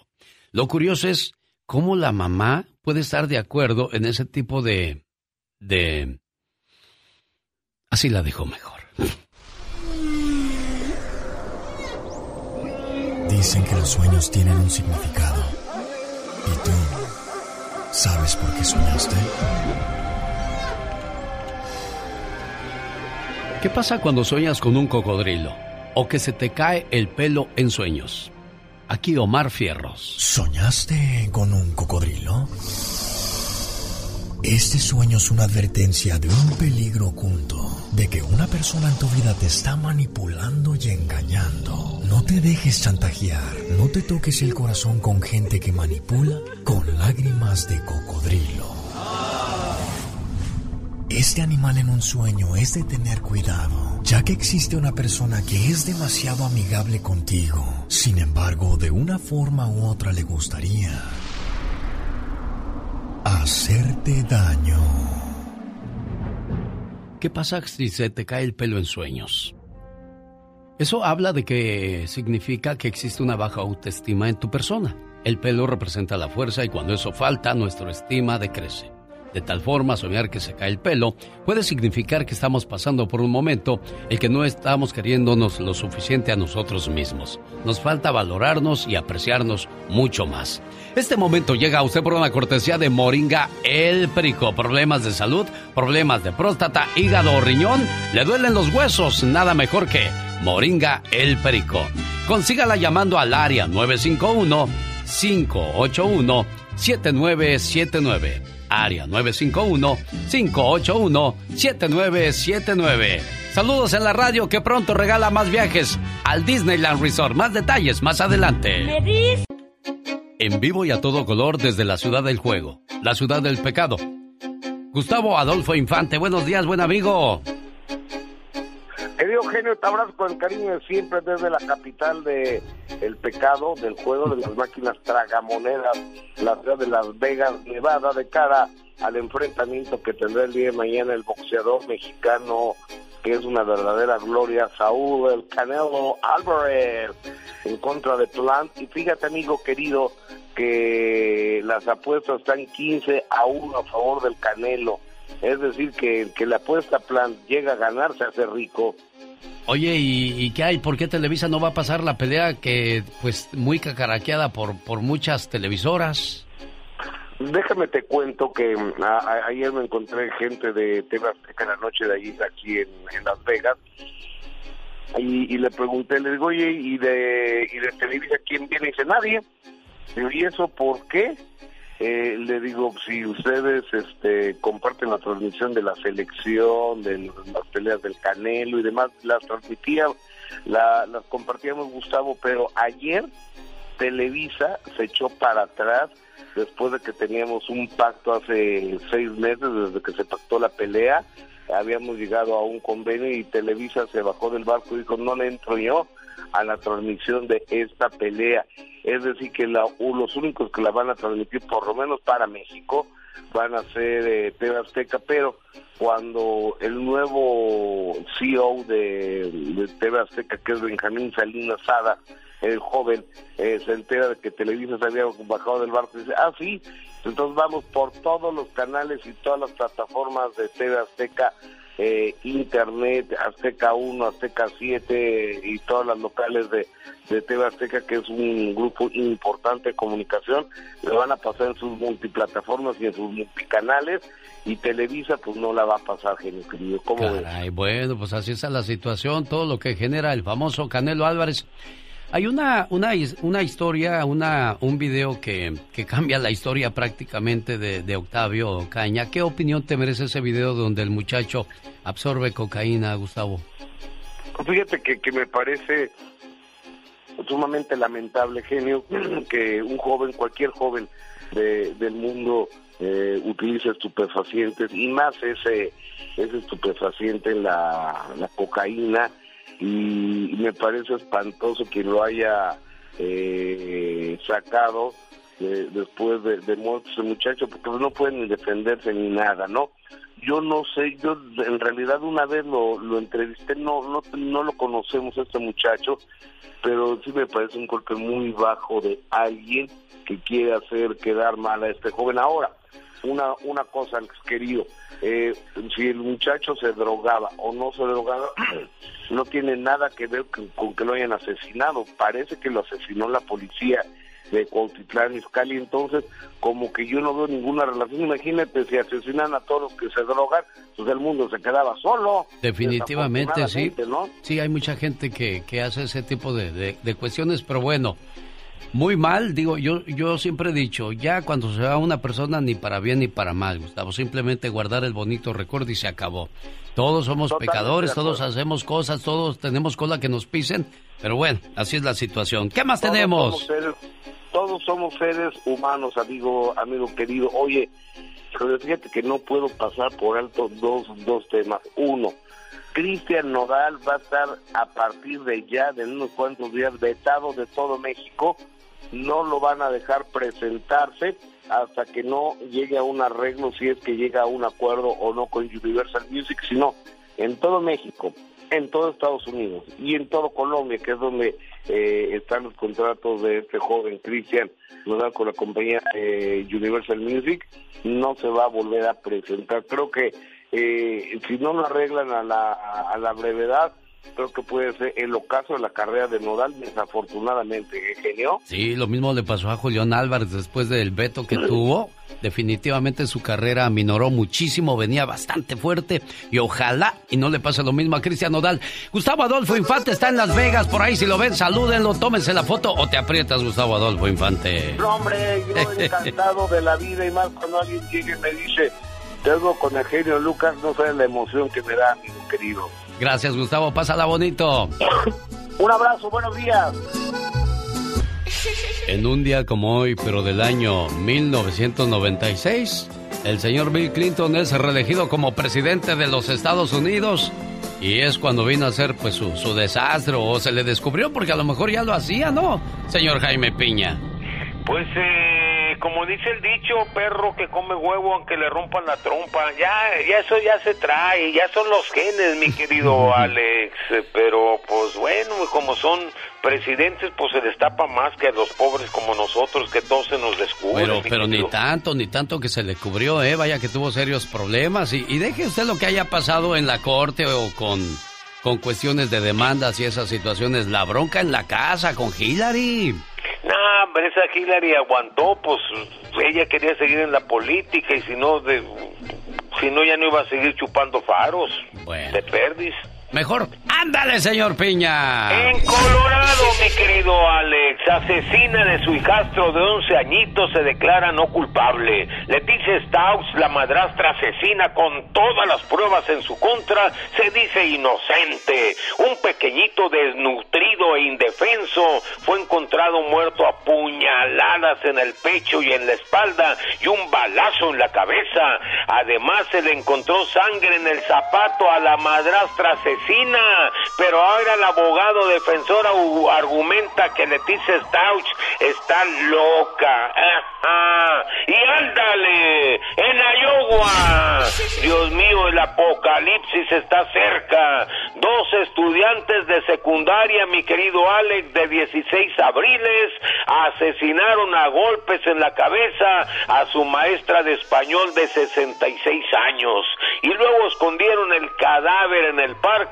Lo curioso es ¿Cómo la mamá puede estar de acuerdo en ese tipo de... de... Así la dijo mejor. Dicen que los sueños tienen un significado. ¿Y tú sabes por qué soñaste? ¿Qué pasa cuando sueñas con un cocodrilo? O que se te cae el pelo en sueños. Aquí Omar Fierros. ¿Soñaste con un cocodrilo? Este sueño es una advertencia de un peligro oculto, de que una persona en tu vida te está manipulando y engañando. No te dejes chantajear, no te toques el corazón con gente que manipula con lágrimas de cocodrilo. Este animal en un sueño es de tener cuidado ya que existe una persona que es demasiado amigable contigo, sin embargo, de una forma u otra le gustaría hacerte daño. ¿Qué pasa si se te cae el pelo en sueños? Eso habla de que significa que existe una baja autoestima en tu persona. El pelo representa la fuerza y cuando eso falta, nuestra estima decrece. De tal forma, soñar que se cae el pelo puede significar que estamos pasando por un momento en que no estamos queriéndonos lo suficiente a nosotros mismos. Nos falta valorarnos y apreciarnos mucho más. Este momento llega a usted por una cortesía de Moringa El Perico. Problemas de salud, problemas de próstata, hígado o riñón, le duelen los huesos, nada mejor que Moringa El Perico. Consígala llamando al área 951 581 7979 área 951-581-7979. Saludos en la radio que pronto regala más viajes al Disneyland Resort. Más detalles más adelante. En vivo y a todo color desde la ciudad del juego, la ciudad del pecado. Gustavo Adolfo Infante, buenos días, buen amigo. Querido genio, te abrazo con el cariño de siempre desde la capital de el pecado, del juego de las máquinas tragamonedas, la ciudad de Las Vegas, Nevada, de cara al enfrentamiento que tendrá el día de mañana el boxeador mexicano que es una verdadera gloria, Saúl el Canelo Álvarez en contra de Plant. Y fíjate, amigo querido, que las apuestas están 15 a 1 a favor del Canelo. Es decir, que el que la apuesta Plant llega a ganar se hace rico. Oye, ¿y, qué hay? ¿Por qué Televisa no va a pasar la pelea que, pues, muy cacaraqueada por, por muchas televisoras? Déjame te cuento que ayer me encontré gente de TV Azteca en la noche de ayer aquí en, Las Vegas y, le pregunté, le digo, oye, ¿y de, y de Televisa quién viene? Y dice, nadie. ¿y eso por qué? Eh, le digo, si ustedes este, comparten la transmisión de la selección, de las peleas del Canelo y demás, las transmitía, la, las compartíamos Gustavo, pero ayer Televisa se echó para atrás después de que teníamos un pacto hace seis meses, desde que se pactó la pelea, habíamos llegado a un convenio y Televisa se bajó del barco y dijo, no le entro yo a la transmisión de esta pelea. Es decir, que los únicos que la van a transmitir, por lo menos para México, van a ser eh, Azteca, pero cuando el nuevo CEO de, de TV Azteca, que es Benjamín Salinas Sada, el joven eh, se entera de que Televisa se había bajado del barco y dice, ah, sí, entonces vamos por todos los canales y todas las plataformas de TV Azteca, eh, Internet, Azteca 1, Azteca 7 y todas las locales de, de TV Azteca, que es un grupo importante de comunicación, le van a pasar en sus multiplataformas y en sus multicanales y Televisa pues no la va a pasar, genio querido. ¿Cómo Caray, bueno, pues así está la situación, todo lo que genera el famoso Canelo Álvarez. Hay una, una, una historia, una, un video que, que cambia la historia prácticamente de, Octavio Caña. ¿Qué opinión te merece ese video donde el muchacho absorbe cocaína, Gustavo? Fíjate que, que me parece sumamente lamentable, genio, que un joven, cualquier joven del mundo eh, utilice estupefacientes y más ese, ese estupefaciente, la, la cocaína, y, me parece espantoso que lo haya eh, sacado eh, después de, de muerto ese muchacho, porque no pueden ni defenderse ni nada, ¿no? Yo no sé, yo en realidad una vez lo, lo entrevisté, no, no, no lo conocemos este muchacho, pero sí me parece un golpe muy bajo de alguien que quiere hacer quedar mal a este joven. Ahora, una, una cosa, querido, eh, si el muchacho se drogaba o no se drogaba, no tiene nada que ver con, que lo hayan asesinado. Parece que lo asesinó la policía de Cuautitlán Izcalli, entonces como que yo no veo ninguna relación. Imagínate si asesinan a todos los que se drogan, pues el mundo se quedaba solo. Definitivamente, sí. Sí, hay mucha gente que, que hace ese tipo de, de cuestiones, pero bueno, muy mal, digo, yo, yo siempre he dicho, ya cuando se va una persona ni para bien ni para mal, Gustavo, simplemente guardar el bonito recuerdo y se acabó. Todos somos pecadores, todos hacemos cosas, todos tenemos cola que nos pisen, pero bueno, así es la situación. ¿Qué más tenemos? todos somos seres humanos, amigo, amigo querido. Oye, pero fíjate que no puedo pasar por alto dos, dos temas. Uno, Cristian Nodal va a estar a partir de ya, de unos cuantos días, vetado de todo México no lo van a dejar presentarse hasta que no llegue a un arreglo, si es que llega a un acuerdo o no con Universal Music, sino en todo México, en todo Estados Unidos y en todo Colombia, que es donde eh, están los contratos de este joven Cristian dan con la compañía eh, Universal Music, no se va a volver a presentar. Creo que eh, si no lo arreglan a la, a la brevedad, creo que puede ser el ocaso de la carrera de Nodal, desafortunadamente, ¿eh, genio? Sí, lo mismo le pasó a Julián Álvarez después del veto que tuvo. Definitivamente su carrera minoró muchísimo, venía bastante fuerte y ojalá y no le pase lo mismo a Cristian Nodal. Gustavo Adolfo Infante está en Las Vegas, por ahí si lo ven, salúdenlo, tómense la foto o te aprietas, Gustavo Adolfo Infante. No, hombre, yo encantado de la vida y más cuando alguien llegue y me dice, tengo con el genio Lucas, no sé la emoción que me da, amigo querido. Gracias, Gustavo. Pásala bonito. Un abrazo, buenos días. En un día como hoy, pero del año 1996, el señor Bill Clinton es reelegido como presidente de los Estados Unidos. Y es cuando vino a hacer pues su, su desastre o se le descubrió porque a lo mejor ya lo hacía, ¿no? Señor Jaime Piña. Pues eh, como dice el dicho, perro que come huevo aunque le rompan la trompa, ya, ya eso ya se trae, ya son los genes, mi querido Alex, pero pues bueno, como son presidentes, pues se destapa más que a los pobres como nosotros, que todo se nos descubre. Pero, pero ni tanto, ni tanto que se le cubrió, ¿eh? Vaya que tuvo serios problemas. Y, y deje usted lo que haya pasado en la corte o con, con cuestiones de demandas y esas situaciones. La bronca en la casa con Hillary. Nah, hombre, esa Hillary aguantó, pues ella quería seguir en la política y si no, de, si no ya no iba a seguir chupando faros de perdis. Mejor, ándale, señor Piña. En Colorado, mi querido Alex, asesina de su hijastro de 11 añitos se declara no culpable. Leticia Staux, la madrastra asesina con todas las pruebas en su contra, se dice inocente. Un pequeñito desnutrido e indefenso fue encontrado muerto a puñaladas en el pecho y en la espalda y un balazo en la cabeza. Además, se le encontró sangre en el zapato a la madrastra asesina pero ahora el abogado defensor argumenta que Leticia Stauch está loca. Y ándale, en Iowa. Dios mío, el apocalipsis está cerca. Dos estudiantes de secundaria, mi querido Alex, de 16 abriles, asesinaron a golpes en la cabeza a su maestra de español de 66 años. Y luego escondieron el cadáver en el parque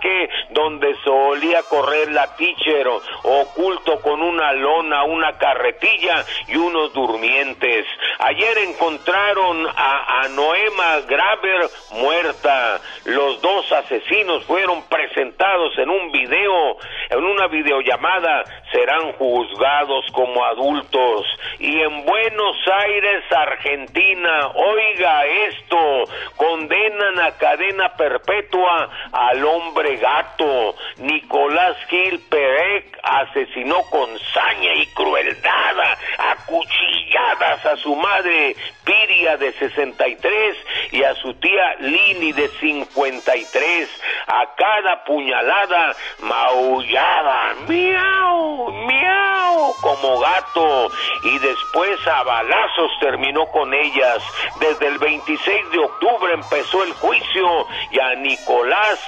donde solía correr la teacher oculto con una lona, una carretilla y unos durmientes. Ayer encontraron a, a Noema Graver muerta. Los dos asesinos fueron presentados en un video, en una videollamada, serán juzgados como adultos. Y en Buenos Aires, Argentina, oiga esto, condenan a cadena perpetua al hombre gato. Nicolás Gil Perec asesinó con saña y crueldad a cuchilladas a su madre Piria de 63 y a su tía Lini de 53. A cada puñalada maullaba, miau, miau, como gato. Y después a balazos terminó con ellas. Desde el 26 de octubre empezó el juicio y a Nicolás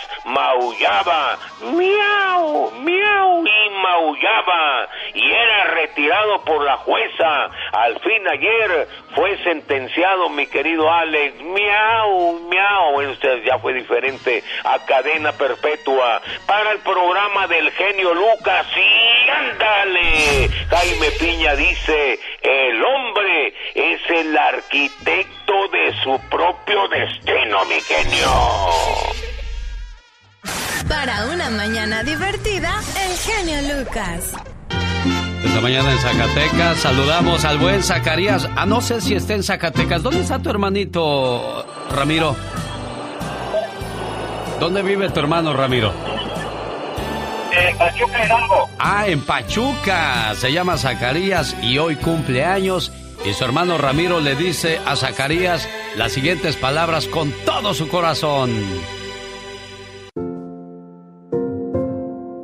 miau, miau, y maullaba. Y era retirado por la jueza. Al fin ayer fue sentenciado mi querido Alex, miau, miau, usted ya fue diferente a cadena perpetua para el programa del genio Lucas y ándale, Jaime Piña dice, el hombre es el arquitecto de su propio destino, mi genio. Para una mañana divertida, el genio Lucas. Esta mañana en Zacatecas saludamos al buen Zacarías. Ah, no sé si está en Zacatecas. ¿Dónde está tu hermanito, Ramiro? ¿Dónde vive tu hermano, Ramiro? En Pachuca, Hidalgo. Ah, en Pachuca. Se llama Zacarías y hoy cumple años. Y su hermano Ramiro le dice a Zacarías las siguientes palabras con todo su corazón.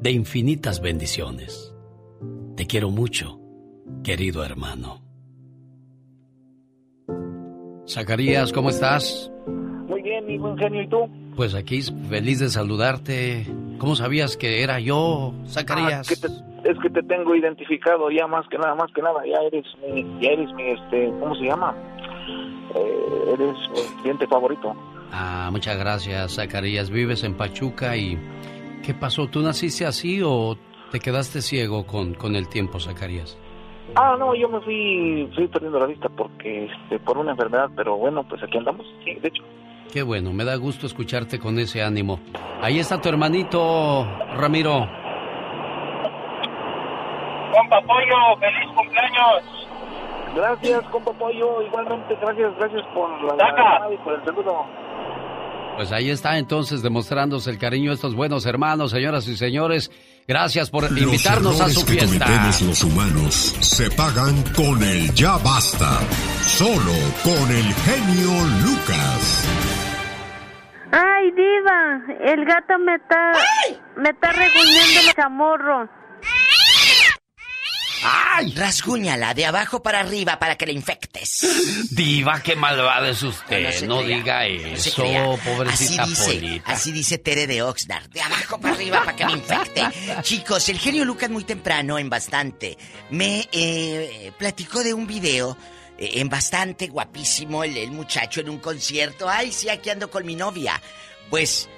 de infinitas bendiciones. Te quiero mucho, querido hermano. Zacarías, ¿cómo estás? Muy bien, mi buen genio, ¿y tú? Pues aquí feliz de saludarte. ¿Cómo sabías que era yo, Zacarías? Ah, es que te tengo identificado ya más que nada, más que nada, ya eres mi, ya eres mi, este, ¿cómo se llama? Eh, eres mi cliente favorito. Ah, muchas gracias, Zacarías. Vives en Pachuca y ¿qué pasó? ¿Tú naciste así o te quedaste ciego con, con el tiempo, Zacarías? Ah, no, yo me fui, fui perdiendo la vista porque, este, por una enfermedad, pero bueno, pues aquí andamos, sí, de hecho. Qué bueno, me da gusto escucharte con ese ánimo. Ahí está tu hermanito, Ramiro. Juan Pollo, feliz cumpleaños. Gracias, compa Pollo. Igualmente, gracias, gracias por la llamada y por el saludo. Pues ahí está entonces demostrándose el cariño de estos buenos hermanos, señoras y señores. Gracias por invitarnos a Los su que fiesta. cometemos los humanos se pagan con el ya basta. Solo con el genio Lucas. Ay, diva, el gato me está, me está reguñando el chamorro. ¡Ay! Rasguñala de abajo para arriba para que le infectes. Diva, qué malvada es usted. No, diga no eso, crea. pobrecita así dice, Polita. Así dice Tere de Oxnard. De abajo para arriba para que me infecte. Chicos, el genio Lucas muy temprano, en bastante, me eh, platicó de un video. eh, En bastante guapísimo el, el muchacho en un concierto. Ay, sí, aquí ando con mi novia. Pues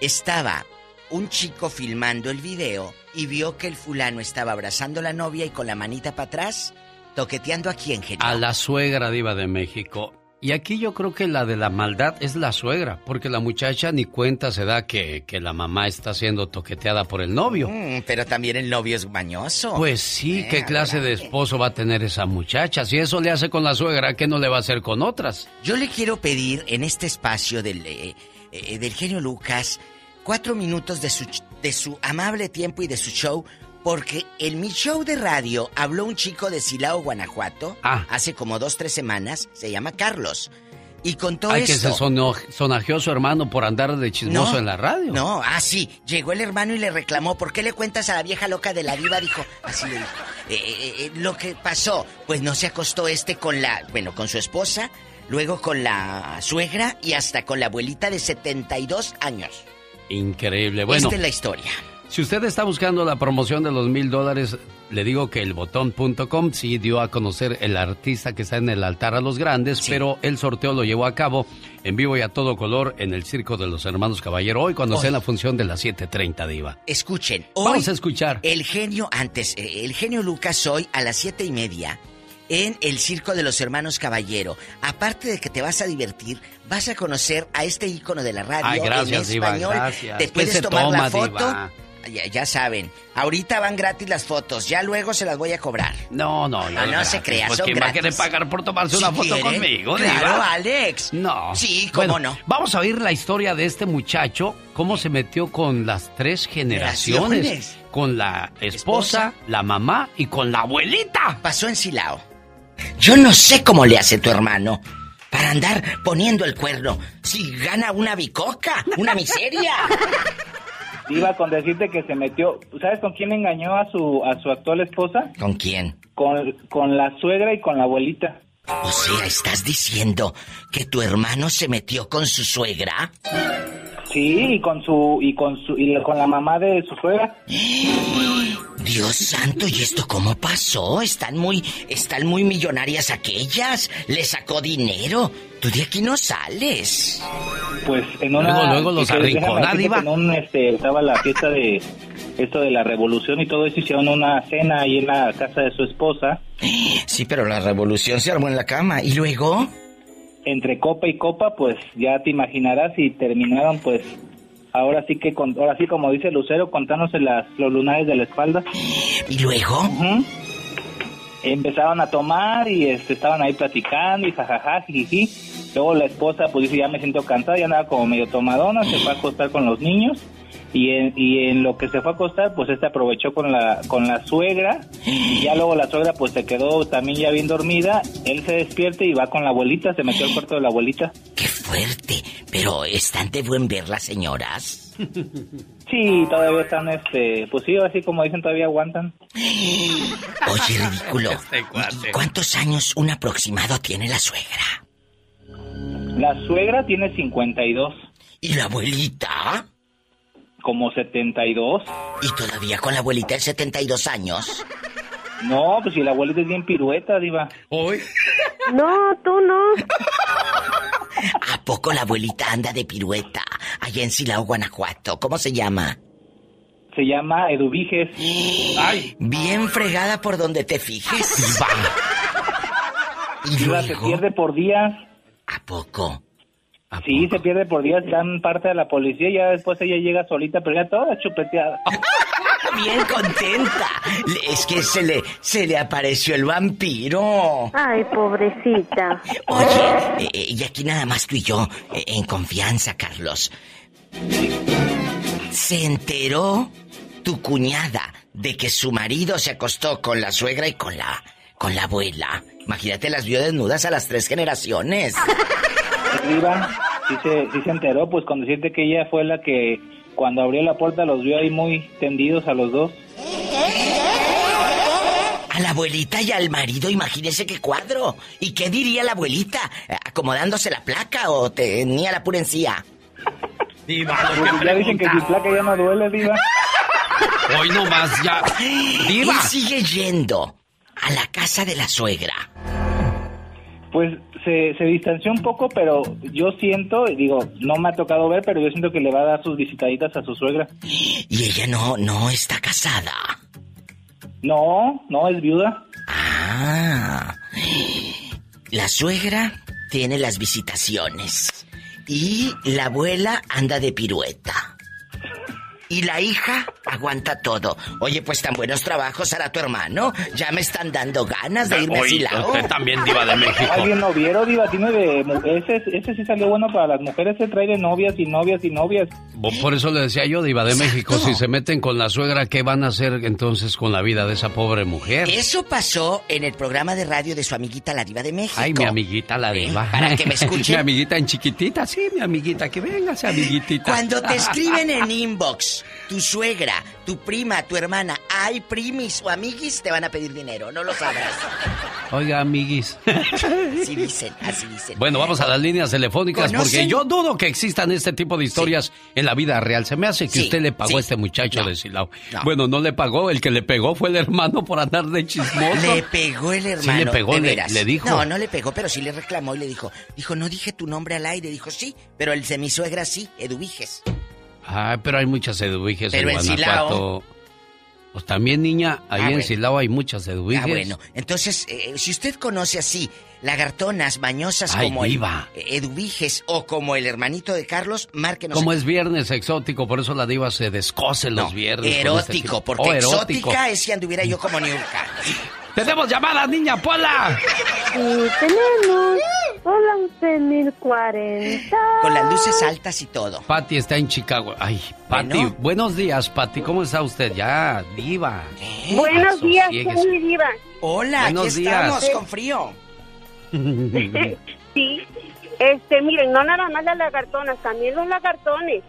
estaba un chico filmando el video y vio que el fulano estaba abrazando a la novia y con la manita para atrás, toqueteando aquí en genio. A la suegra diva de México. Y aquí yo creo que la de la maldad es la suegra, porque la muchacha ni cuenta se da que, que la mamá está siendo toqueteada por el novio. Mm, pero también el novio es mañoso. Pues sí, Eh, ¿qué clase de esposo va a tener esa muchacha? Si eso le hace con la suegra, ¿qué no le va a hacer con otras? Yo le quiero pedir en este espacio del, eh, eh, del genio Lucas cuatro minutos de su, de su amable tiempo y de su show, porque en mi show de radio habló un chico de Silao, Guanajuato, Ah. hace como dos, tres semanas, se llama Carlos, y contó Ay, que se sonajeó su hermano por andar de chismoso en la radio. No, ah, sí. Llegó el hermano y le reclamó, ¿por qué le cuentas a la vieja loca de la diva? Dijo, así le dijo. "Eh, eh, eh, lo que pasó, pues no se acostó este con la, bueno, con su esposa, luego con la suegra y hasta con la abuelita de 72 años. Increíble. Bueno, Esta es la historia. si usted está buscando la promoción de los mil dólares, le digo que el botón.com sí dio a conocer el artista que está en el altar a los grandes, pero el sorteo lo llevó a cabo en vivo y a todo color en el Circo de los Hermanos Caballero hoy cuando Hoy. sea la función de las 7.30 diva. Escuchen, hoy Vamos a escuchar. el genio, antes, eh, el genio Lucas hoy a las siete y media en el Circo de los Hermanos Caballero. Aparte de que te vas a divertir, vas a conocer a este ícono de la radio Ay, gracias, en Diva, español. gracias. Te ¿Qué puedes tomar toma, la foto. Diva? Ya, ya saben, ahorita van gratis las fotos, ya luego se las voy a cobrar. No, no, no, no se crea, Pues son ¿quién va a querer pagar por tomarse Si una foto quiere, conmigo, claro, Diva? Alex. No. Sí, cómo Bueno, no. Vamos a oír la historia de este muchacho, cómo se metió con las tres generaciones. Generaciones. Con la esposa, la mamá y con la abuelita. Pasó en Silao. Yo no sé cómo le hace tu hermano para andar poniendo el cuerno. Si gana una bicoca, una miseria. Iba con decirte que se metió, ¿sabes con quién engañó a su a su actual esposa? ¿Con quién? Con, con la suegra y con la abuelita. O sea, ¿estás diciendo que tu hermano se metió con su suegra? Sí, y con su y con su y con la mamá de su suegra. Dios santo, ¿y esto cómo pasó? Están muy, están muy millonarias aquellas. Le sacó dinero. Tú de aquí no sales. Pues en una Luego, luego los arrincona, En un este estaba la fiesta de esto de la revolución y todo eso hicieron una cena ahí en la casa de su esposa. Sí, pero la revolución se armó en la cama. ¿Y luego? Entre copa y copa, pues ya te imaginarás y terminaron pues ahora sí que con, ahora sí como dice Lucero contándose las los lunares de la espalda. ¿Y luego? Empezaron a tomar y este, estaban ahí platicando y jajaja, jijiji. Luego la esposa pues dice, ya me siento cansada, ya andaba como medio tomadona, se fue a acostar con los niños. Y en, y en lo que se fue a acostar, pues este aprovechó con la, con la suegra. Y ya luego la suegra pues se quedó también ya bien dormida. Él se despierta y va con la abuelita, se metió al cuarto de la abuelita. ¡Qué fuerte! Pero están de buen ver las señoras. Sí, todavía están, este, pues sí, así como dicen, todavía aguantan. Oye, ridículo. ¿Y ¿Cuántos años un aproximado tiene la suegra? La suegra tiene 52. ¿Y la abuelita? Como 72. ¿Y todavía con la abuelita de 72 años? No, pues si la abuelita es bien pirueta, diva. Hoy. No, tú no. ¿A poco la abuelita anda de pirueta? Allá en Silao, Guanajuato. ¿Cómo se llama? Se llama Eduviges. ¡Ay! Bien fregada por donde te fijes. ¿Y Diva, se luego? pierde por días. ¿A poco? Sí, se pierde por días, dan parte a la policía y ya después ella llega solita, pero ya toda chupeteada. Bien contenta. Es que se le, se le apareció el vampiro. Ay, pobrecita. Oye, eh, y aquí nada más tú y yo, eh, en confianza, Carlos. Se enteró tu cuñada de que su marido se acostó con la suegra y con la, con la abuela. Imagínate, las vio desnudas a las tres generaciones. Diva, sí se, sí se enteró, pues con decirte que ella fue la que cuando abrió la puerta los vio ahí muy tendidos a los dos. A la abuelita y al marido, imagínese qué cuadro. ¿Y qué diría la abuelita? ¿Acomodándose la placa o tenía la pura encía? Diva, Pues ya dicen que si placa ya no duele, Diva. Hoy nomás ya. Diva. Y sigue yendo a la casa de la suegra. Pues se, se distanció un poco, pero yo siento, y digo, no me ha tocado ver, pero yo siento que le va a dar sus visitaditas a su suegra. Y ella no, no está casada. No, no, es viuda. Ah. La suegra tiene las visitaciones. Y la abuela anda de pirueta. Y la hija aguanta todo. Oye, pues tan buenos trabajos hará tu hermano. Ya me están dando ganas de irme a usted también, Diva de México. ¿Alguien no vieron, Diva? Tiene de... Ese, ese sí salió bueno para las mujeres, se trae de novias y novias y novias. Por eso le decía yo, Diva de México, si se meten con la suegra, ¿qué van a hacer entonces con la vida de esa pobre mujer? Eso pasó en el programa de radio de su amiguita la diva de México. Ay, mi amiguita la diva. Para que me escuchen. mi amiguita en chiquitita, sí, mi amiguita, que venga, esa amiguitita. Cuando te escriben en inbox, tu suegra, tu prima, tu hermana, ay, primis o amiguis, te van a pedir dinero, no lo sabrás. Oiga, amiguis. Así dicen, así dicen. Bueno, vamos a las líneas telefónicas porque yo dudo que existan este tipo de historias en la vida real. Se me hace que Sí, usted le pagó sí. a este muchacho No, de Silao. no. Bueno, no le pagó, el que le pegó fue el hermano por andar de chismoso. Le pegó el hermano. Sí, le pegó, le dijo. No, no le pegó, pero sí le reclamó y le dijo, dijo, no dije tu nombre al aire. Dijo, sí, pero el de mi suegra sí, Eduviges. Ay, pero hay muchas eduviges Pero en en Guanajuato. Pues también, niña, ahí Ah, en bueno. Silao hay muchas eduviges. Ah, bueno. Entonces, eh, si usted conoce así lagartonas mañosas Ay, como diva. el Eduviges o como el hermanito de Carlos, márquenos. Como es viernes exótico, por eso la diva se descose los viernes. este Erótico, tipo- porque Oh, erótico. exótica es si anduviera yo como Niurka. ¡Tenemos llamada, niña Pola! Y tenemos... Hola, usted 1040. Con las luces altas y todo. Patty está en Chicago. Ay, Patty, Bueno. buenos días, Patty. ¿Cómo está usted? Ya, diva. Buenos días, soy Diva. Hola, Buenos aquí días. estamos con frío. Sí. Este, miren, no nada más las lagartonas, también los lagartones.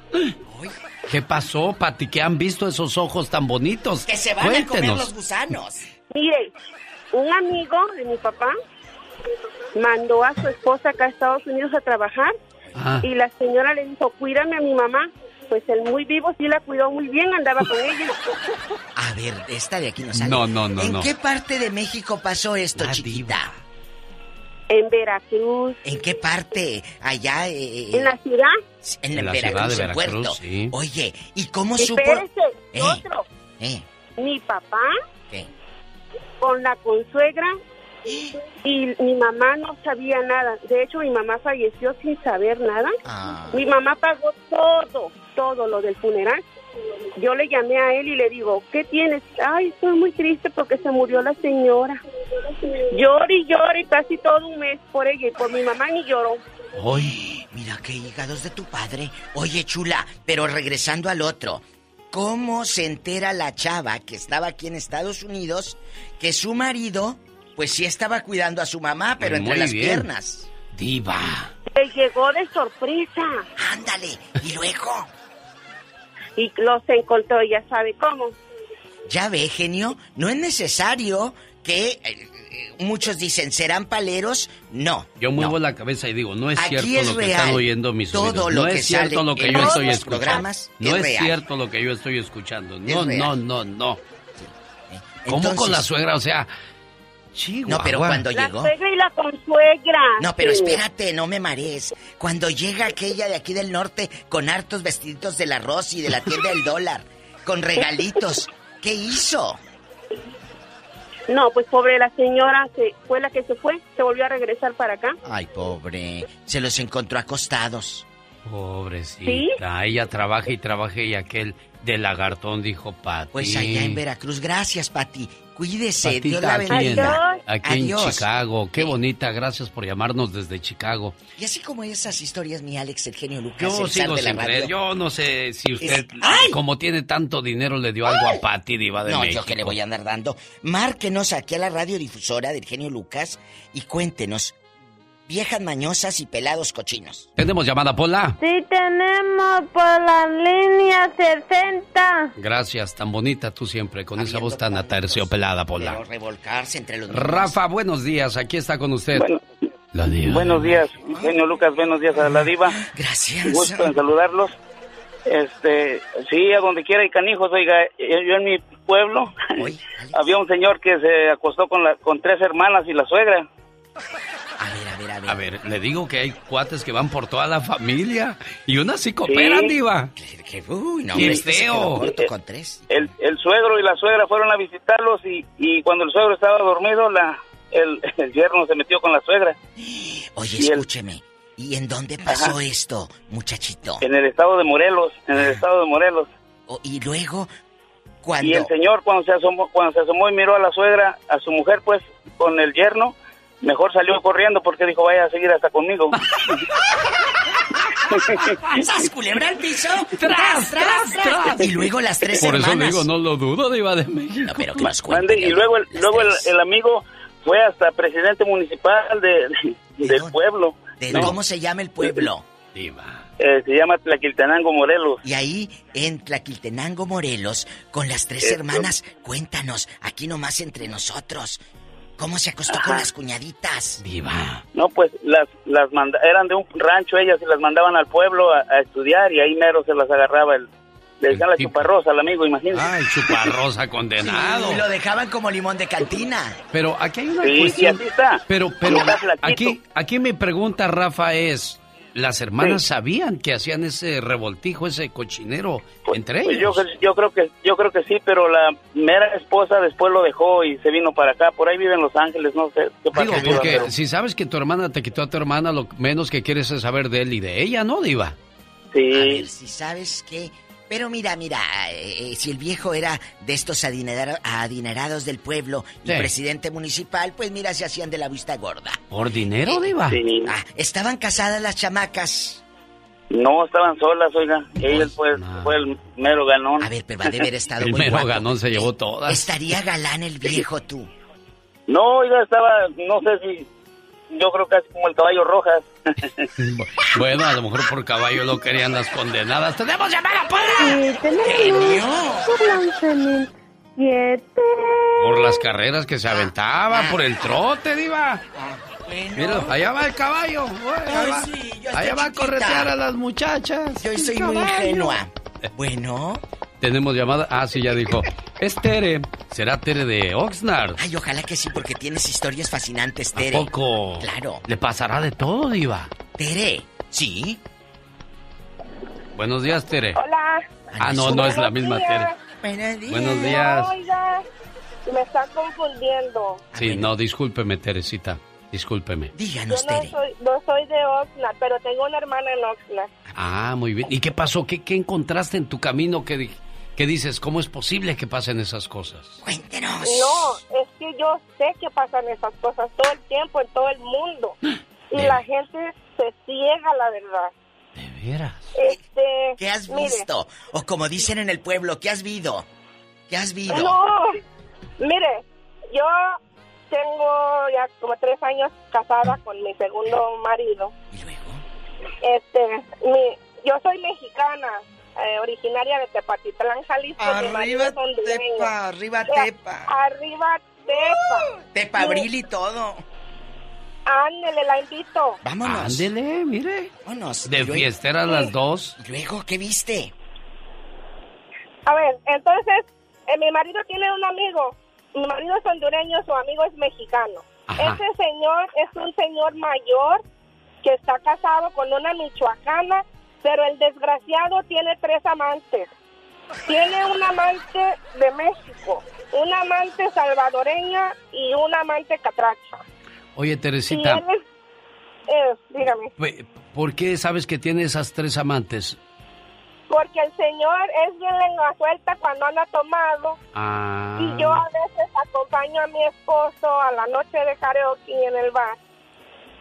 ¿Qué pasó, Patty? ¿Qué han visto esos ojos tan bonitos? Que se van a comer Cuéntenos. los gusanos. Miren, un amigo de mi papá mandó a su esposa acá a Estados Unidos a trabajar Ah. y la señora le dijo, cuídame a mi mamá. Pues el muy vivo sí la cuidó muy bien, andaba con ella. A ver, esta de aquí no sale. No, no, no, ¿En no. qué parte de México pasó esto, chiquita? En Veracruz, ¿En qué parte? Allá. eh, en la ciudad. en, En la Veracruz, ciudad de en Veracruz, Puerto. sí. Oye, ¿y cómo supo? Espérese, Eh. otro. Eh, Mi papá ¿qué? Con la consuegra y mi mamá no sabía nada. De hecho, mi mamá falleció sin saber nada. Ah. Mi mamá pagó todo, todo lo del funeral. Yo le llamé a él y le digo, ¿qué tienes? Ay, estoy muy triste porque se murió la señora. Llore y llore casi todo un mes por ella y por mi mamá ni lloró. Ay, mira qué hígados de tu padre. Oye, chula, pero regresando al otro. ¿Cómo se entera la chava que estaba aquí en Estados Unidos que su marido, pues sí estaba cuidando a su mamá, pero entre Muy las bien. piernas? Diva. Le llegó de sorpresa Ándale, y luego, y los encontró, ya sabe cómo. ya ve, genio, no es necesario que eh, muchos dicen, ¿serán paleros? No. Yo muevo la cabeza y digo, no es Aquí cierto es lo que están oyendo mis Todo oídos. lo No que es cierto sale lo que yo todos estoy los escuchando. programas no es cierto lo que yo estoy escuchando. No, Es no, no, no. ¿Cómo Entonces- con la suegra? O sea, Chihuahua. No, pero cuando La llegó... suegra y la consuegra. No, pero espérate, no me marees. Cuando llega aquella de aquí del norte con hartos vestiditos del arroz y de la tienda del dólar, con regalitos, ¿qué hizo? No, pues pobre la señora que fue la que se fue, se volvió a regresar para acá. Ay, pobre, se los encontró acostados. Pobrecita. Ella trabaja y trabaja y aquel de lagartón dijo Pati. Pues allá en Veracruz. Gracias, Pati. Cuídese. Dios Patita, la aquí, en, bendiga. aquí en. Chicago. Qué bonita. Gracias por llamarnos desde Chicago. Y así como esas historias, mi Alex, el genio Lucas, Yo el sigo de la sin creer. Yo no sé si usted, como tiene tanto dinero, le dio algo a Pati Diva de No, México. yo que le voy a andar dando. Márquenos aquí a la radiodifusora del genio Lucas y cuéntenos, viejas mañosas y pelados cochinos. ¿Tenemos llamada, Pola? Sí, tenemos por la línea 60. Gracias, tan bonita tú siempre, con esa voz tan aterciopelada, Pola. Pero revolcarse entre los Rafa, buenos días, aquí está con usted. Bueno, La diva. Buenos días, genio Lucas, buenos días a la diva. Gracias. Gusto en saludarlos. Este, sí, a donde quiera hay canijos, oiga, yo, yo en mi pueblo había un señor que se acostó con, la, con tres hermanas y la suegra. A ver, le digo que hay cuates que van por toda la familia y unas sí cooperan, Sí. diva. Que, uy, no, ¡Qué hombre, este corto con tres. El, el suegro y la suegra fueron a visitarlos y, y cuando el suegro estaba dormido, la, el, el yerno se metió con la suegra. Oye, Y el- escúcheme. ¿Y en dónde pasó Ajá. esto, muchachito? En el estado de Morelos, en el estado de Morelos. Oh, y luego, cuando... Y el señor cuando se asomó, cuando se asomó y miró a la suegra, a su mujer, pues, con el yerno, mejor salió corriendo porque dijo, vaya a seguir hasta conmigo. ¡Sas, culebra al piso! ¡Tras, tras, tras! Y luego las tres Por eso hermanas. digo, no lo dudo, diva de México. pero que nos Mande, y luego el, luego el, el amigo fue hasta presidente municipal de, de- del pueblo. ¿De ¿no? ¿Cómo se llama el pueblo? Eh, se llama Tlaquiltenango, Morelos. Y ahí, en Tlaquiltenango, Morelos, con las tres hermanas, cuéntanos, aquí nomás entre nosotros, ¿cómo se acostó con las cuñaditas? Diva. No, pues las, las manda- eran de un rancho ellas y las mandaban al pueblo a, a estudiar y ahí mero se las agarraba el... Le decían la chuparrosa al amigo, imagínate. Ay, chuparrosa condenado. Y lo dejaban como limón de cantina. Pero aquí hay una Sí, cuestión. y así está. Pero, pero Está aquí, aquí mi pregunta, Rafa, es: ¿las hermanas sabían que hacían ese revoltijo, ese cochinero entre Pues yo, ellos? yo creo que yo creo que sí, pero la mera esposa después lo dejó y se vino para acá. Por ahí vive en Los Ángeles, no sé qué pasa. Digo, porque pero- si sabes que tu hermana te quitó a tu hermana, lo menos que quieres es saber de él y de ella, ¿no, Diva? Sí. A ver, si sabes que... Pero mira, mira, eh, eh, si el viejo era de estos adinera- adinerados del pueblo y Sí. presidente municipal, pues mira, se hacían de la vista gorda. ¿Por dinero, Diva? Ah, estaban casadas las chamacas. No, estaban solas, oiga. Y él fue, fue el mero ganón. A ver, pero ha de haber estado El muy mero guapo. ganón se llevó todas. Estaría galán el viejo tú. No, oiga, estaba, no sé si, yo creo que así como el caballo rojas. Bueno, a lo mejor por caballo lo querían las condenadas. ¡Tenemos llamada, Pola! Sí, tenemos 11.007. Por las carreras que se aventaba, por el trote, Diva. Mira, allá va el caballo. Allá va, sí, allá va a corretear a las muchachas. Yo soy muy ingenua. Bueno. Tenemos llamada. Ah, sí, ya dijo. Es Tere. ¿Será Tere de Oxnard? Ay, ojalá que sí, porque tienes historias fascinantes, ¿A Tere. poco? Claro. Le pasará de todo, Diva. Tere, ¿sí? Buenos días, Tere. Hola. Ah, no, no es la misma Tere. Buenos días. Oiga, me está confundiendo. Sí, no, discúlpeme, Teresita. Discúlpeme. Yo no soy, no soy de Oxnard, pero tengo una hermana en Oxnard. Ah, muy bien. ¿Y qué pasó? ¿Qué, qué encontraste en tu camino que, que dices? ¿Cómo es posible que pasen esas cosas? No, es que yo sé que pasan esas cosas todo el tiempo en todo el mundo. Y la gente se ciega, la verdad. ¿De veras? Este, ¿Qué has mire, visto? O como dicen en el pueblo, ¿qué has visto? ¿Qué has visto? No, mire, yo tengo ya como tres años casada con mi segundo marido. ¿Y luego? Este, mi, yo soy mexicana, eh, originaria de Tepatitlán, Jalisco. Arriba. Tepa, arriba O sea, Tepa. Arriba Tepa. Tepa Abril y todo. Ándele, la invito. Vámonos. Ándele, mire. Vámonos. De Y luego- fiesteras las dos. ¿Y luego qué viste? A ver, entonces, eh, mi marido tiene un amigo. Mi marido es hondureño, su amigo es mexicano. Ajá. Ese señor es un señor mayor que está casado con una michoacana, pero el desgraciado tiene tres amantes. Tiene un amante de México, una amante salvadoreña y una amante catracha. Oye, Teresita, él es- eh, dígame. ¿Por qué sabes que tiene esas tres amantes? Porque el señor es bien lengua suelta cuando anda tomado. Ah. Y yo a veces acompaño a mi esposo a la noche de karaoke en el bar.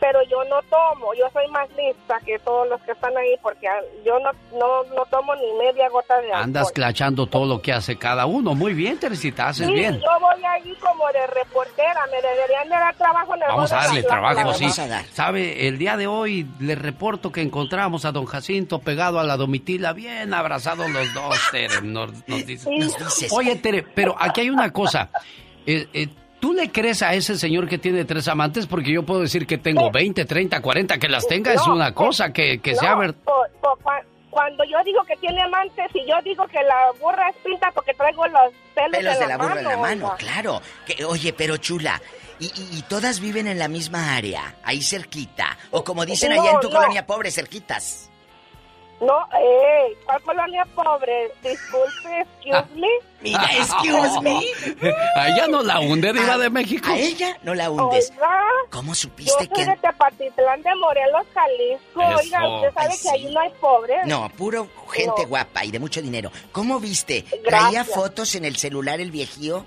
Pero yo no tomo, yo soy más lista que todos los que están ahí porque yo no, no, no tomo ni media gota de alcohol. Andas clachando todo lo que hace cada uno. Muy bien, Teresita, haces Sí, bien. yo voy ahí como de reportera, me deberían de dar trabajo en el Vamos a darle la trabajo, Plaza. sí. Sabe, el día de hoy le reporto que encontramos a don Jacinto pegado a la domitila, bien abrazados los dos, Tere, nos, nos dice. Dices. Oye, Tere, pero aquí hay una cosa. Eh, eh, ¿Tú le crees a ese señor que tiene tres amantes? Porque yo puedo decir que tengo 20, 30, 40, que las tenga es una cosa, que, que No, sea verdad. cuando yo digo que tiene amantes y yo digo que la burra es pinta porque traigo los pelos, Pelos en de la burra en la mano, oiga. claro. Que, oye, pero chula. Y, y- y todas viven en la misma área, ahí cerquita. O como dicen allá en tu colonia pobre, cerquitas. No, eh, ¿cuál colonia pobre? Disculpe, excuse me. Mira, excuse me. A ella no la hunde, Diva de México. A ella no la hundes. Oiga, ¿Cómo yo supiste soy que.? de Tepatitlán de Morelos, Jalisco. Eso. Oiga, usted sabe Ay, que ahí sí. no hay pobres. No, puro gente No. guapa y de mucho dinero. ¿Cómo viste? Gracias. ¿Traía fotos en el celular el viejío?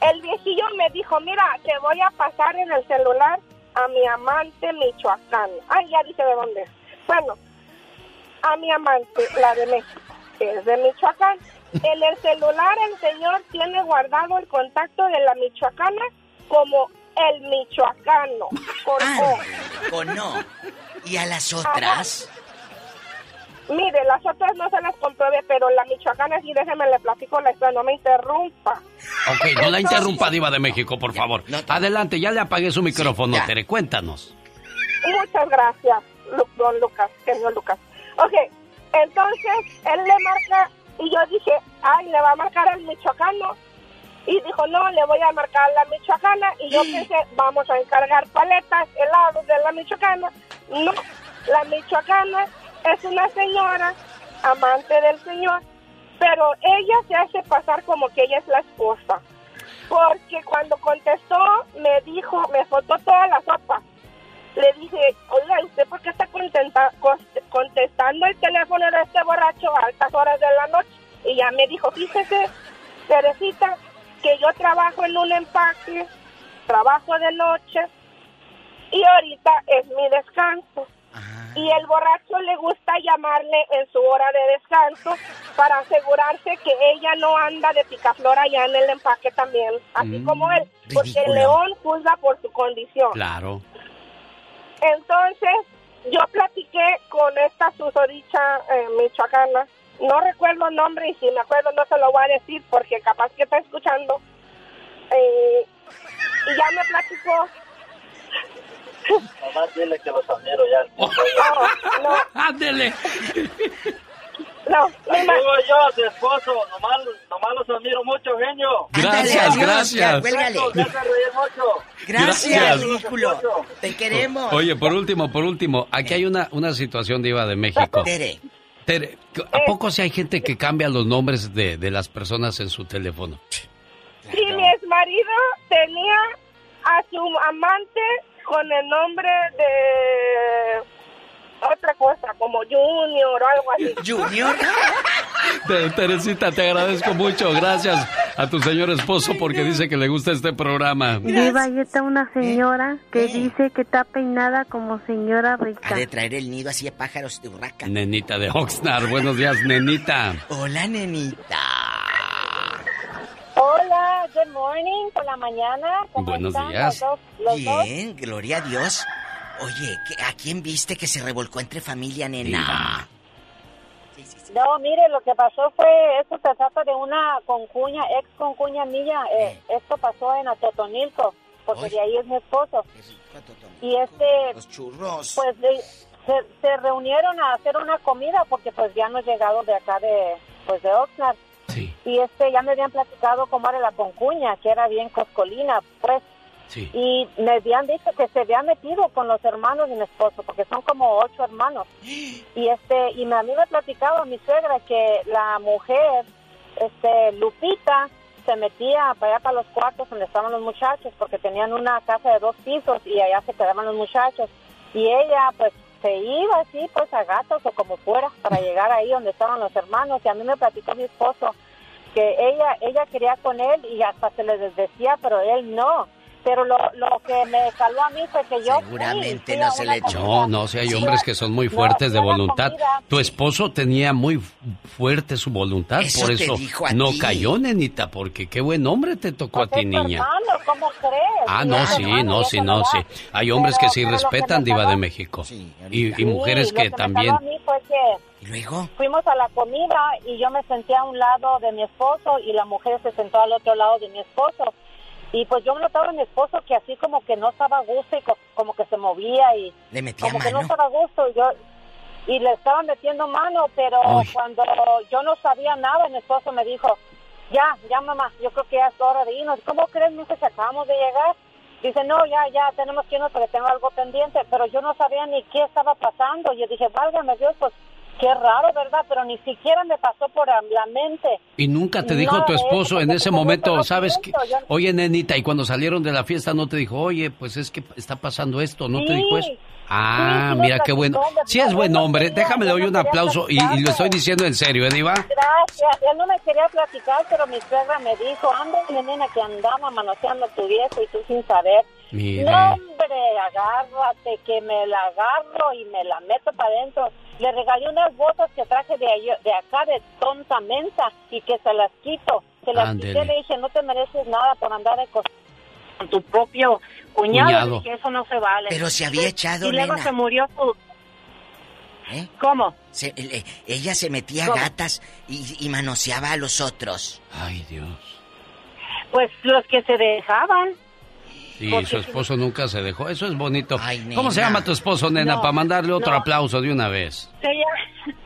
El viejillo me dijo, mira, te voy a pasar en el celular a mi amante Michoacán. Ay, ya dice de dónde. Bueno, a mi amante, la de México, que es de Michoacán. En el celular el señor tiene guardado el contacto de la michoacana como el michoacano, con O. ¿O no? ¿Y a las otras? Mire, las otras no se las compruebe, pero la michoacana sí, déjeme le platico la historia, no me interrumpa. Ok, no la interrumpa, Diva de México, por favor. Adelante, ya le apagué su micrófono, Tere, cuéntanos. Muchas gracias, Lu- don Lucas, señor Lucas. Ok, entonces él le marca y yo dije, ay, le va a marcar al michoacano. Y dijo, no, le voy a marcar a la michoacana. Y yo pensé, vamos a encargar paletas, helados de la michoacana. No, la michoacana es una señora, amante del señor, pero ella se hace pasar como que ella es la esposa. Porque cuando contestó, me dijo, me soltó toda la sopa. Le dije, oiga, ¿usted por qué está contenta- contestando el teléfono de este borracho a altas horas de la noche? Y ya me dijo, fíjese, Teresita, que yo trabajo en un empaque, trabajo de noche y ahorita es mi descanso. Y el borracho le gusta llamarle en su hora de descanso para asegurarse que ella no anda de picaflor allá en el empaque también, así Mm, como él, porque el león juzga por su condición. Claro. Entonces, yo platiqué con esta susodicha eh, michoacana. No recuerdo el nombre y si me acuerdo no se lo voy a decir porque capaz que está escuchando. Eh, y ya me platicó. Nomás dile que los admiro ya. No, no, Ándele. No. me Digo yo, su esposo, nomás, nomás los admiro mucho, genio. Gracias, adiós, gracias. Gracias, Gracias. ridículo. Te queremos. Oye, por último, por último, aquí hay una, una situación Diva de México. Tere. Tere, ¿a poco si hay gente que cambia los nombres de, de las personas en su teléfono? Sí, mi ex marido tenía a su amante con el nombre de otra cosa, como Junior o algo así. ¿Junior? Te- Teresita, te agradezco mucho. Gracias a tu señor esposo porque dice que le gusta este programa. Viva, ahí está una señora que dice que está peinada como señora rica. Ha de traer el nido así de pájaros de burraca. Nenita de Oxnard. Buenos días, nenita. Hola, nenita. Hola, good morning, por la mañana. ¿Cómo Buenos están días. Los dos, los dos? Bien, gloria a Dios. Oye, ¿qué- ¿a quién viste que se revolcó entre familia, nena? No, mire, lo que pasó fue, esto se trata de una concuña, ex concuña mía. eh, esto pasó en Atotonilco, porque de ahí es mi esposo. Y este, Los churros. pues de- se, se reunieron a hacer una comida, porque pues ya no he llegado de acá de, pues de Oxnard. Y este, ya me habían platicado cómo era la concuña, que era bien coscolina, pues. Y me habían dicho que se había metido con los hermanos de mi esposo, porque son como ocho hermanos. Y este, y me había platicado mi suegra que la mujer, este, Lupita, se metía para allá para los cuartos donde estaban los muchachos, porque tenían una casa de dos pisos y allá se quedaban los muchachos. Y ella, pues, se iba así, pues a gatos o como fuera, para llegar ahí donde estaban los hermanos. Y a mí me platicó mi esposo que ella ella quería con él y hasta se le desdecía, pero él no pero lo, lo que me caló a mí fue que yo seguramente no se le echó no no si hay hombres que son muy fuertes de voluntad. tu esposo tenía muy fuerte su voluntad por eso no cayó nenita porque qué buen hombre te tocó a ti niña. hermano, ¿cómo crees? ah no sí no sí no sí. Hay hombres que sí respetan diva de México. Y, y, mujeres que, también a mí fue que ¿Y luego? Fuimos a la comida y yo me senté a un lado de mi esposo y la mujer se sentó al otro lado de mi esposo y pues yo notaba a mi esposo que así como que no estaba a gusto y como que se movía y le metía como mano. que no estaba a gusto y yo y le estaban metiendo mano, pero cuando yo no sabía nada, mi esposo me dijo, ya, ya mamá, yo creo que ya es hora de irnos. ¿Cómo crees, mi que acabamos de llegar? Dice, no, ya, ya, tenemos que irnos porque tengo algo pendiente, pero yo no sabía ni qué estaba pasando. Yo dije, válgame Dios, pues Qué raro, ¿verdad? Pero ni siquiera me pasó por la mente. Y nunca te dijo tu esposo en ese momento, ¿sabes qué? Oye, nenita, y cuando salieron de la fiesta no te dijo, oye, pues es que está pasando esto, ¿no te dijo eso? Ah, mira qué bueno. Sí es buen hombre. Déjame le doy un aplauso y, lo estoy diciendo en serio, ¿eh, Diva? Gracias. Él no me quería platicar, pero mi suegra me dijo, ándale, nena, que andaba manoseando tu viejo y tú sin saber. Mire. No, hombre, agárrate, que me la agarro y me la meto para adentro. Le regalé unas botas que traje de, de acá de tonta mensa y que se las quito. Se las quité, le dije, no te mereces nada por andar de con tu propio cuñado. Dije, eso no se vale. Pero se había echado, Y luego se murió su... ¿Eh? ¿Cómo? Se, ella se metía a gatas y, y manoseaba a los otros. Ay, Dios. Pues los que se dejaban. Y su esposo nunca se dejó. Eso es bonito. ¿Cómo se llama tu esposo, nena? para mandarle otro aplauso de una vez. Se llama,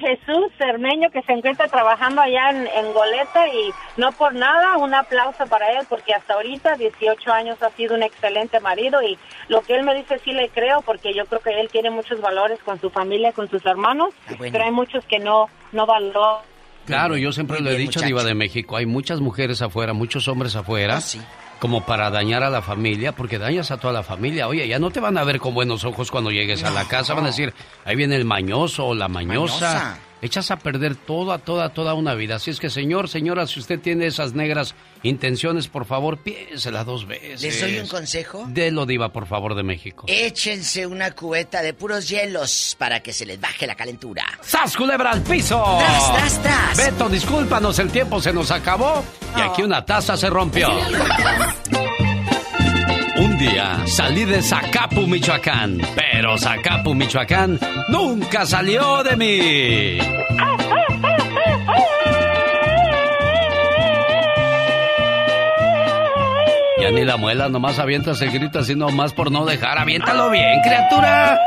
Jesús Cermeño, que se encuentra trabajando allá en, en, Goleta y no por nada, un aplauso para él, porque hasta ahorita, 18 años, ha sido un excelente marido y lo que él me dice sí le creo, porque yo creo que él tiene muchos valores con su familia, con sus hermanos, ah, pero hay muchos que no, no valoran. Claro, yo siempre lo he dicho, Diva de México, hay muchas mujeres afuera, muchos hombres afuera. Ah, sí como para dañar a la familia, porque dañas a toda la familia. Oye, ya no te van a ver con buenos ojos cuando llegues a la casa, van a decir, ahí viene el mañoso o la mañosa echas a perder toda, toda, toda una vida. Así es que, señor, señora, si usted tiene esas negras intenciones, por favor, piénsela dos veces. ¿Les doy un consejo? De lo diva, por favor, de México. Échense una cubeta de puros hielos para que se les baje la calentura. ¡Sas, culebra al piso! ¡Tras, tras, tras! Beto, discúlpanos, el tiempo se nos acabó y aquí una taza se rompió. Salí de Zacapu, Michoacán, pero Zacapu, Michoacán nunca salió de mí. Ya ni la muela, nomás avientas el grito así nomás por no dejar. Aviéntalo bien, criatura.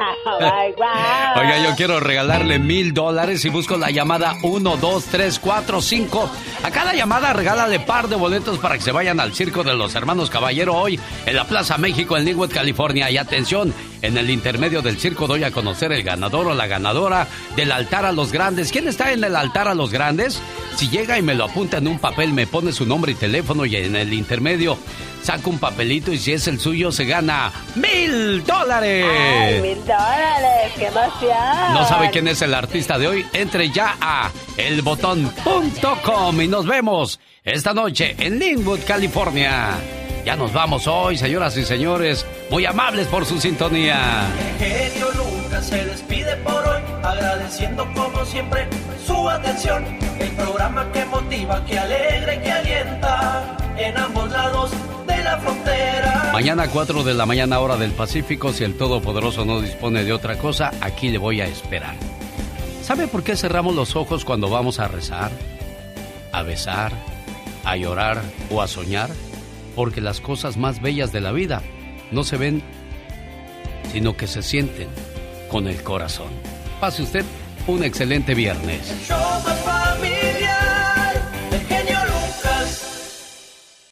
Oiga, yo quiero regalarle mil dólares y busco la llamada 1, 2, 3, 4, 5. A cada llamada regálale par de boletos para que se vayan al circo de los hermanos Caballero hoy en la Plaza México en Linwood, California. Y atención, en el intermedio del circo doy a conocer el ganador o la ganadora del altar a los grandes. ¿Quién está en el altar a los grandes? Si llega y me lo apunta en un papel, me pone su nombre y teléfono y en el intermedio saca un papelito y si es el suyo se gana mil dólares. ¡Ay, mil dólares! ¡Qué emoción! ¿No sabe quién es el artista de hoy? Entre ya a elbotón.com y nos vemos esta noche en Linwood, California. Ya nos vamos hoy, señoras y señores. Muy amables por su sintonía. Genio Lucas se despide por hoy, agradeciendo como siempre su atención. El programa que motiva, que alegra y que alienta en ambos lados de la frontera. Mañana 4 de la mañana hora del Pacífico, si el Todopoderoso no dispone de otra cosa, aquí le voy a esperar. ¿Sabe por qué cerramos los ojos cuando vamos a rezar, a besar, a llorar o a soñar? porque las cosas más bellas de la vida no se ven, sino que se sienten con el corazón. Pase usted un excelente viernes.